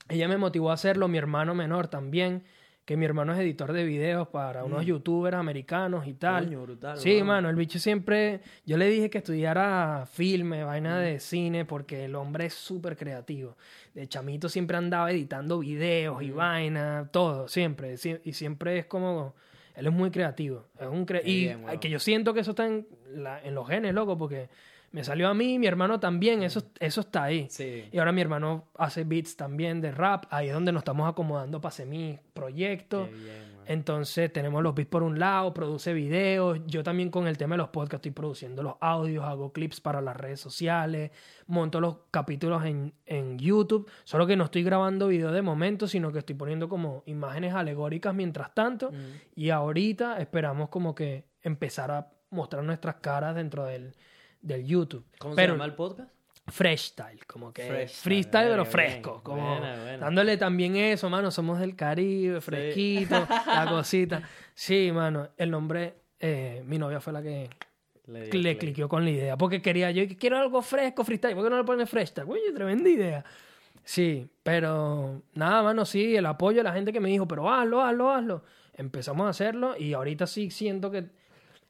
Ella me motivó a hacerlo, mi hermano menor también, que mi hermano es editor de videos para unos youtubers americanos y tal.
Mm. Coño, brutal,
sí,
mano.
mano, el bicho siempre, yo le dije que estudiara filme, vaina de cine, porque el hombre es súper creativo. De chamito siempre andaba editando videos
Mm.
y vaina, todo, siempre. Sie- Y siempre es como, él es muy creativo. Es un cre- y que yo siento que eso está en, la- en los genes, loco, porque me salió a mí, mi hermano también, eso, eso está ahí.
Sí.
Y ahora mi hermano hace beats también de rap, ahí es donde nos estamos acomodando para hacer mi proyecto.
Qué bien, weón.
Entonces tenemos los beats por un lado, produce videos, yo también con el tema de los podcasts estoy produciendo los audios, hago clips para las redes sociales, monto los capítulos en, en YouTube, solo que no estoy grabando video de momento, sino que estoy poniendo como imágenes alegóricas mientras tanto
Mm.
y ahorita esperamos como que empezar a mostrar nuestras caras dentro del, del YouTube.
¿Cómo
Pero
se llama el podcast?
fresh style, como que
Fresh style,
freestyle pero fresco,
bien.
como
Buena, buena.
dándole también eso, mano, somos del Caribe, fresquito, la cosita. Sí, mano, el nombre, eh, mi novia fue la que
Le, dio
le cliqueó con la idea, porque quería yo, quiero algo fresco, freestyle, ¿por qué no le pones fresh style? Oye, tremenda idea. Sí, pero nada, mano, sí, el apoyo de la gente que me dijo, pero hazlo, hazlo, hazlo. Empezamos a hacerlo y ahorita sí siento que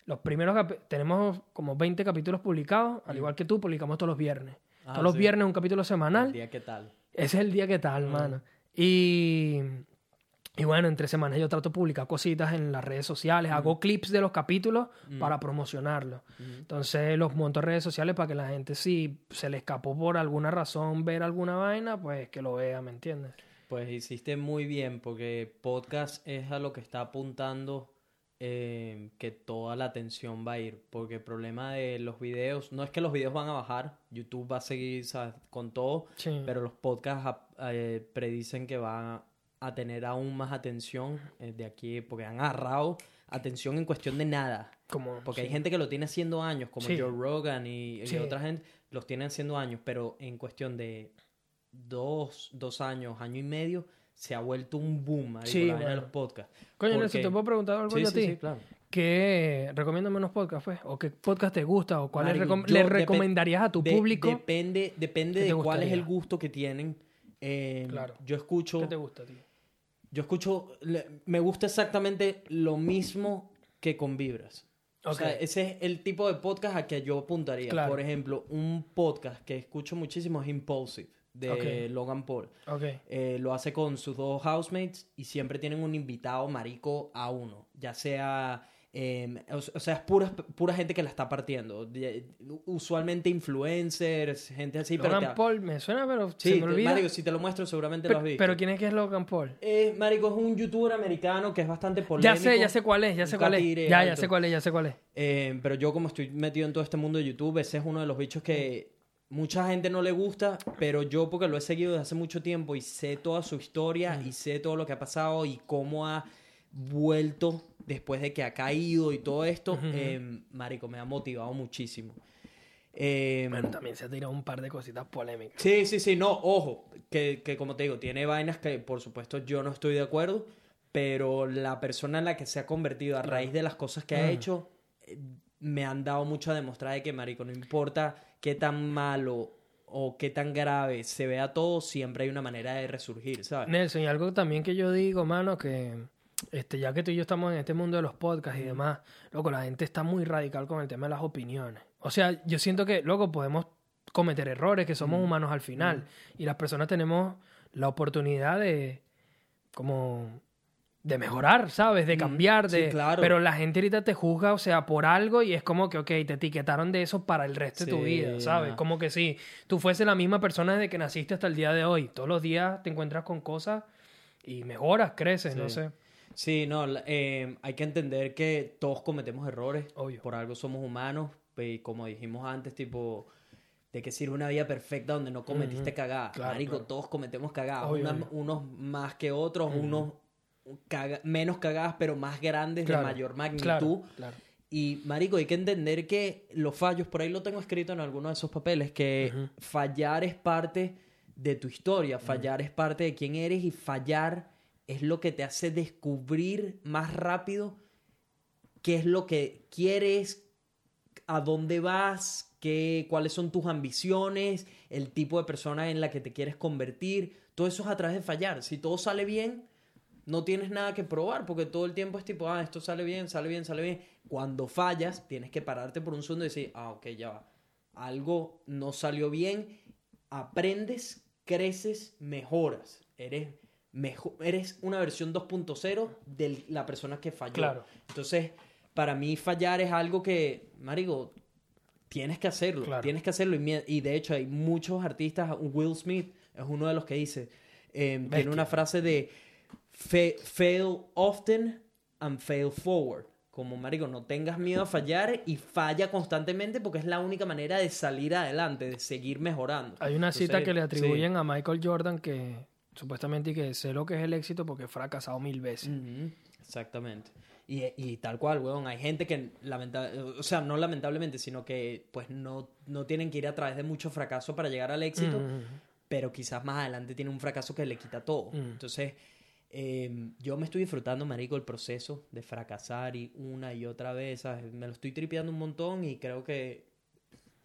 los primeros tenemos como 20 capítulos publicados, al igual que tú, publicamos todos los viernes.
Ah,
todos los viernes un capítulo semanal.
El día qué tal.
Ese es el día que tal, mano. Y, y bueno, entre semanas yo trato de publicar cositas en las redes sociales. Hago clips de los capítulos para promocionarlos. Entonces los monto en redes sociales para que la gente, si se le escapó por alguna razón ver alguna vaina, pues que lo vea, ¿me entiendes?
Pues hiciste muy bien porque podcast es a lo que está apuntando eh, que toda la atención va a ir. Porque el problema de los videos, no es que los videos van a bajar, YouTube va a seguir ¿sabes? con todo,
Sí.
pero los podcasts eh, predicen que van a tener aún más atención eh, de aquí, porque han agarrado atención en cuestión de nada.
Como,
Porque
sí.
hay gente que lo tiene haciendo años, como
Sí.
Joe Rogan y, y otra gente, los tiene haciendo años, pero en cuestión de dos, dos años, año y medio, se ha vuelto un boom marico,
Sí,
de los podcasts.
Coño,
Porque-
Nelson, ¿te puedo preguntar algo
Sí,
yo a ti?
sí, claro.
¿Qué recomiéndame unos podcasts, pues? ¿O qué podcast te gusta? ¿O cuáles recom- le recomendarías a tu
de-
público?
Depende, depende
¿Qué
de cuál es el gusto que tienen. Eh,
Claro.
Yo escucho...
¿Qué te gusta, tío?
Yo escucho... Me gusta exactamente lo mismo que con Vibras. O sea, ese es el tipo de podcast a que yo apuntaría.
Claro.
Por ejemplo, un podcast que escucho muchísimo es Impulsive, de. Logan Paul. Eh, lo hace con sus dos housemates y siempre tienen un invitado marico a uno. Ya sea... eh, o, o sea, es pura, pura gente que la está partiendo. Usualmente influencers, gente así. pero
Logan
te-
Paul, me suena, pero
Sí,
se me olvida.
marico, si te lo muestro seguramente lo has visto.
pero ¿quién es que es Logan Paul?
Eh, marico, es un youtuber americano que es bastante polémico.
Ya sé, ya sé cuál es, ya sé cuál es. Ya, ya sé cuál es, ya sé cuál es.
Eh, pero yo como estoy metido en todo este mundo de YouTube, ese es uno de los bichos que mucha gente no le gusta, pero yo porque lo he seguido desde hace mucho tiempo y sé toda su historia y sé todo lo que ha pasado y cómo ha vuelto después de que ha caído y todo esto, eh, marico, me ha motivado muchísimo. Eh,
Bueno, también se ha tirado un par de cositas polémicas.
Sí, sí, sí, no, ojo, que, que como te digo, tiene vainas que por supuesto yo no estoy de acuerdo, pero la persona en la que se ha convertido a raíz de las cosas que ha hecho, eh, me han dado mucho a demostrar de que, marico, no importa qué tan malo o qué tan grave se vea todo, siempre hay una manera de resurgir, ¿sabes?
Nelson, y algo también que yo digo, mano, que este, ya que tú y yo estamos en este mundo de los podcasts y demás, loco, la gente está muy radical con el tema de las opiniones. O sea, yo siento que, loco, podemos cometer errores, que somos humanos al final. Y las personas tenemos la oportunidad de, como, de mejorar, ¿sabes? De cambiar,
sí,
de...
claro.
Pero la gente ahorita te juzga, o sea, por algo y es como que, ok, te etiquetaron de eso para el resto de tu vida, ¿sabes? Como que si tú fuese la misma persona desde que naciste hasta el día de hoy. Todos los días te encuentras con cosas y mejoras, creces, no sé.
Sí, no, eh, hay que entender que todos cometemos errores.
Obvio.
Por algo somos humanos. Y como dijimos antes, tipo, de que sirve una vida perfecta donde no cometiste cagadas.
Claro,
Marico,
claro.
todos cometemos cagadas. Unos más que otros, unos caga- menos cagadas, pero más grandes,
Claro,
de mayor magnitud.
Claro, claro.
Y, marico, hay que entender que los fallos, por ahí lo tengo escrito en alguno de esos papeles, que fallar es parte de tu historia, fallar es parte de quién eres y fallar es lo que te hace descubrir más rápido qué es lo que quieres, a dónde vas, qué, cuáles son tus ambiciones, el tipo de persona en la que te quieres convertir. Todo eso es a través de fallar. Si todo sale bien, no tienes nada que probar porque todo el tiempo es tipo, ah, esto sale bien, sale bien, sale bien. Cuando fallas, tienes que pararte por un segundo y decir, ah, ok, ya va. Algo no salió bien. Aprendes, creces, mejoras. Eres, mejo- eres una versión 2.0 de la persona que falló.
Claro.
Entonces, para mí fallar es algo que, marico, tienes que hacerlo.
Claro.
Tienes que hacerlo. Y, de hecho hay muchos artistas, Will Smith es uno de los que dice, eh, tiene una frase de "Fa- fail often and fail forward. Como, marico, no tengas miedo a fallar y falla constantemente porque es la única manera de salir adelante, de seguir mejorando.
Hay una cita que le
sí.
atribuyen a Michael Jordan que supuestamente que sé lo que es el éxito porque he fracasado mil veces.
Exactamente. Y, y tal cual, weón. Hay gente que, lamenta o sea, no lamentablemente, sino que pues no, no tienen que ir a través de mucho fracaso para llegar al éxito, pero quizás más adelante tiene un fracaso que le quita todo. Entonces, eh, yo me estoy disfrutando, marico, el proceso de fracasar y una y otra vez, ¿sabes? Me lo estoy tripeando un montón y creo que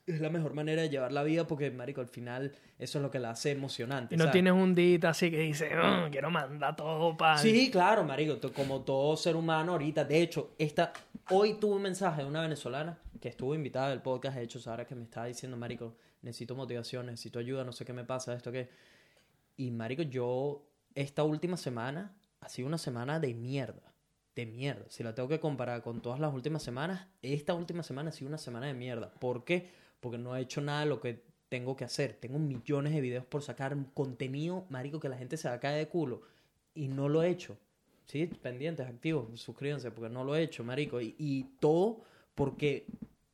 es la mejor manera de llevar la vida porque, marico, al final eso es lo que la hace emocionante.
Y no
¿sabes?
tienes un dita así que dice, "Mm, quiero mandar todo para...
Sí, claro, marico, como todo ser humano ahorita. De hecho, esta, hoy tuve un mensaje de una venezolana que estuvo invitada del podcast, de hecho, Sara, que me estaba diciendo, marico, necesito motivación, necesito ayuda, no sé qué me pasa, esto que... Y, marico, yo esta última semana ha sido una semana de mierda. De mierda. Si la tengo que comparar con todas las últimas semanas, esta última semana ha sido una semana de mierda. ¿Por qué? Porque no he hecho nada de lo que tengo que hacer. Tengo millones de videos por sacar, contenido, marico, que la gente se va a caer de culo. Y no lo he hecho. sí, pendientes, activos, suscríbanse porque no lo he hecho, marico. Y, y todo porque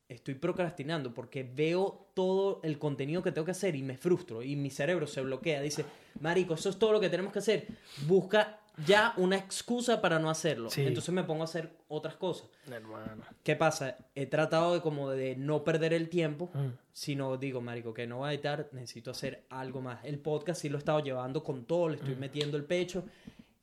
estoy procrastinando, porque veo todo el contenido que tengo que hacer y me frustro y mi cerebro se bloquea. Dice, marico, eso es todo lo que tenemos que hacer. Busca ya una excusa para no hacerlo.
Sí.
Entonces me pongo a hacer otras cosas.
Hermano.
¿Qué pasa? He tratado de como de no perder el tiempo,
Mm.
sino digo, marico, que no voy a editar, necesito hacer algo más. El podcast sí lo he estado llevando con todo, le
Mm.
estoy metiendo el pecho.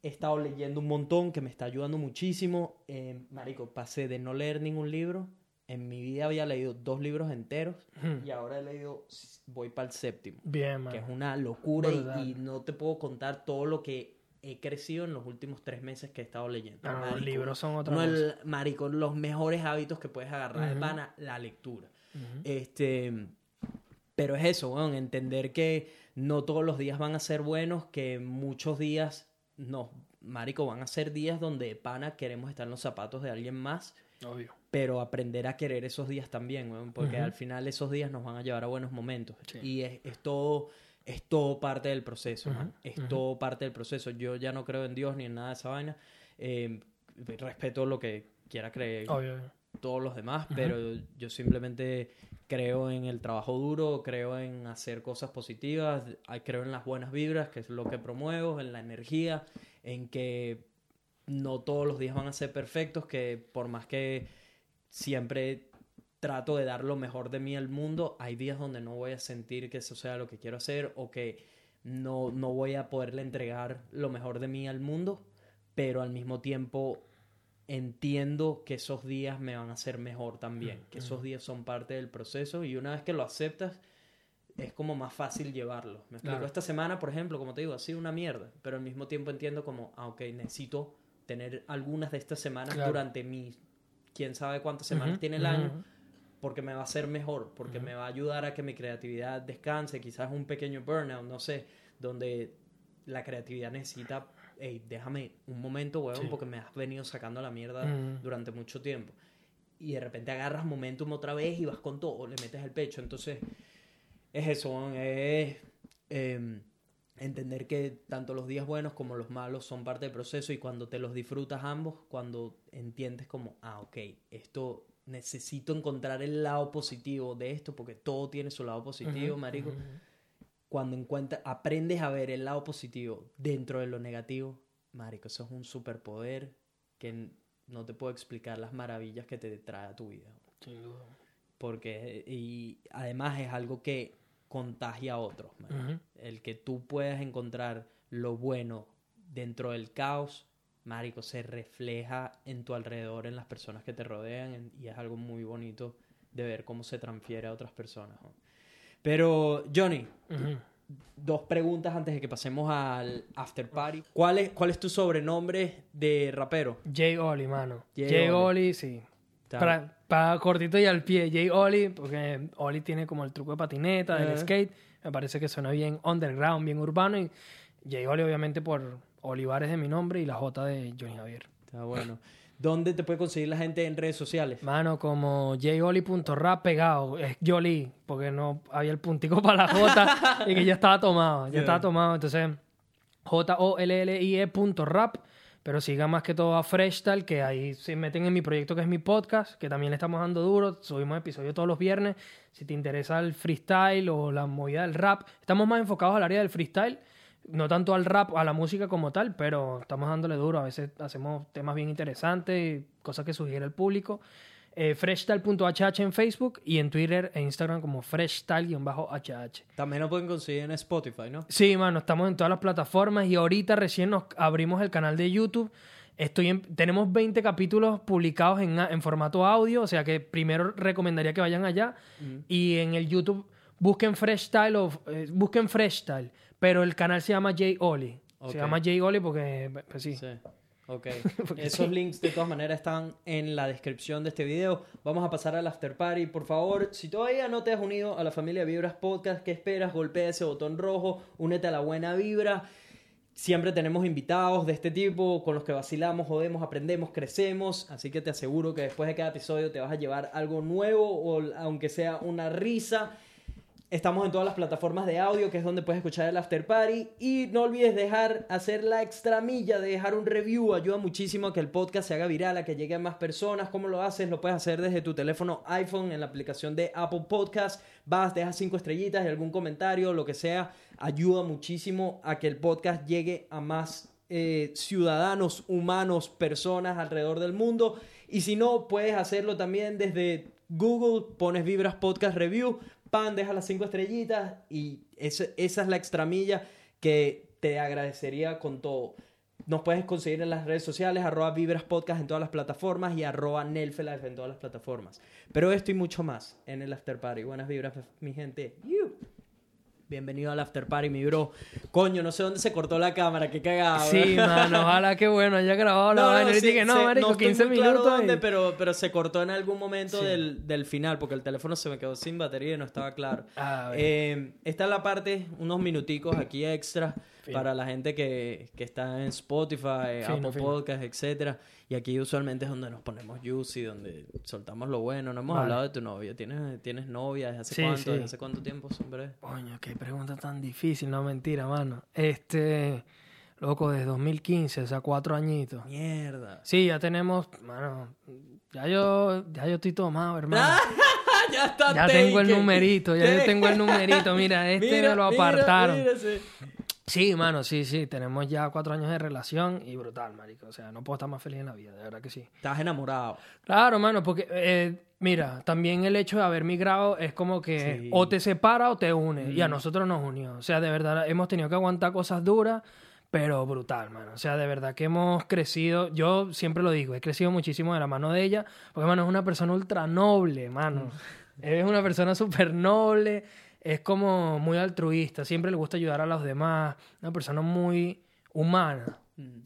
He estado leyendo un montón que me está ayudando muchísimo. Eh, marico, pasé de no leer ningún libro. En mi vida había leído dos libros enteros y ahora he leído, voy para el séptimo,
Bien,
que es una locura y, no te puedo contar todo lo que he crecido en los últimos tres meses que he estado leyendo.
No, no, los libros son otra cosa.
del- marico, los mejores hábitos que puedes agarrar de
Ujú.
pana, la lectura. Este, pero es eso, weón, entender que no todos los días van a ser buenos, que muchos días, no, marico, van a ser días donde de pana queremos estar en los zapatos de alguien más,
Obvio.
Pero aprender a querer esos días también, weón, porque
Ujú.
al final esos días nos van a llevar a buenos momentos.
Sí.
Y es, es todo, es todo parte del proceso,
Ujú,
man. es todo parte del proceso. Yo ya no creo en Dios ni en nada de esa vaina. Eh, respeto lo que quiera creer
Obvio.
todos los demás, pero yo simplemente creo en el trabajo duro, creo en hacer cosas positivas, ah, creo en las buenas vibras, que es lo que promuevo, en la energía, en que no todos los días van a ser perfectos, que por más que siempre trato de dar lo mejor de mí al mundo, hay días donde no voy a sentir que eso sea lo que quiero hacer o que no, no voy a poderle entregar lo mejor de mí al mundo, pero al mismo tiempo entiendo que esos días me van a hacer mejor también, que esos días son parte del proceso y una vez que lo aceptas es como más fácil llevarlo. Me explico,
Claro.
esta semana, por ejemplo, como te digo, ha sido una mierda, pero al mismo tiempo entiendo como, ah, ok, necesito tener algunas de estas semanas
Claro.
durante mi, quién sabe cuántas semanas tiene el año, porque me va a hacer mejor, porque me va a ayudar a que mi creatividad descanse, quizás un pequeño burnout, no sé, donde la creatividad necesita, hey, déjame un momento, huevón,
Sí.
porque me has venido sacando la mierda durante mucho tiempo. Y de repente agarras momentum otra vez y vas con todo, le metes el pecho. Entonces, es eso, es em, entender que tanto los días buenos como los malos son parte del proceso y cuando te los disfrutas ambos, cuando entiendes como, ah, ok, esto necesito encontrar el lado positivo de esto porque todo tiene su lado positivo,
Ujú,
marico.
ujú.
Cuando encuentra, aprendes a ver el lado positivo dentro de lo negativo, marico, eso es un superpoder que no te puedo explicar las maravillas que te trae a tu vida.
Sin duda.
Porque, y además es algo que contagia a otros. El que tú puedas encontrar lo bueno dentro del caos, marico, se refleja en tu alrededor, en las personas que te rodean, en- y es algo muy bonito de ver cómo se transfiere a otras personas. Pero, Johnny, dos preguntas antes de que pasemos al after party. ¿Cuál es, cuál es tu sobrenombre de rapero?
Jay Oli, mano.
Jay. Oli,
sí. Para, para cortito y al pie, Jay Oli, porque Oli tiene como el truco de patineta, del
Ajá.
skate. Me parece que suena bien underground, bien urbano. Y Jay Oli, obviamente, por Olivares de mi nombre y la J de Johnny Javier.
Está bueno. ¿Dónde te puede conseguir la gente en redes sociales?
Mano, como joli.rap pegado, es Jolly, porque no había el puntico para la J y que ya estaba tomado, ya
Yeah.
estaba tomado. Entonces, J-O-L-L-I-E punto rap, pero siga más que todo a Freshtal, que ahí se meten en mi proyecto que es mi podcast, que también le estamos dando duro, subimos episodios todos los viernes. Si te interesa el freestyle o la movida del rap, estamos más enfocados al área del freestyle, no tanto al rap, a la música como tal, pero estamos dándole duro. A veces hacemos temas bien interesantes, cosas que sugiere el público. Eh, freshtal.hh en Facebook y en Twitter e Instagram como freshtal-hh.
También lo pueden conseguir en Spotify, ¿no?
Sí, mano, estamos en todas las plataformas y ahorita recién nos abrimos el canal de YouTube. Estoy en- tenemos 20 capítulos publicados en, en formato audio, o sea que primero recomendaría que vayan allá y en el YouTube busquen Freshstyle o eh, busquen Freshstyle, pero el canal se llama Jay Oli. Se llama Jay Oli porque pues sí.
Sí. Ok. Esos links de todas maneras están en la descripción de este video. Vamos a pasar al after party. Por favor, si todavía no te has unido a la familia Vibras Podcast, ¿qué esperas? Golpea ese botón rojo, únete a la buena vibra. Siempre tenemos invitados de este tipo con los que vacilamos, jodemos, aprendemos, crecemos. Así que te aseguro que después de cada episodio te vas a llevar algo nuevo o aunque sea una risa. Estamos en todas las plataformas de audio, que es donde puedes escuchar el After Party. Y no olvides dejar, hacer la extra milla de dejar un review. Ayuda muchísimo a que el podcast se haga viral, a que llegue a más personas. ¿Cómo lo haces? Lo puedes hacer desde tu teléfono iPhone en la aplicación de Apple Podcast. Vas, dejas cinco estrellitas y algún comentario, lo que sea. Ayuda muchísimo a que el podcast llegue a más eh, ciudadanos, humanos, personas alrededor del mundo. Y si no, puedes hacerlo también desde Google, pones Vibras Podcast Review, pan, deja las cinco estrellitas y esa, es la extramilla que te agradecería con todo. Nos puedes conseguir en las redes sociales, arroba Vibras Podcast en todas las plataformas y arroba Nelfelife en todas las plataformas. Pero esto y mucho más en el After Party. Buenas vibras, mi gente. Bienvenido al After Party, mi bro. Coño, no sé dónde se cortó la cámara, qué cagado.
Sí, mano, ojalá que bueno, haya grabado la vaina. Ahorita
sí,
que no,
sí,
marico,
estoy
15
muy claro
minutos. y-
dónde, pero, pero se cortó en algún momento
Sí.
del, del final, porque el teléfono se me quedó sin batería y no estaba claro.
Ah.
Eh, esta es la parte, unos minuticos aquí extra
Fino.
para la gente que, que está en Spotify,
Fino,
Apple
fino.
Podcast, etcétera. Y aquí usualmente es donde nos ponemos juicy, donde soltamos lo bueno. No hemos
Vale.
hablado de tu novia. ¿Tienes, tienes novia? ¿Desde hace
Sí,
cuánto?
sí.
¿Desde hace cuánto tiempo, hombre?
Coño, qué pregunta tan difícil, no mentira, mano. Este, loco, desde 2015, o sea, cuatro añitos.
Mierda.
Sí, ya tenemos, mano, ya yo, ya yo estoy tomado, hermano.
ya está
Ya tengo el numerito, ya yo tengo el numerito. Mira, este
Mira,
me lo apartaron.
mira.
Sí, mano, sí, sí. Tenemos ya cuatro años de relación y brutal, marico. O sea, no puedo estar más feliz en la vida, de verdad que sí.
Estás enamorado.
Claro, mano, porque, eh, mira, también el hecho de haber migrado es como que
Sí.
o te separa o te une. Y a nosotros nos unió. O sea, de verdad, hemos tenido que aguantar cosas duras, pero brutal, mano. O sea, de verdad que hemos crecido. Yo siempre lo digo, he crecido muchísimo de la mano de ella, porque, mano, es una persona ultra noble, mano. Es una persona súper noble, es como muy altruista, siempre le gusta ayudar a los demás, una persona muy humana.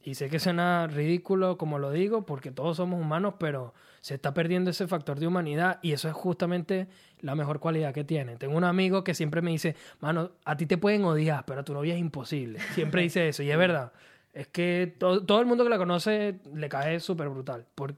Y sé que suena ridículo como lo digo, porque todos somos humanos, pero se está perdiendo ese factor de humanidad y eso es justamente la mejor cualidad que tiene. Tengo un amigo que siempre me dice, mano, a ti te pueden odiar, pero a tu novia es imposible. Siempre dice eso y es verdad. Es que to- todo el mundo que la conoce le cae súper brutal por,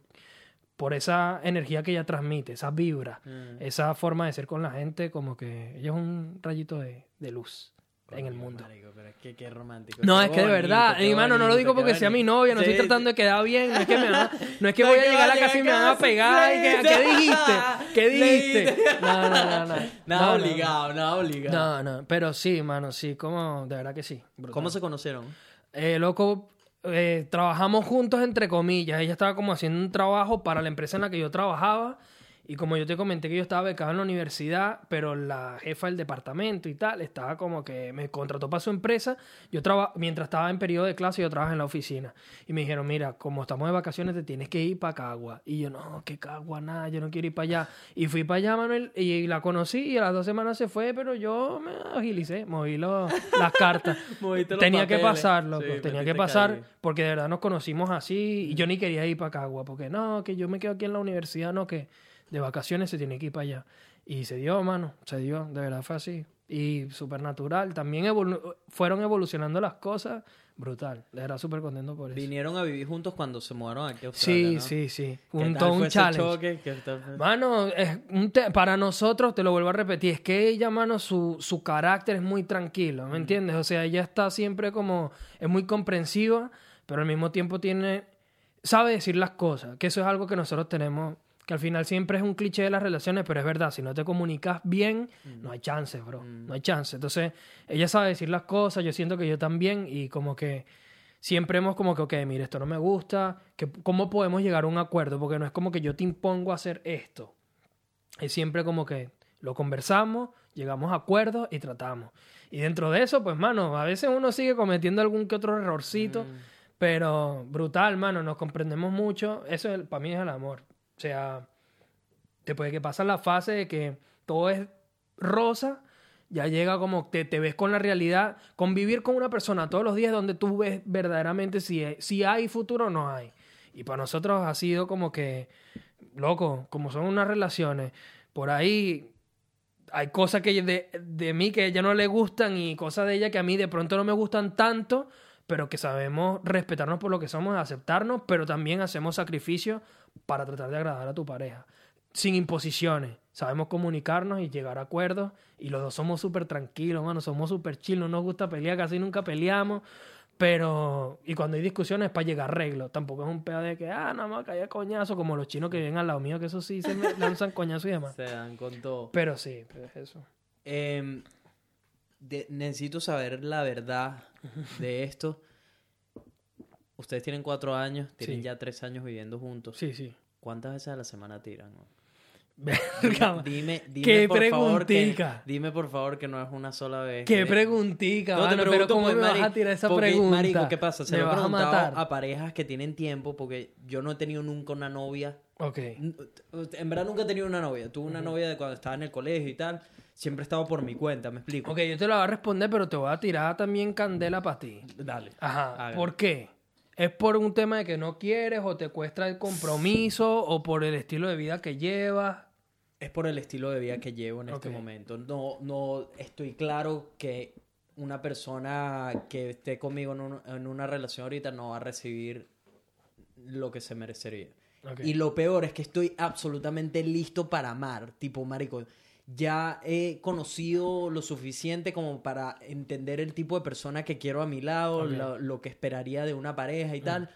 por esa energía que ella transmite, esa vibra, esa forma de ser con la gente, como que ella es un rayito de, de luz en el mundo.
Marico, pero es que qué romántico.
No,
Qué
es que de verdad,
qué
y mano, no lo digo porque sea mi novia, no
Sí,
estoy tratando de quedar bien, no es que me van a- no es que
No
voy a llegar a la casa y me van a pegar, y que,
casa.
¿qué dijiste? ¿Qué dijiste? No, no, no, no.
Nada
No, no,
obligado, nada obligado.
No, no, pero sí, mano, sí, como, de verdad que sí. brutal.
¿Cómo se conocieron?
Eh, loco, eh, trabajamos juntos entre comillas. Ella estaba como haciendo un trabajo para la empresa en la que yo trabajaba. Y como yo te comenté que yo estaba becado en la universidad, pero la jefa del departamento y tal, estaba como que me contrató para su empresa. Yo traba mientras estaba en periodo de clase, yo trabajaba en la oficina. Y me dijeron, mira, como estamos de vacaciones, te tienes que ir para Cagua. Y yo, no, que Cagua, nada, yo no quiero ir para allá. Y fui para allá, Manuel, y la conocí y a las dos semanas se fue, pero yo me agilicé, moví las cartas. Tenía que pasar, loco.
Sí,
tenía que pasar
calle.
porque de verdad nos conocimos así y yo ni quería ir para Cagua porque no, que yo me quedo aquí en la universidad, no, que de vacaciones se tiene que ir para allá. Y se dio, mano, se dio, de verdad fue así. Y súper natural. También evolu- fueron evolucionando las cosas, brutal. Verdad súper contento por eso.
Vinieron a vivir juntos cuando se mudaron aquí a Australia,
Sí,
¿no?
sí, sí.
¿Qué
Un,
tal fue
un
ese
challenge.
choque? ¿Qué tal fue?
Mano, es un te- para nosotros, te lo vuelvo a repetir, es que ella, mano, su, su carácter es muy tranquilo, ¿me entiendes? O sea, ella está siempre como, es muy comprensiva, pero al mismo tiempo tiene, sabe decir las cosas, que eso es algo que nosotros tenemos, que al final siempre es un cliché de las relaciones, pero es verdad, si no te comunicas bien, no hay chances, bro, no hay chances. Entonces, ella sabe decir las cosas, yo siento que yo también, y como que siempre hemos como que, ok, mire, esto no me gusta, que, ¿cómo podemos llegar a un acuerdo? Porque no es como que yo te impongo a hacer esto. Es siempre como que lo conversamos, llegamos a acuerdos y tratamos. Y dentro de eso, pues, mano, a veces uno sigue cometiendo algún que otro errorcito, pero brutal, mano, nos comprendemos mucho. Eso es- para mí es el amor. O sea, después de que pasa la fase de que todo es rosa, ya llega como te, te ves con la realidad. Convivir con una persona todos los días donde tú ves verdaderamente si, si hay futuro o no hay. Y para nosotros ha sido como que, loco, como son unas relaciones, por ahí hay cosas que de, de mí que a ella no le gustan y cosas de ella que a mí de pronto no me gustan tanto, pero que sabemos respetarnos por lo que somos, aceptarnos, pero también hacemos sacrificios para tratar de agradar a tu pareja. Sin imposiciones, sabemos comunicarnos y llegar a acuerdos. Y los dos somos súper tranquilos, mano. Somos súper chill. No nos gusta pelear, casi nunca peleamos. Pero, y cuando hay discusiones es para llegar a arreglo. Tampoco es un pedo de que, ah, nada más caía coñazo, como los chinos que viven al lado mío, que eso sí se me lanzan coñazo y demás.
Se dan con todo.
Pero sí, pero es eso.
Em, de- necesito saber la verdad de esto. Ustedes tienen cuatro años, tienen
Sí.
ya tres años viviendo juntos.
Sí, sí.
¿Cuántas veces a la semana tiran?
Verga,
Dime, dime
Qué
por favor que, dime por favor que no es una sola vez.
Qué preguntica,
No, te
mano, pero
pregunto,
¿cómo me vas
Mari,
a tirar esa
porque,
pregunta?
Marico, ¿qué pasa? Se
me
lo he
vas a
preguntado
matar.
a parejas que tienen tiempo porque yo no he tenido nunca una novia.
Ok.
En verdad nunca he tenido una novia. Tuve una novia de cuando estaba en el colegio y tal. Siempre he estado por mi cuenta, ¿me explico?
Ok, yo te lo voy a responder, pero te voy a tirar también candela para ti.
Dale.
Ajá. ¿Por qué? ¿Es por un tema de que no quieres o te cuesta el compromiso o por el estilo de vida que llevas?
Es por el estilo de vida que llevo en este
Ok.
momento. No, no estoy claro que una persona que esté conmigo en, un- en una relación ahorita no va a recibir lo que se merecería.
Ok.
Y lo peor es que estoy absolutamente listo para amar. Tipo, marico, ya he conocido lo suficiente como para entender el tipo de persona que quiero a mi lado, lo, lo que esperaría de una pareja y tal.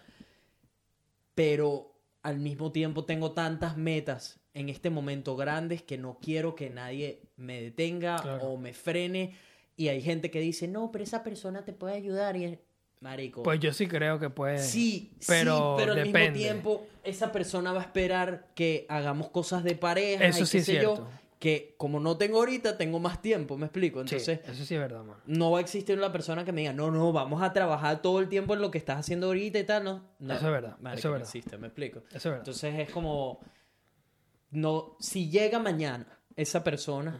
Pero al mismo tiempo tengo tantas metas en este momento grandes que no quiero que nadie me detenga
Claro.
o me frene. Y hay gente que dice, no, pero esa persona te puede ayudar. Y es, marico.
Pues yo sí creo que puede.
Sí,
pero
sí, pero al
depende.
mismo tiempo esa persona va a esperar que hagamos cosas de pareja
Eso
y
sí
qué
es
sé yo,
cierto.
Que como no tengo ahorita, tengo más tiempo, ¿me explico?
Sí,
Entonces,
eso sí es verdad, mano.
no va a existir una persona que me diga, no, no, vamos a trabajar todo el tiempo en lo que estás haciendo ahorita y tal, ¿no? no
Eso es verdad,
marico,
eso es
no
verdad.
existe, ¿me explico?
Eso es verdad.
Entonces es como, no, si llega mañana esa persona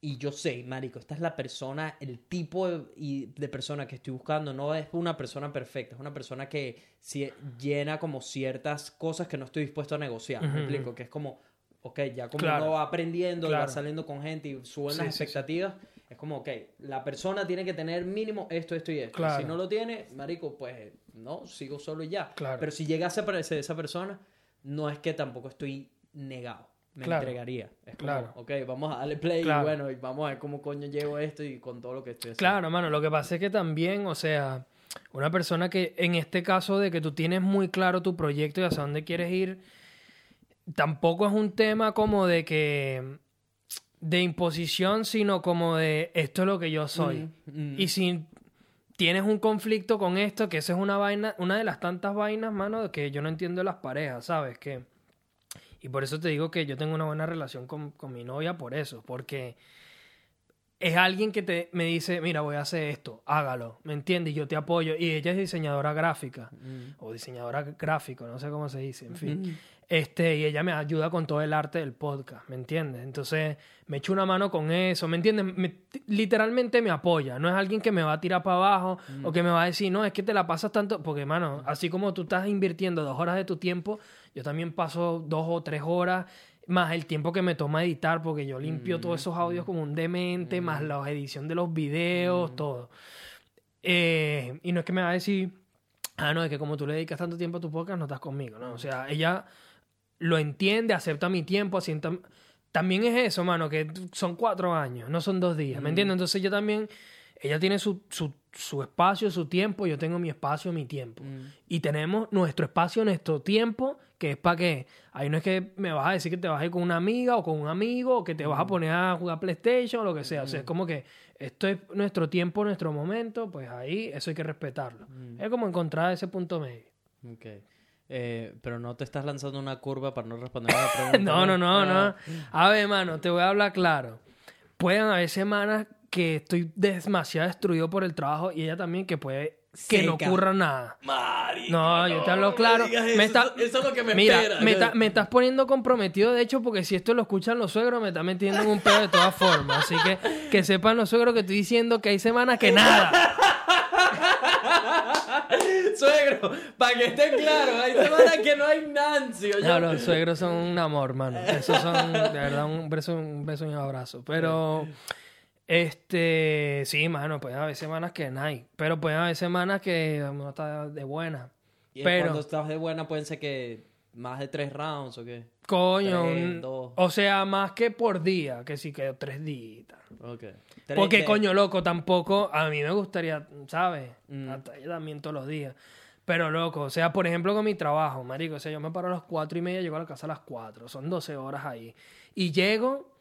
y yo sé, marico, esta es la persona, el tipo de, y de persona que estoy buscando, no es una persona perfecta, es una persona que si- llena como ciertas cosas que no estoy dispuesto a negociar, me explico, que es como, ok, ya como
Claro.
uno va aprendiendo y va
Claro.
saliendo con gente y suben
Sí,
las
sí, sí.
expectativas, es como, ok, la persona tiene que tener mínimo esto, esto y esto.
Claro.
Si no lo tiene, marico, pues no, sigo solo y ya.
Claro.
Pero si llegase a aparecer esa persona, no es que tampoco estoy negado. Me
Claro.
entregaría. Es como,
Claro.
ok, vamos a darle play
Claro.
y bueno, y vamos a ver cómo coño llevo esto y con todo lo que estoy haciendo.
Claro, mano, lo que pasa es que también, o sea, una persona que en este caso de que tú tienes muy claro tu proyecto y hacia dónde quieres ir, tampoco es un tema como de que de imposición, sino como de esto es lo que yo soy.
Mm, mm.
Y si tienes un conflicto con esto, que esa es una vaina, una de las tantas vainas, mano, que yo no entiendo de las parejas, ¿sabes? Que y por eso te digo que yo tengo una buena relación con, con mi novia por eso, porque es alguien que te, me dice, mira, voy a hacer esto, hágalo, ¿me entiendes? Yo te apoyo. Y ella es diseñadora gráfica,
Mm.
o diseñadora gráfico, no sé cómo se dice, en fin.
Mm.
Este, y ella me ayuda con todo el arte del podcast, ¿me entiendes? Entonces, me echo una mano con eso, ¿me entiendes? Me- literalmente me apoya, no es alguien que me va a tirar para abajo o que me va a decir, no, es que te la pasas tanto, porque, mano, así como tú estás invirtiendo dos horas de tu tiempo, yo también paso dos o tres horas, más el tiempo que me toma editar, porque yo limpio todos esos audios como un demente, más la edición de los videos, todo. Eh, y no es que me va a decir, ah, no, es que como tú le dedicas tanto tiempo a tu podcast, no estás conmigo, ¿no? O sea, ella lo entiende, acepta mi tiempo, acepta... También es eso, mano, que son cuatro años, no son dos días, ¿me entiendes? Entonces yo también, ella tiene su, su, su espacio, su tiempo, yo tengo mi espacio, mi tiempo. Y tenemos nuestro espacio, nuestro tiempo, que es para que, ahí no es que me vas a decir que te vas a ir con una amiga o con un amigo, o que te vas a poner a jugar PlayStation o lo que sea. O sea, es como que esto es nuestro tiempo, nuestro momento, pues ahí eso hay que respetarlo. Es como encontrar ese punto medio.
Eh, pero no te estás lanzando una curva para no responder a la pregunta.
No, no, no, no.
Ah,
A ver, mano, te voy a hablar claro. Pueden haber semanas que estoy demasiado destruido por el trabajo y ella también que puede que no ocurra nada. No, yo te hablo claro.
digas
Me
eso,
está-
eso- eso es lo que me
Mira,
espera.
me, me estás poniendo comprometido, de hecho, porque si esto lo escuchan los suegros, me está metiendo en un pedo de todas formas. Así que que sepan los suegros que estoy diciendo que hay semanas que nada.
Suegro, para que estén claros, hay semanas que no hay Nancy. oye.
No, los suegros son un amor, mano. Esos son, de verdad, un beso, un beso y un abrazo. Pero, este, sí, mano, pueden haber semanas que no hay. Pero pueden haber semanas que uno está de buena.
Y
Pero,
cuando estás de buena pueden ser que más de tres rounds o qué?
Coño,
Tres,
un- o sea, más que por día, que sí que tres días.
Ok.
Porque, coño, loco, tampoco, a mí me gustaría, ¿sabes?
Mm.
Hasta yo también todos los días. Pero, loco, o sea, por ejemplo, con mi trabajo, marico, o sea, yo me paro a las cuatro y media, llego a la casa a las cuatro, son 12 horas ahí. Y llego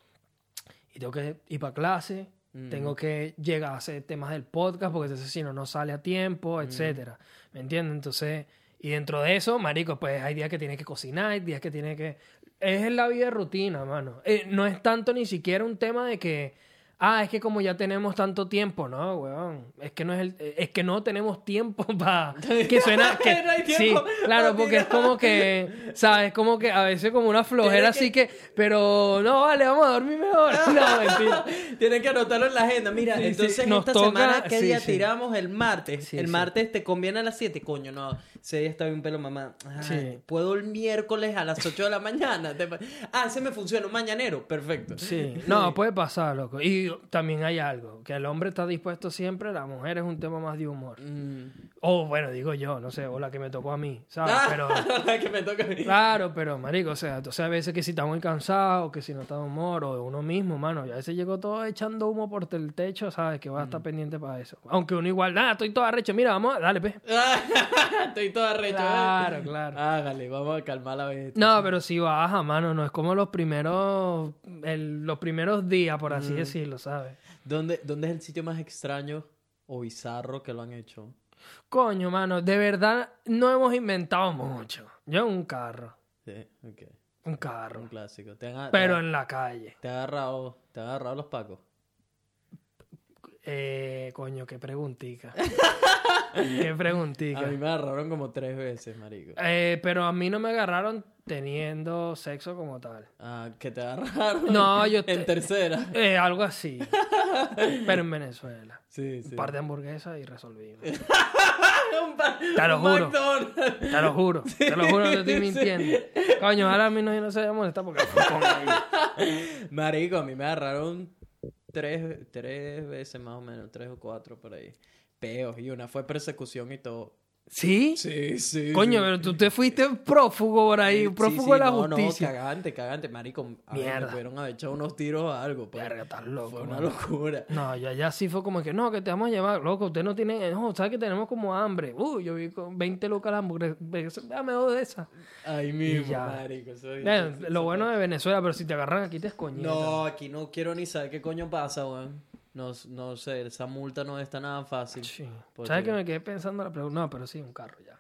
y tengo que ir para clase,
Mm.
tengo que llegar a hacer temas del podcast, porque entonces si no, no sale a tiempo, etcétera. ¿Me entiendes? Entonces, y dentro de eso, marico, pues hay días que tienes que cocinar, hay días que tienes que... Es la vida de rutina, mano. Eh, no es tanto ni siquiera un tema de que... Ah, es que como ya tenemos tanto tiempo, no, weón. Es que no es el, es que no tenemos tiempo para que suena que
No hay
sí,
tiempo
claro,
pa'
porque es como que, sabes, como que a veces como una flojera así que, pero no, vale, vamos a dormir mejor. No, mentira.
Tienen que anotarlo en la agenda. Mira,
Sí, sí,
entonces
nos
esta
toca-
semana, ¿qué
sí,
día
sí.
tiramos? El martes.
Sí,
el
sí.
martes te conviene a las 7. Coño, no. Ese día está bien pelo, mamá. Ay,
Sí.
Puedo el miércoles a las 8 de la mañana. Ah, ese me funciona. Un mañanero. Perfecto.
Sí, no, puede pasar, loco. Y también hay algo, que el hombre está dispuesto siempre, la mujer es un tema más de humor.
Mm.
O bueno, digo yo, no sé, o la que me tocó a mí, ¿sabes?
Ah,
Pero,
que me toca a mí.
claro, pero, marico, o sea, entonces a veces que si está muy cansado, que si no está de humor, o de uno mismo, mano, y a veces llegó todo echando humo por el techo, ¿sabes? Que va a estar pendiente para eso. Aunque uno igual, nada, estoy todo arrecho, mira, vamos, a- dale, pe.
Estoy toda recha.
Claro, claro.
Hágale, vamos a calmar la bestia.
No, pero sí baja, mano, no es como los primeros, el- los primeros días, por
Mm.
así decirlo, ¿sabes?
¿Dónde, ¿Dónde es el sitio más extraño o bizarro que lo han hecho?
Coño, mano, de verdad no hemos inventado mucho. Yo un carro,
Sí, ok.
un
Un
carro,
clásico. ¿Te han,
pero
te,
en la calle.
te ha agarrado, te ha agarrado los pacos?
Eh, coño, qué preguntica. qué preguntica.
A mí me agarraron como tres veces, marico.
Eh, pero a mí no me agarraron teniendo sexo como tal.
Ah, que te agarraron
No, yo
en
te-
tercera.
Eh, algo así. pero en Venezuela.
Sí, sí.
Un par de hamburguesas y resolvimos.
Un par-
Te lo juro.
McDonald's.
Te lo juro, te lo juro, no te estoy
sí.
mintiendo. Coño, ahora a mí no, no se molesta porque.
Marico, a mí me agarraron tres, tres veces más o menos, tres o cuatro por ahí. Peos, y una fue persecución y todo.
¿Sí?
Sí, sí.
Coño, pero tú te fuiste prófugo por ahí, prófugo de la
no,
justicia.
No, cagante, cagante, marico. A ver,
Mierda.
me pudieron haber echado unos tiros o algo. pues.
Verga, estás loco,
Fue una locura.
No, ya, ya sí fue como que, no, que te vamos a llevar, loco, usted no tiene, no, sabes que tenemos como hambre. Uy, yo vi con 20 lucas la hamburguesa, dame dos de esas.
Ahí mismo,
ya.
marico.
lo bueno de Venezuela, pero si te agarran aquí te escoñetan.
No, aquí no quiero ni saber qué coño pasa, weón. No, no sé, esa multa no está nada fácil.
Sí.
Porque-
¿Sabes que me quedé pensando la pregunta? No, pero sí, un carro ya.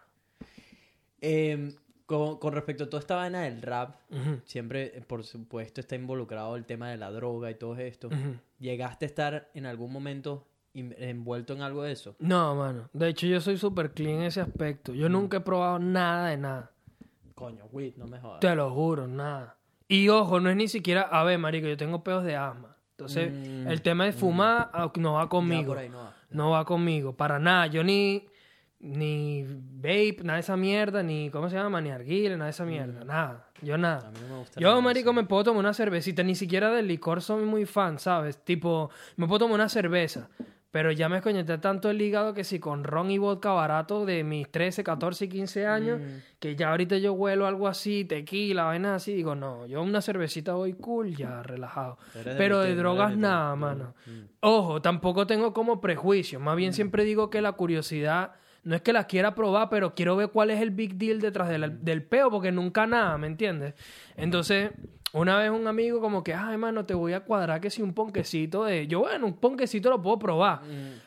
Eh, con, con respecto a toda esta vaina del rap, siempre, eh, por supuesto, está involucrado el tema de la droga y todo esto. ¿Llegaste a estar en algún momento envuelto en algo de eso?
No, mano. De hecho, yo soy súper clean en ese aspecto.
Mm.
Yo nunca he probado nada de nada.
Coño, weed, no me jodas.
Te lo juro, nada. Y ojo, no es ni siquiera, a ver, marico, yo tengo pedos de asma. Entonces,
Mm,
el tema de fumar ah, no va conmigo.
ahí no va.
No va conmigo, para nada. Yo ni, ni vape, nada de esa mierda, ni, ¿cómo se llama? Ni arguile, nada de esa mierda. Nada. Yo
A
nada.
mí no me gusta
Yo, marico, me puedo tomar una cervecita. Ni siquiera del licor soy muy fan, ¿sabes? Tipo, me puedo tomar una cerveza. Pero ya me escoñeté tanto el hígado que si con ron y vodka barato de mis 13, 14 y 15 años,
Mm.
que ya ahorita yo huelo algo así, tequila, vainas así, digo, no, yo una cervecita voy cool, ya relajado.
De
Pero de drogas nada,
Mm,
mano.
mm.
Ojo, tampoco tengo como prejuicio. Más bien siempre digo que la curiosidad no es que la quiera probar, pero quiero ver cuál es el big deal detrás de la- del peo, porque nunca nada, ¿me entiendes? Entonces, una vez un amigo como que, ay, mano, te voy a cuadrar que si un ponquecito de... Yo, bueno, un ponquecito lo puedo probar.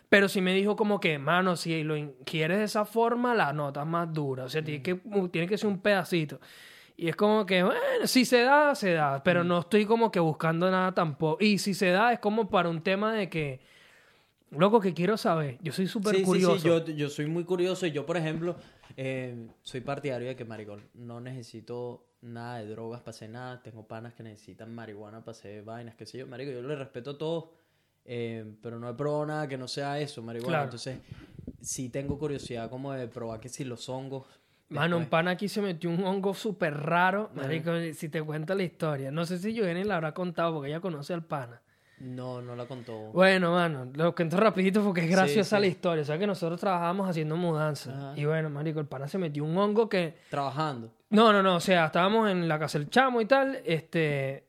Pero si me dijo como que, mano, si lo quieres de esa forma, la nota es más dura. O sea, tiene, que, tiene que ser un pedacito. Y es como que, bueno, si se da, se da. Pero no estoy como que buscando nada tampoco. Y si se da, es como para un tema de que, loco, que quiero saber. Yo soy súper
Sí,
curioso.
sí, sí, yo, yo soy muy curioso y yo, por ejemplo, eh, soy partidario de que, maricón, no necesito nada de drogas para hacer nada. Tengo panas que necesitan marihuana para hacer vainas, qué sé yo, marico, yo le respeto a todos, eh, pero no he probado nada que no sea eso, marihuana.
Claro.
Entonces, sí tengo curiosidad como de probar que si los hongos...
Mano, un
después-
pan aquí se metió un hongo súper raro. Marico, si te cuento la historia. No sé si Eugenia la habrá contado porque ella conoce al pana.
No, no la contó.
Bueno, mano, lo cuento rapidito porque es graciosa
sí.
la historia. O sea que nosotros trabajábamos haciendo mudanza.
Ajá.
Y bueno, marico, el pana se metió un hongo que...
Trabajando.
No, no, no, o sea, estábamos en la casa del chamo y tal, este,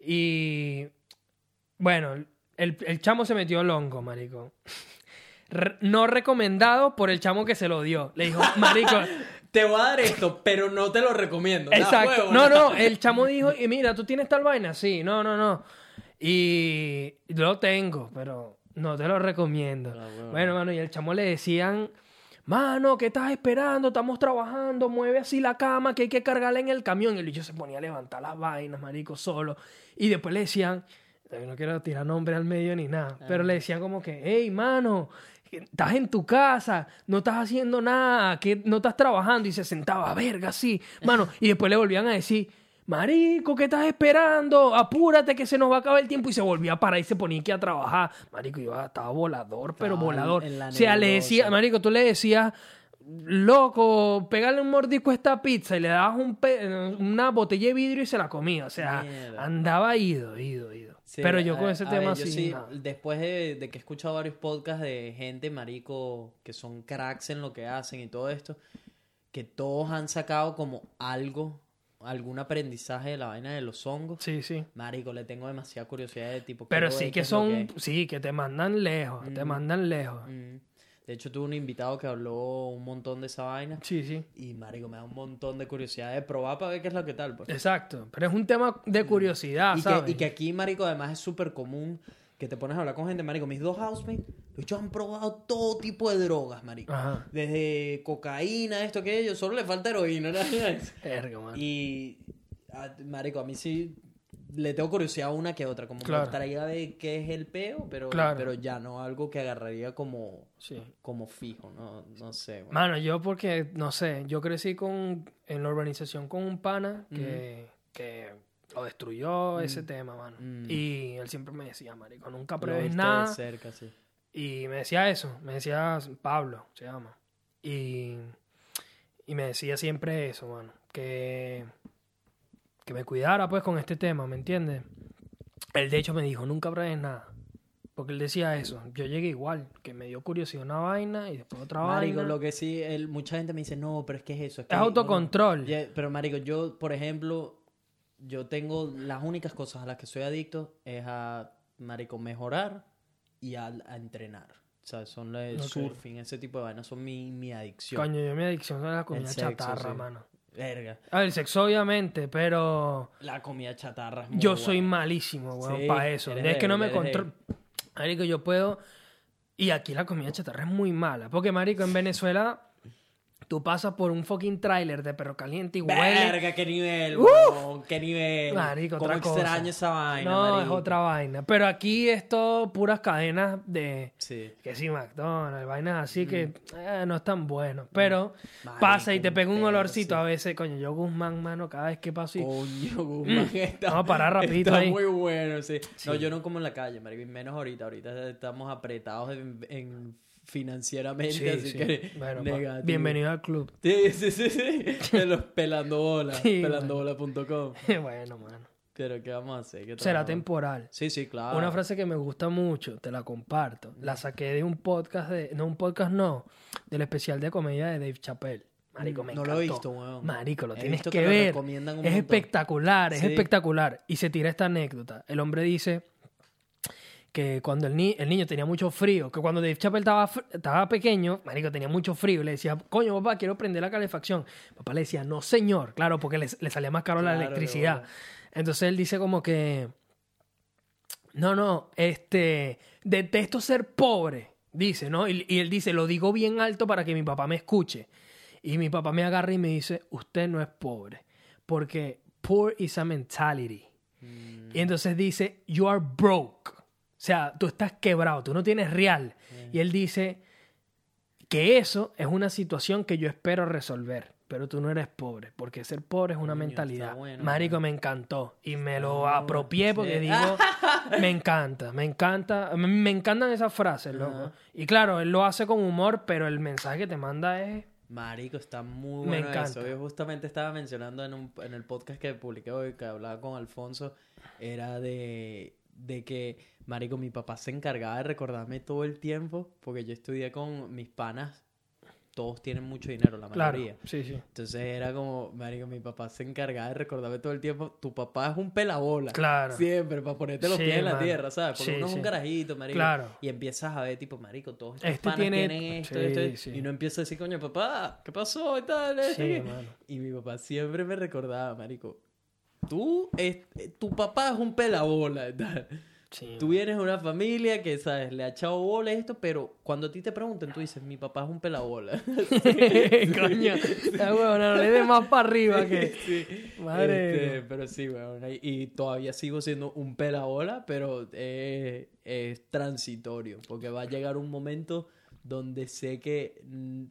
y bueno, el, el chamo se metió el hongo, marico. Re- no recomendado por el chamo que se lo dio. Le dijo, marico,
Te voy a dar esto, pero no te lo recomiendo.
Exacto. No, no, el chamo dijo, y mira, ¿tú tienes tal vaina? Sí, no, no, no. Y lo tengo, pero no te lo recomiendo.
Ah, bueno.
Bueno, mano, y el chamo le decían, mano, ¿qué estás esperando? Estamos trabajando, mueve así la cama que hay que cargarla en el camión. Y el bicho se ponía a levantar las vainas, marico, solo. Y después le decían, no quiero tirar nombre al medio ni nada, pero le decían como que, hey, mano, estás en tu casa, no estás haciendo nada, que no estás trabajando. Y se sentaba, verga, sí, mano. Y después le volvían a decir, Marico, ¿qué estás esperando? Apúrate que se nos va a acabar el tiempo. Y se volvía a parar y se ponía aquí a trabajar. Marico, yo estaba volador, pero
Estaba
volador. O sea, le decía, Marico, tú le decías, loco, pégale un mordisco a esta pizza y le dabas un una botella de vidrio y se la comía. O sea,
Mierda.
andaba ido, ido, ido.
Sí,
pero yo con ese
a
tema
ver, yo
sí.
después de, de que he escuchado varios podcasts de gente, marico, que son cracks en lo que hacen y todo esto, que todos han sacado como algo, algún aprendizaje de la vaina de los hongos.
Sí, sí.
Marico, le tengo demasiada curiosidad de tipo.
Pero sí que son,
que
sí, que te mandan lejos, te mandan lejos.
Mm. De hecho, tuve un invitado que habló un montón de esa vaina.
Sí, sí.
Y, marico, me da un montón de curiosidad de probar para ver qué es lo que tal, pues.
Exacto. Pero es un tema de curiosidad,
Y
¿sabes?
que, y que aquí, marico, además es súper común que te pones a hablar con gente, marico. Mis dos housemates, los bichos han probado todo tipo de drogas, marico.
Ajá.
Desde cocaína, esto, aquello. Solo le falta heroína, ¿no? Y, a- marico, a mí sí le tengo curiosidad a una que otra. Como
Claro.
me gustaría ver qué es el peo, pero,
Claro.
pero ya no algo que agarraría como,
Sí.
como fijo, no, no sé. güey.
Mano, yo porque, no sé, yo crecí con, en la urbanización con un pana que, que lo destruyó ese tema, mano.
Mm.
Y él siempre me decía, marico, nunca pruebes
de
nada.
cerca, sí.
Y me decía eso, me decía Pablo, se llama. Y, y me decía siempre eso, mano, que, que me cuidara pues con este tema, ¿me entiendes? Él de hecho me dijo, nunca pruebes nada. Porque él decía eso. Yo llegué igual, que me dio curiosidad una vaina y después otra
Marico,
vaina.
lo que sí, el- mucha gente me dice, no, pero es que es eso. Es, que
Es autocontrol.
Pero, marico, yo, por ejemplo, yo tengo las únicas cosas a las que soy adicto es a, marico, mejorar y a, a entrenar. O sea, son el surfing, ese tipo de vainas, son mi, mi adicción.
Coño, yo mi adicción a la comida
sexo,
chatarra,
sí.
mano.
Verga.
A ver, el sexo obviamente, pero
La comida chatarra es muy
yo soy malísimo, weón,
Sí,
para eso. Es que no me controlo. Marico, yo puedo... Y aquí la comida chatarra es muy mala. Porque, marico, en Venezuela tú pasas por un fucking tráiler de perro caliente y huele...
Verga, qué nivel, weón, qué nivel.
Marico,
Cómo
otra cosa.
extraño esa vaina,
No, es
marico.
otra vaina. Pero aquí es todo puras cadenas de...
Sí.
Que sí, McDonald's, vainas así que eh, no es tan bueno. Pero
Mm. Marico,
pasa y te pega un olorcito
sí.
a veces. Coño, yo Guzmán, mano, cada vez que paso y...
Coño, Guzmán, está,
Vamos a parar rapidito
está
ahí.
muy bueno, sí. No, yo no como en la calle, marico, y menos ahorita. Ahorita estamos apretados en, en financieramente,
Sí,
así
sí.
que
Bueno,
negativo.
bienvenido al club.
Sí, sí, sí, sí. De los pelando pelandobola.com.
bueno, mano.
Pero ¿qué vamos a hacer? ¿Qué
Será temporal.
Sí, sí, claro.
Una frase que me gusta mucho, te la comparto. La saqué de un podcast de. No, un podcast no. Del especial de comedia de Dave Chappelle. Marico, me
No lo he visto, weón.
Marico, lo
He
tienes que,
que lo
ver.
recomiendan un
es
montón.
espectacular, es
Sí.
espectacular. Y se tira esta anécdota. El hombre dice que cuando el, ni- el niño tenía mucho frío, que cuando Dave Chappelle estaba, estaba pequeño, marico, tenía mucho frío, le decía, coño, papá, quiero prender la calefacción. Papá le decía, no, señor, claro, porque le, le salía más caro la
Claro,
electricidad. Entonces él dice como que, no, no, este, detesto ser pobre, dice, ¿no? Y, y él dice, lo digo bien alto para que mi papá me escuche. Y mi papá me agarra y me dice, usted no es pobre, porque poor is a mentality. Y entonces dice, you are broke. O sea, tú estás quebrado, tú no tienes real. Y él dice que eso es una situación que yo espero resolver. Pero tú no eres pobre, porque ser pobre es una
Coño,
mentalidad.
bueno,
Marico, me encantó. Y me lo apropié porque
Sí.
digo, me encanta, me encanta. Me, me encantan esas frases, loco. Y claro, él lo hace con humor, pero el mensaje que te manda es...
Marico, está muy
Me
bueno
encanta.
eso. Yo justamente estaba mencionando en, un, en el podcast que publiqué hoy, que hablaba con Alfonso, era de, de que, Marico, mi papá se encargaba de recordarme todo el tiempo, porque yo estudié con mis panas todos tienen mucho dinero, la
Claro,
mayoría.
sí, sí.
Entonces era como, marico, mi papá se encargaba de recordarme todo el tiempo, tu papá es un pelabola.
Claro.
Siempre, para ponerte los
Sí,
pies en la tierra, ¿sabes? Porque uno es un carajito, marico.
Claro.
Y empiezas a ver, tipo, marico, todos estos
Este
panas
tiene-
tienen esto, esto, y uno empieza a decir, coño, papá, ¿qué pasó? Y tal,
Sí, mano.
Y mi papá siempre me recordaba, marico, tú, es- tu papá es un pelabola, y tal.
Sí,
Tú vienes de una familia que, ¿sabes? Le ha echado bola a esto, pero cuando a ti te preguntan, tú dices, mi papá es un pelabola.
Coño, la huevona, no le dé más para arriba que.
Sí.
Madre.
Este, pero sí, weón. Y, y todavía sigo siendo un pelabola, pero es, es transitorio. Porque va a llegar un momento donde sé que mm,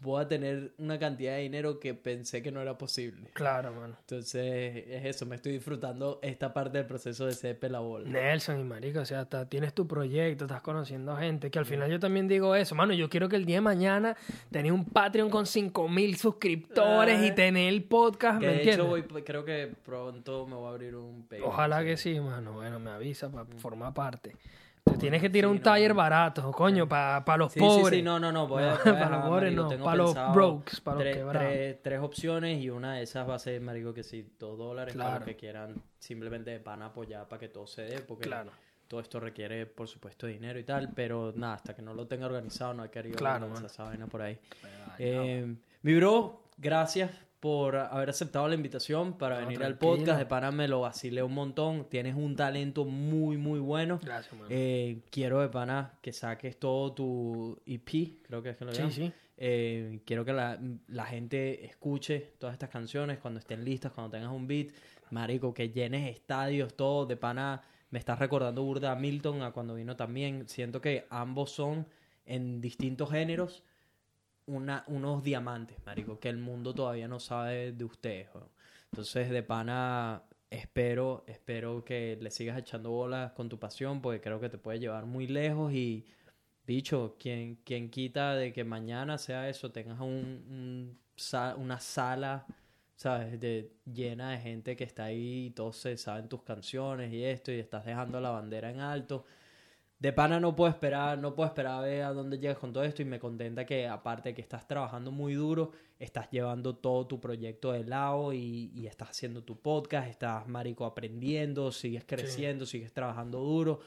voy a tener una cantidad de dinero que pensé que no era posible.
Claro, mano.
Entonces, es eso. Me estoy disfrutando esta parte del proceso de ser pelabola.
Nelson y marico, o sea, hasta tienes tu proyecto, estás conociendo gente, que al final yo también digo eso, mano, yo quiero que el día de mañana tener un Patreon con 5000 suscriptores y
Ah.
tener el podcast,
Que
¿me
de
entiendes?
hecho, voy, creo que pronto me voy a abrir un Patreon,
Ojalá que sí, mano. Bueno, me avisa para formar parte. Te tienes que tirar
sí,
un
no,
taller barato, coño, para los
Sí,
pobres.
sí, sí, no, no, no,
para los pobres no, para los brokes, para los
tres,
quebrados.
tres- tres opciones y una de esas va a ser, marico, que sí, dos dólares para
Claro.
los que quieran simplemente van a apoyar para que todo se dé, porque
Claro.
todo esto requiere, por supuesto, dinero y tal, pero nada, hasta que no lo tenga organizado no hay que arriba
Claro,
esa vaina por ahí. Eh, mi bro, gracias por haber aceptado la invitación para
No,
venir al podcast. De pana me lo vacilé un montón. Tienes un talento muy, muy bueno.
Gracias, mano.
Eh, quiero de pana que saques todo tu EP, creo que es que lo
sí,
llaman.
sí.
Eh, quiero que la, la gente escuche todas estas canciones cuando estén listas, cuando tengas un beat. Marico, que llenes estadios, todo. De pana, me estás recordando burda a Milton, a cuando vino también. Siento que ambos son en distintos géneros una, unos diamantes, marico, que el mundo todavía no sabe de ustedes. Entonces, de pana, espero, espero que le sigas echando bolas con tu pasión, porque creo que te puede llevar muy lejos y, bicho, quien, quien quita de que mañana sea eso, tengas un, una sala, ¿sabes? Llena de gente que está ahí y todos se saben tus canciones y esto, y estás dejando la bandera en alto. De pana no puedo esperar, no puedo esperar a ver a dónde llegas con todo esto y me contenta que aparte de que estás trabajando muy duro, estás llevando todo tu proyecto de lado y, y estás haciendo tu podcast, estás marico aprendiendo, sigues creciendo, sigues trabajando duro.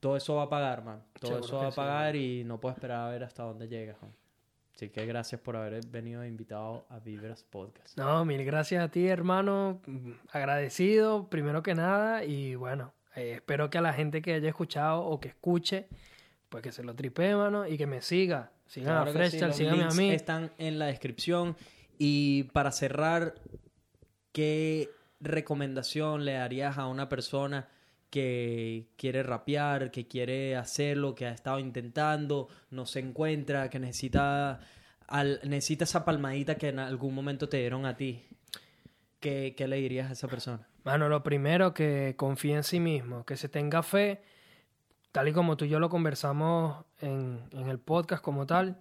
Todo eso va a pagar, man. Todo
Seguro
eso va a
sí,
pagar y no puedo esperar a ver hasta dónde llegas, man. Así que gracias por haber venido invitado a Vibras Podcast.
No, mil gracias a ti, hermano. Agradecido, primero que nada. Y bueno, eh, espero que a la gente que haya escuchado o que escuche, pues que se lo tripee, mano, y que me siga. Sigan
Claro
a
sí,
síganme a mí.
Están en la descripción. Y para cerrar, ¿qué recomendación le darías a una persona que quiere rapear, que quiere hacerlo, que ha estado intentando, no se encuentra, que necesita, al- necesita esa palmadita que en algún momento te dieron a ti? ¿Qué, qué le dirías a esa persona?
Mano, lo primero, que confíe en sí mismo, que se tenga fe, tal y como tú y yo lo conversamos en, el podcast como tal,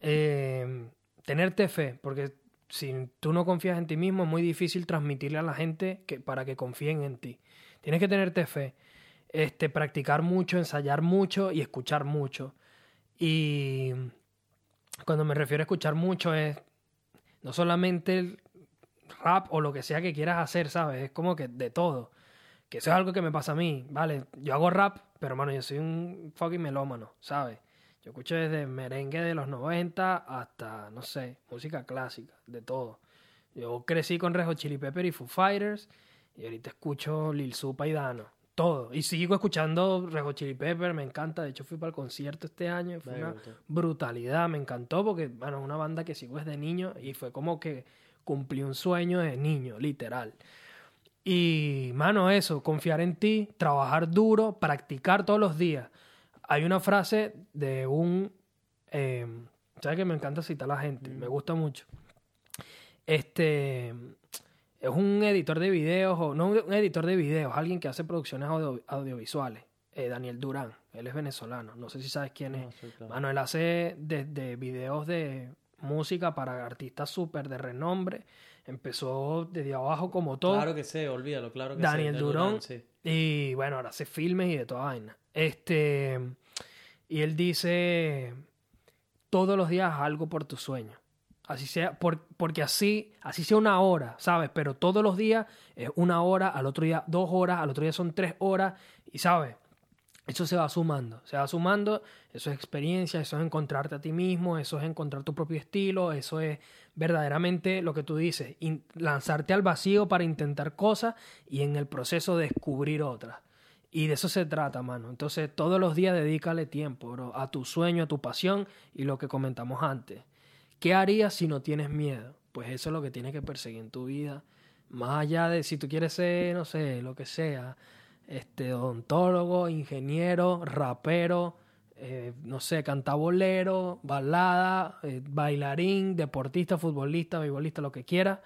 eh, tenerte fe, porque si tú no confías en ti mismo es muy difícil transmitirle a la gente que, para que confíen en ti. Tienes que tenerte fe, este, practicar mucho, ensayar mucho y escuchar mucho. Y cuando me refiero a escuchar mucho es no solamente rap o lo que sea que quieras hacer, ¿sabes? Es como que de todo. Que eso es algo que me pasa a mí, ¿vale? Yo hago rap, pero hermano, yo soy un fucking melómano, ¿sabes? Yo escucho desde merengue de los 90 hasta, no sé, música clásica, de todo. Yo crecí con Rejo Chili Pepper y Foo Fighters, y ahorita escucho Lil Supa y Dano, todo. Y sigo escuchando Rejo Chili Pepper, me encanta. De hecho, fui para el concierto este año, y fue una brutalidad, me encantó porque, bueno, es una banda que sigo desde niño y fue como que cumplí un sueño de niño, literal. Y, mano, eso, confiar en ti, trabajar duro, practicar todos los días. Hay una frase de un... eh, ¿Sabes que me encanta citar a la gente? Me gusta mucho. Este... Es un editor de videos, o no un editor de videos, alguien que hace producciones audio- audiovisuales. eh, Daniel Durán, él es venezolano. No sé si sabes quién es.
No, sí, claro.
Él hace desde videos de música para artistas súper de renombre. Empezó desde abajo como todo.
Claro que sé, olvídalo, claro que.
Daniel Durón.
sí.
Y bueno, ahora hace filmes y de toda vaina. Este. Y él dice: todos los días algo por tu sueño. Así sea, por- porque así, así sea una hora, ¿sabes? Pero todos los días es una hora, al otro día dos horas, al otro día son tres horas, y ¿sabes? Eso se va sumando, se va sumando, eso es experiencia, eso es encontrarte a ti mismo, eso es encontrar tu propio estilo, eso es verdaderamente lo que tú dices, lanzarte al vacío para intentar cosas y en el proceso descubrir otras. Y de eso se trata, mano. Entonces, todos los días dedícale tiempo, bro, a tu sueño, a tu pasión y lo que comentamos antes. ¿Qué harías si no tienes miedo? Pues eso es lo que tienes que perseguir en tu vida. Más allá de si tú quieres ser, no sé, lo que sea, este, odontólogo, ingeniero, rapero, eh, no sé, cantabolero, balada, eh, bailarín, deportista, futbolista, beisbolista, lo que quieras.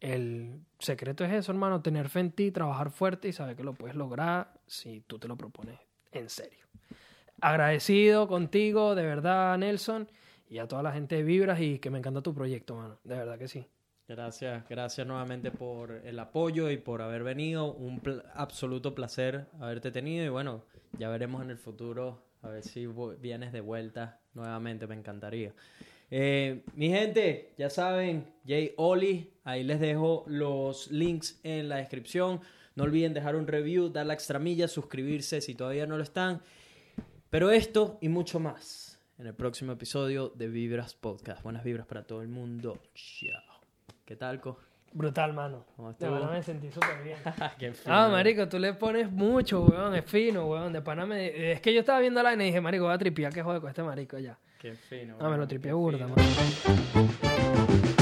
El secreto es eso, hermano, tener fe en ti, trabajar fuerte y saber que lo puedes lograr si tú te lo propones en serio. Agradecido contigo, de verdad, Nelson, y a toda la gente de Vibras y que me encanta tu proyecto, mano. De verdad que sí.
Gracias, gracias nuevamente por el apoyo y por haber venido. Un absoluto placer haberte tenido y bueno, ya veremos en el futuro a ver si vienes de vuelta nuevamente, me encantaría. Eh, mi gente, ya saben, Jay Oli, ahí les dejo los links en la descripción. No olviden dejar un review, dar la extramilla, suscribirse si todavía no lo están. Pero esto y mucho más en el próximo episodio de Vibras Podcast. Buenas vibras para todo el mundo. Chao. ¿Qué tal, Co?
Brutal, mano.
¿Cómo
De verdad me sentí súper bien.
Qué fino.
Ah, marico, tú le pones mucho, weón, es fino, weón. De pana me... Es que yo estaba viendo la vaina y dije, marico, voy a tripear, que joder con este marico ya.
Qué fino.
Ah, me lo
weón, qué
burda,
fino.
mano.